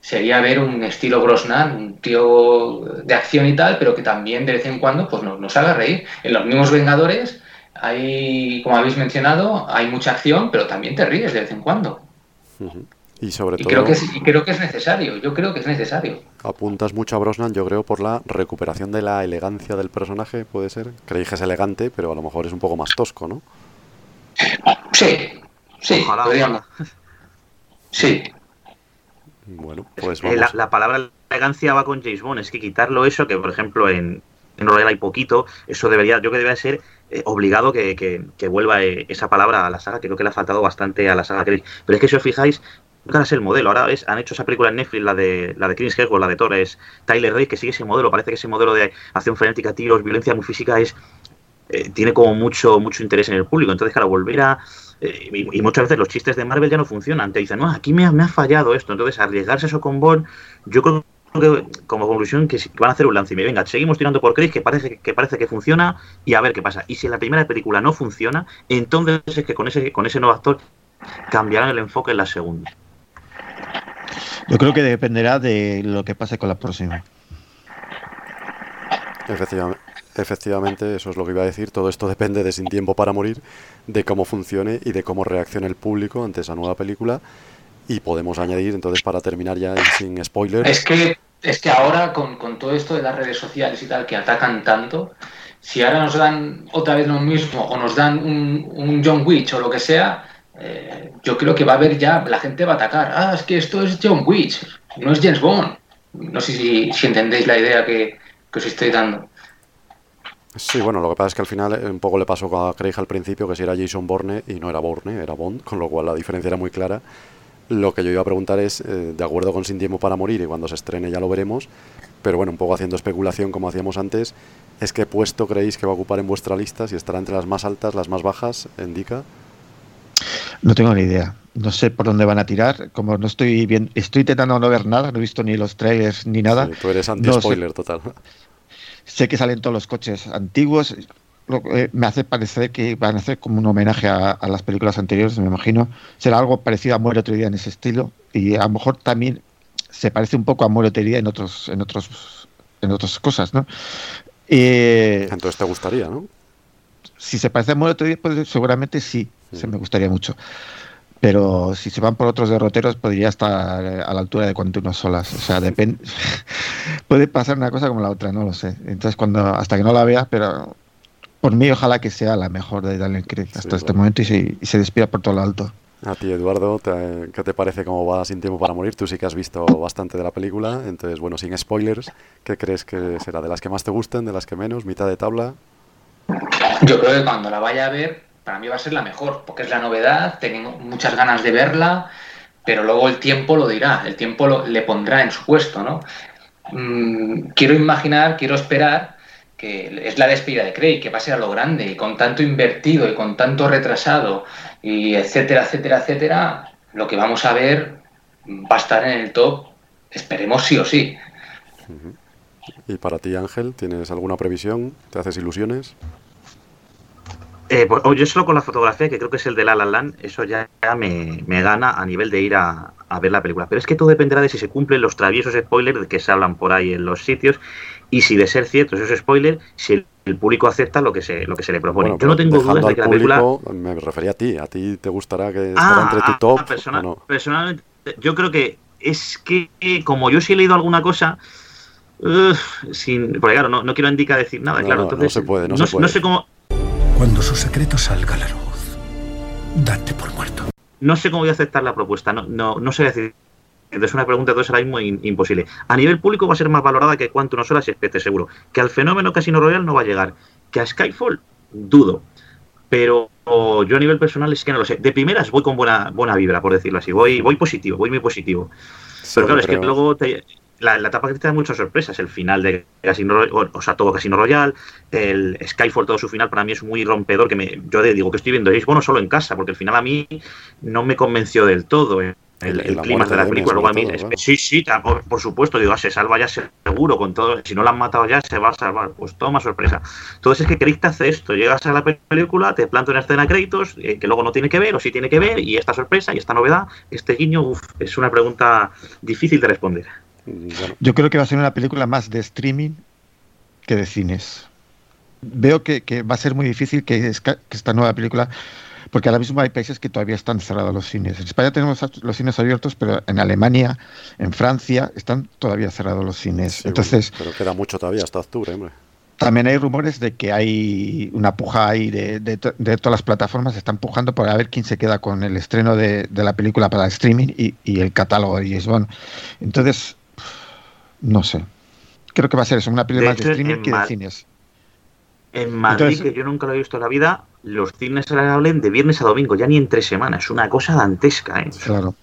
sería ver un estilo Brosnan, un tío de acción y tal, pero que también de vez en cuando pues nos, nos haga reír. En los mismos Vengadores hay, como habéis mencionado, hay mucha acción, pero también te ríes de vez en cuando. Y sobre Y todo, creo que es, y creo que es necesario, yo creo que es necesario. apuntas mucho a Brosnan, yo creo, por la recuperación de la elegancia del personaje, puede ser. Craig es elegante, pero a lo mejor es un poco más tosco, ¿no? Sí, sí, Ojalá, podríamos. ojalá. Sí, Bueno, pues la, la palabra elegancia va con James Bond. Es que quitarlo eso, que por ejemplo en, en Royal hay poquito, eso debería, yo creo que debería ser eh, obligado que, que- que vuelva eh, esa palabra a la saga, que creo que le ha faltado bastante a la saga. Pero es que si os fijáis, nunca es el modelo. Ahora es, han hecho esa película en Netflix, la de la de Chris Hemsworth, la de Thor, es Tyler Rake, que sigue ese modelo. Parece que ese modelo de acción frenética, tiros, violencia muy física es eh, tiene como mucho mucho interés en el público. Entonces, claro, volver a... eh, y, y muchas veces los chistes de Marvel ya no funcionan. Te dicen, no, aquí me ha, me ha fallado esto. Entonces, arriesgarse eso con Bond, yo creo que como conclusión que si- que van a hacer un lance y me venga, seguimos tirando por Chris, que parece que parece que funciona, y a ver qué pasa. Y si en la primera película no funciona, entonces es que con ese, con ese nuevo actor cambiarán el enfoque en la segunda. Yo creo que dependerá de lo que pase con la próxima. Efectivamente, efectivamente, eso es lo que iba a decir. Todo esto depende de Sin Tiempo para Morir, de cómo funcione y de cómo reaccione el público ante esa nueva película. Y podemos añadir, entonces, para terminar ya sin spoilers, Es que, es que ahora con, con todo esto de las redes sociales y tal que atacan tanto, si ahora nos dan otra vez lo mismo o nos dan un, un John Witch o lo que sea, eh, yo creo que va a haber ya, la gente va a atacar. Ah, es que esto es John Witch, no es James Bond. No sé si, si entendéis la idea que, que os estoy dando. Sí, bueno, lo que pasa es que al final eh, un poco le pasó a Craig al principio que si era Jason Bourne y no era Bourne, era Bond, con lo cual la diferencia era muy clara. Lo que yo iba a preguntar es, eh, de acuerdo con Sin Tiempo para Morir y cuando se estrene ya lo veremos, pero bueno, un poco haciendo especulación como hacíamos antes, es qué puesto creéis que va a ocupar en vuestra lista, si estará entre las más altas, las más bajas, indica. No tengo ni idea. No sé por dónde van a tirar. Como no estoy bien, estoy intentando no ver nada, no he visto ni los trailers ni nada. Sí, tú eres No anti-spoiler total. Sé que salen todos los coches antiguos. Lo que, eh, me hace parecer que van a hacer como un homenaje a, a las películas anteriores, me imagino. Será algo parecido a Muere otro día en ese estilo. Y a lo mejor también se parece un poco a Muere otro día en otros, en otros, en otras cosas, ¿no? Eh, Entonces te gustaría, ¿no? si se parece a Muere otro día, pues seguramente sí, se me gustaría mucho. Pero si se van por otros derroteros, podría estar eh, a la altura de Cuanto solas. O sea, depende. [LAUGHS] puede pasar una cosa como la otra, no lo sé. Entonces, cuando hasta que no la vea, pero por mí, ojalá que sea la mejor de Daniel Craig hasta este bueno. momento y se, y se despida por todo lo alto. A ti, Eduardo, te- ¿qué te parece cómo va Sin Tiempo para Morir? Tú sí que has visto bastante de la película, entonces, bueno, sin spoilers, ¿qué crees que será? ¿De las que más te gusten, de las que menos? ¿Mitad de tabla? Yo creo que cuando la vaya a ver, para mí va a ser la mejor, porque es la novedad, tengo muchas ganas de verla, pero luego el tiempo lo dirá, el tiempo lo, le pondrá en su puesto, ¿no? Mm, quiero imaginar, quiero esperar que es la despedida de Craig, que va a ser a lo grande, y con tanto invertido y con tanto retrasado, y etcétera, etcétera, etcétera, lo que vamos a ver va a estar en el top, esperemos sí o sí. ¿Y para ti, Ángel, tienes alguna previsión? ¿Te haces ilusiones? Eh, pues, yo solo con la fotografía, que creo que es el de La La Land, eso ya me, gana a nivel de ir a, ver la película. Pero es que todo dependerá de si se cumplen los traviesos spoilers de que se hablan por ahí en los sitios y si de ser cierto esos spoilers, si el, público acepta lo que se, lo que se le propone. yo no tengo dudas de que la película... Me refería a ti, ¿a ti te gustará que estará entre tu ah, top ah, Personalmente, yo creo que es que como yo sí he leído alguna cosa... sin, porque claro, no, quiero indicar decir nada, claro. no se puede, no, se puede. No sé cómo, cuando su secreto salga a la luz, date por muerto. No sé cómo voy a aceptar la propuesta, no, no, no sé decir. Es una pregunta entonces ahora mismo imposible. A nivel público va a ser más valorada que cuánto unas horas y especie seguro. Que al fenómeno Casino Royal no va a llegar. Que a Skyfall, dudo. Pero yo a nivel personal es que no lo sé. De primeras voy con buena, buena vibra, por decirlo así. Voy, voy positivo, voy muy positivo. pero claro, es que luego te, la, etapa que te da muchas sorpresas, el final de Casino Royale, o sea, todo Casino Royale, el Skyfall, todo su final para mí es muy rompedor, que me, yo digo que estoy viendo es bueno solo en casa, porque el final a mí no me convenció del todo. Eh. El, clima de la película, luego a mí, sí, sí, por, supuesto, digo, ah, se salva ya seguro, con todo, si no la han matado ya, se va a salvar, pues toma sorpresa. Entonces es que te hace esto, llegas a la película, te planta una escena de créditos, eh, que luego no tiene que ver, o sí tiene que ver, y esta sorpresa, y esta novedad, este guiño, es una pregunta difícil de responder. Yo creo que va a ser una película más de streaming que de cines. Veo que, va a ser muy difícil que, esta nueva película, porque ahora mismo hay países que todavía están cerrados los cines. En España tenemos los cines abiertos, pero en Alemania, en Francia, están todavía cerrados los cines. Entonces, pero queda mucho todavía hasta octubre, hombre. También hay rumores de que hay una puja ahí de, de, todas las plataformas, están pujando para ver quién se queda con el estreno de, la película para streaming y, y el catálogo de James Bond. Entonces, no sé. Creo que va a ser eso, una película más de streaming que de cines. En Madrid, que yo nunca lo he visto en la vida, los cines se hablen de viernes a domingo, ya ni entre semanas. Es una cosa dantesca, ¿eh? Claro.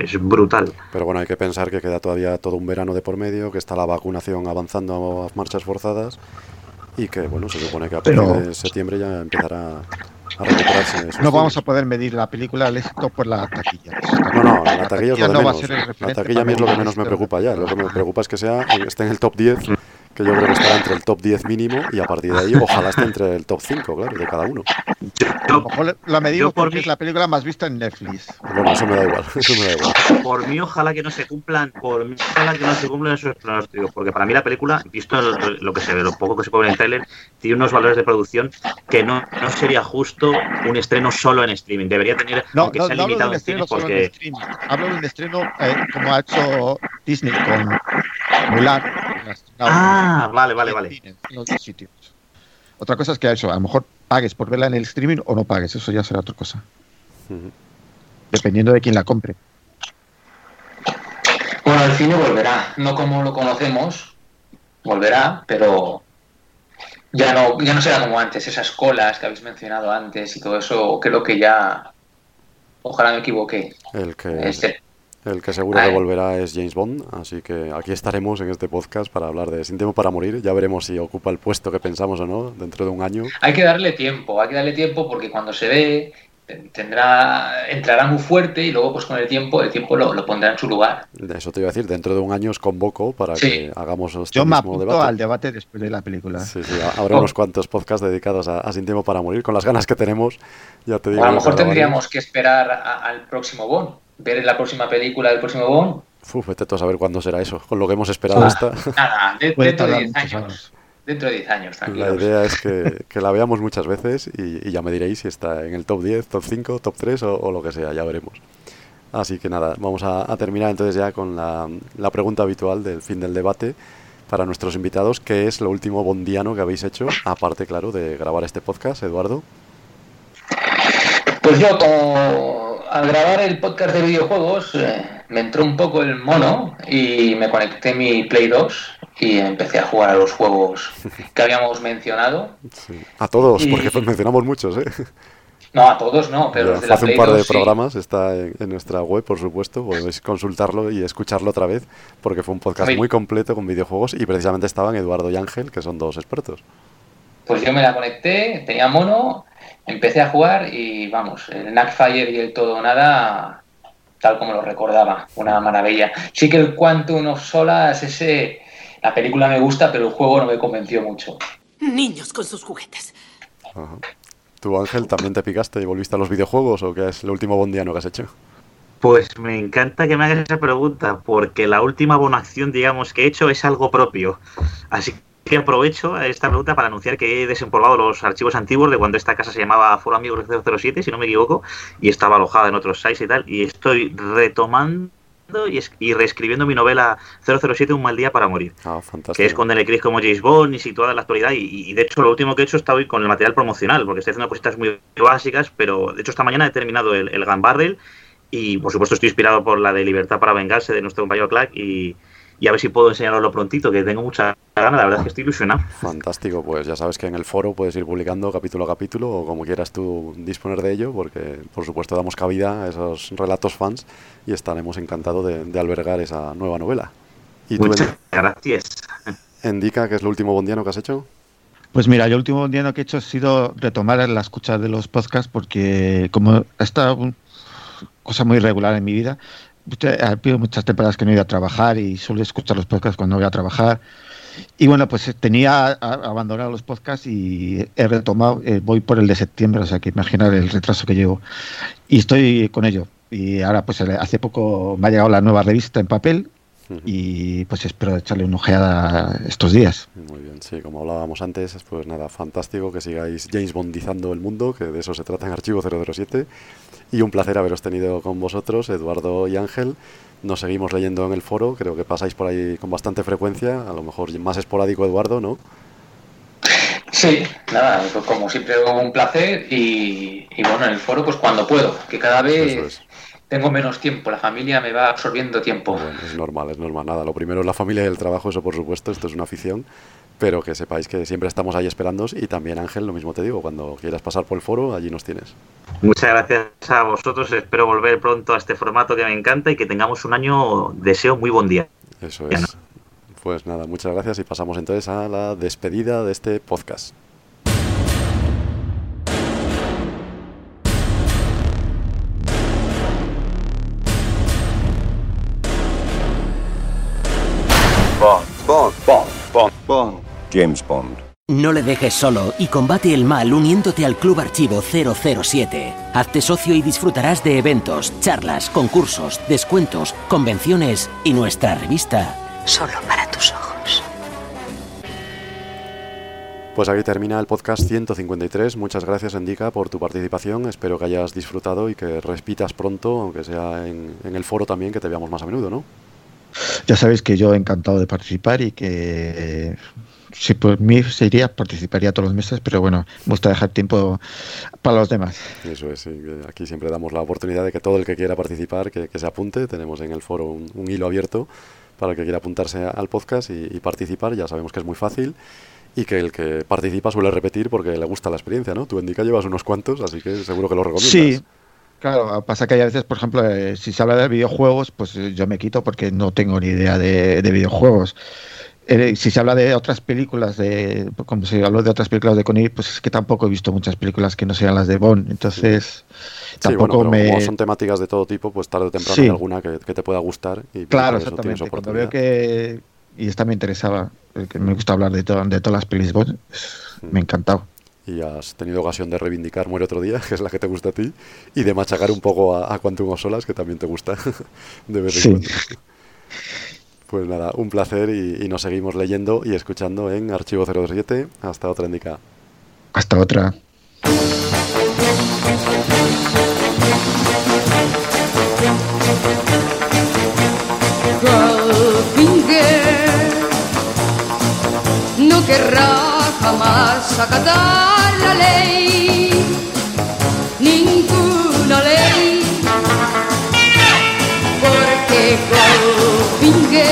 Es brutal. Pero bueno, hay que pensar que queda todavía todo un verano de por medio, que está la vacunación avanzando a marchas forzadas y que, bueno, se supone que a partir de septiembre ya empezará no vamos a poder medir la película el éxito por la taquilla. No, no, la taquilla es lo de menos. La taquilla a mí es lo que menos me preocupa ya. Lo que me preocupa es que sea esté en el top 10 que yo creo que estará entre el top 10 mínimo y a partir de ahí ojalá esté entre el top 5, claro, de cada uno. a lo mejor la medimos porque es la película más vista en Netflix. Bueno, eso me da igual, eso me da igual. Por mí ojalá que no se cumplan, por mí ojalá que no se cumplan esos pronósticos, porque para mí la película, visto lo, que se ve, lo poco que se puede ver en trailer, tiene unos valores de producción que no, no sería justo un estreno solo en streaming. Debería tener, no, aunque no, sea no limitado en porque... En streaming. Hablo de un estreno eh, como ha hecho Disney con Mulan. Ah, vale, vale, vale. Otra cosa es que eso, a lo mejor pagues por verla en el streaming o no pagues, eso ya será otra cosa. Dependiendo de quién la compre. Bueno, el cine volverá, no como lo conocemos, volverá, pero ya no, ya no será como antes, esas colas que habéis mencionado antes y todo eso, creo que ya, ojalá me equivoque. El que, este, el que seguro que volverá es James Bond, así que aquí estaremos en este podcast para hablar de Sin tiempo para morir. Ya veremos si ocupa el puesto que pensamos o no dentro de un año. Hay que darle tiempo, hay que darle tiempo porque cuando se ve tendrá entrará muy fuerte y luego pues con el tiempo el tiempo lo, pondrá en su lugar. Eso te iba a decir, dentro de un año os convoco para que hagamos este Yo me apunto debate. al debate después de la película. Sí, sí, habrá unos cuantos podcasts dedicados a, Sin tiempo para morir con las ganas que tenemos. Ya te digo, a lo mejor tendríamos que esperar al próximo Bond ver la próxima película del próximo Bond. Uf, vete a saber cuándo será eso, con lo que hemos esperado ah, esta. Nada, dentro de 10 años. Dentro de 10 años, La idea es que, que, la veamos muchas veces y, ya me diréis si está en el top 10, top 5, top 3 o, lo que sea, ya veremos. Así que nada, vamos a, terminar entonces ya con la, la, pregunta habitual del fin del debate para nuestros invitados, ¿qué es lo último bondiano que habéis hecho, aparte, claro, de grabar este podcast, Eduardo? Pues yo, como al grabar el podcast de videojuegos eh, me entró un poco el mono y me conecté mi Play 2 y empecé a jugar a los juegos que habíamos mencionado. A todos, porque mencionamos muchos, ¿eh? No, a todos no, pero los de la hace un par de 2 sí. programas, está en, en nuestra web, por supuesto, podéis consultarlo y escucharlo otra vez, porque fue un podcast Muy- muy completo con videojuegos y precisamente estaban Eduardo y Ángel, que son dos expertos. Pues yo me la conecté, tenía mono, empecé a jugar y vamos, el Knackfire y el todo o nada, tal como lo recordaba, una maravilla. Sí que el Quantum of Solace, ese, la película me gusta, pero el juego no me convenció mucho. Niños con sus juguetes. Ajá. ¿Tú, Ángel, también te picaste y volviste a los videojuegos o qué es lo último bondiano que has hecho? Pues me encanta que me hagas esa pregunta, porque la última bonación, digamos, que he hecho es algo propio. Así que aprovecho esta pregunta para anunciar que he desempolvado los archivos antiguos de cuando esta casa se llamaba Foro Amigos 007, si no me equivoco, y estaba alojada en otros sites y tal, y estoy retomando y, es- y reescribiendo mi novela 007, Un mal día para morir. Ah, fantástico. que es con Daniel Craig como James Bond y situada en la actualidad. Y, y, de hecho, lo último que he hecho está hoy con el material promocional, porque estoy haciendo cositas muy básicas, pero de hecho, esta mañana he terminado el, el Gun Barrel y, por supuesto, estoy inspirado por la de Libertad para Vengarse de nuestro compañero Clark y, y a ver si puedo enseñaroslo prontito, que tengo mucha ganas, la verdad es que estoy ilusionado. Fantástico, pues ya sabes que en el foro puedes ir publicando capítulo a capítulo o como quieras tú disponer de ello, porque por supuesto damos cabida a esos relatos fans y estaremos encantados de, de albergar esa nueva novela. ¿Y tú, Muchas gracias. Indica que es lo último bondiano que has hecho? Pues mira, yo el último día que he hecho ha sido retomar la escucha de los podcasts porque como esta un- cosa muy regular en mi vida, ha habido muchas temporadas que no he ido a trabajar y suelo escuchar los podcasts cuando voy a trabajar. Y bueno, pues eh, tenía abandonado los podcasts y he retomado, eh, voy por el de septiembre, o sea que imaginar el retraso que llevo. Y estoy con ello. Y ahora pues eh, hace poco me ha llegado la nueva revista en papel y pues espero echarle una ojeada estos días. Muy bien, sí, como hablábamos antes, pues nada, fantástico que sigáis James Bondizando el mundo, que de eso se trata en Archivo 007. Y un placer haberos tenido con vosotros, Eduardo y Ángel. Nos seguimos leyendo en el foro, creo que pasáis por ahí con bastante frecuencia, a lo mejor más esporádico Eduardo, ¿no? Sí, nada, pues como siempre un placer y, y bueno, en el foro pues cuando puedo, que cada vez tengo menos tiempo, la familia me va absorbiendo tiempo. Es normal, es normal. Nada, lo primero es la familia y el trabajo, eso por supuesto, esto es una afición, pero que sepáis que siempre estamos ahí esperándos y también Ángel, lo mismo te digo, cuando quieras pasar por el foro, allí nos tienes. Muchas gracias a vosotros. Espero volver pronto a este formato que me encanta y que tengamos un año, deseo, muy buen día. Eso es. Pues nada, muchas gracias y pasamos entonces a la despedida de este podcast. Bond. Bond. Bond. Bond. Bond. James Bond. No le dejes solo y combate el mal uniéndote al Club Archivo 007. Hazte socio y disfrutarás de eventos, charlas, concursos, descuentos, convenciones y nuestra revista. Solo para tus ojos. Pues aquí termina el podcast 153. Muchas gracias, Endica, por tu participación. Espero que hayas disfrutado y que repitas pronto, aunque sea en, en el foro también, que te veamos más a menudo, ¿no? Ya sabéis que yo encantado de participar y que si por mí sería, participaría todos los meses, pero bueno, me gusta dejar tiempo para los demás. Eso es, sí, aquí siempre damos la oportunidad de que todo el que quiera participar, que, que se apunte. Tenemos en el foro un, un hilo abierto para el que quiera apuntarse al podcast y, y participar. Ya sabemos que es muy fácil y que el que participa suele repetir porque le gusta la experiencia, ¿no? Tú, Endica, llevas unos cuantos, así que seguro que lo recomiendas. Sí, claro, pasa que hay a veces, por ejemplo, eh, si se habla de videojuegos, pues eh, yo me quito porque no tengo ni idea de, de videojuegos. Eh, si se habla de otras películas, de como se habló de otras películas de Connery, pues es que tampoco he visto muchas películas que no sean las de Bond, entonces Sí, tampoco bueno, pero me... como son temáticas de todo tipo, pues tarde o temprano Sí. hay alguna que, que te pueda gustar y Claro, por eso exactamente. Cuando veo que... Y esta me interesaba, eh, que me gusta hablar de, to- de todas las pelis Bond, Mm. me ha encantado. Y has tenido ocasión de reivindicar Muere otro día, [LAUGHS] que es la que te gusta a ti, y de machacar un poco a, a Quantum of Solas, que también te gusta [LAUGHS] de vez en cuando. Pues nada, un placer y, y nos seguimos leyendo y escuchando en Archivo 027. Hasta otra indica. Hasta otra. No querrá jamás acatar la ley, ninguna ley, porque Goldfinger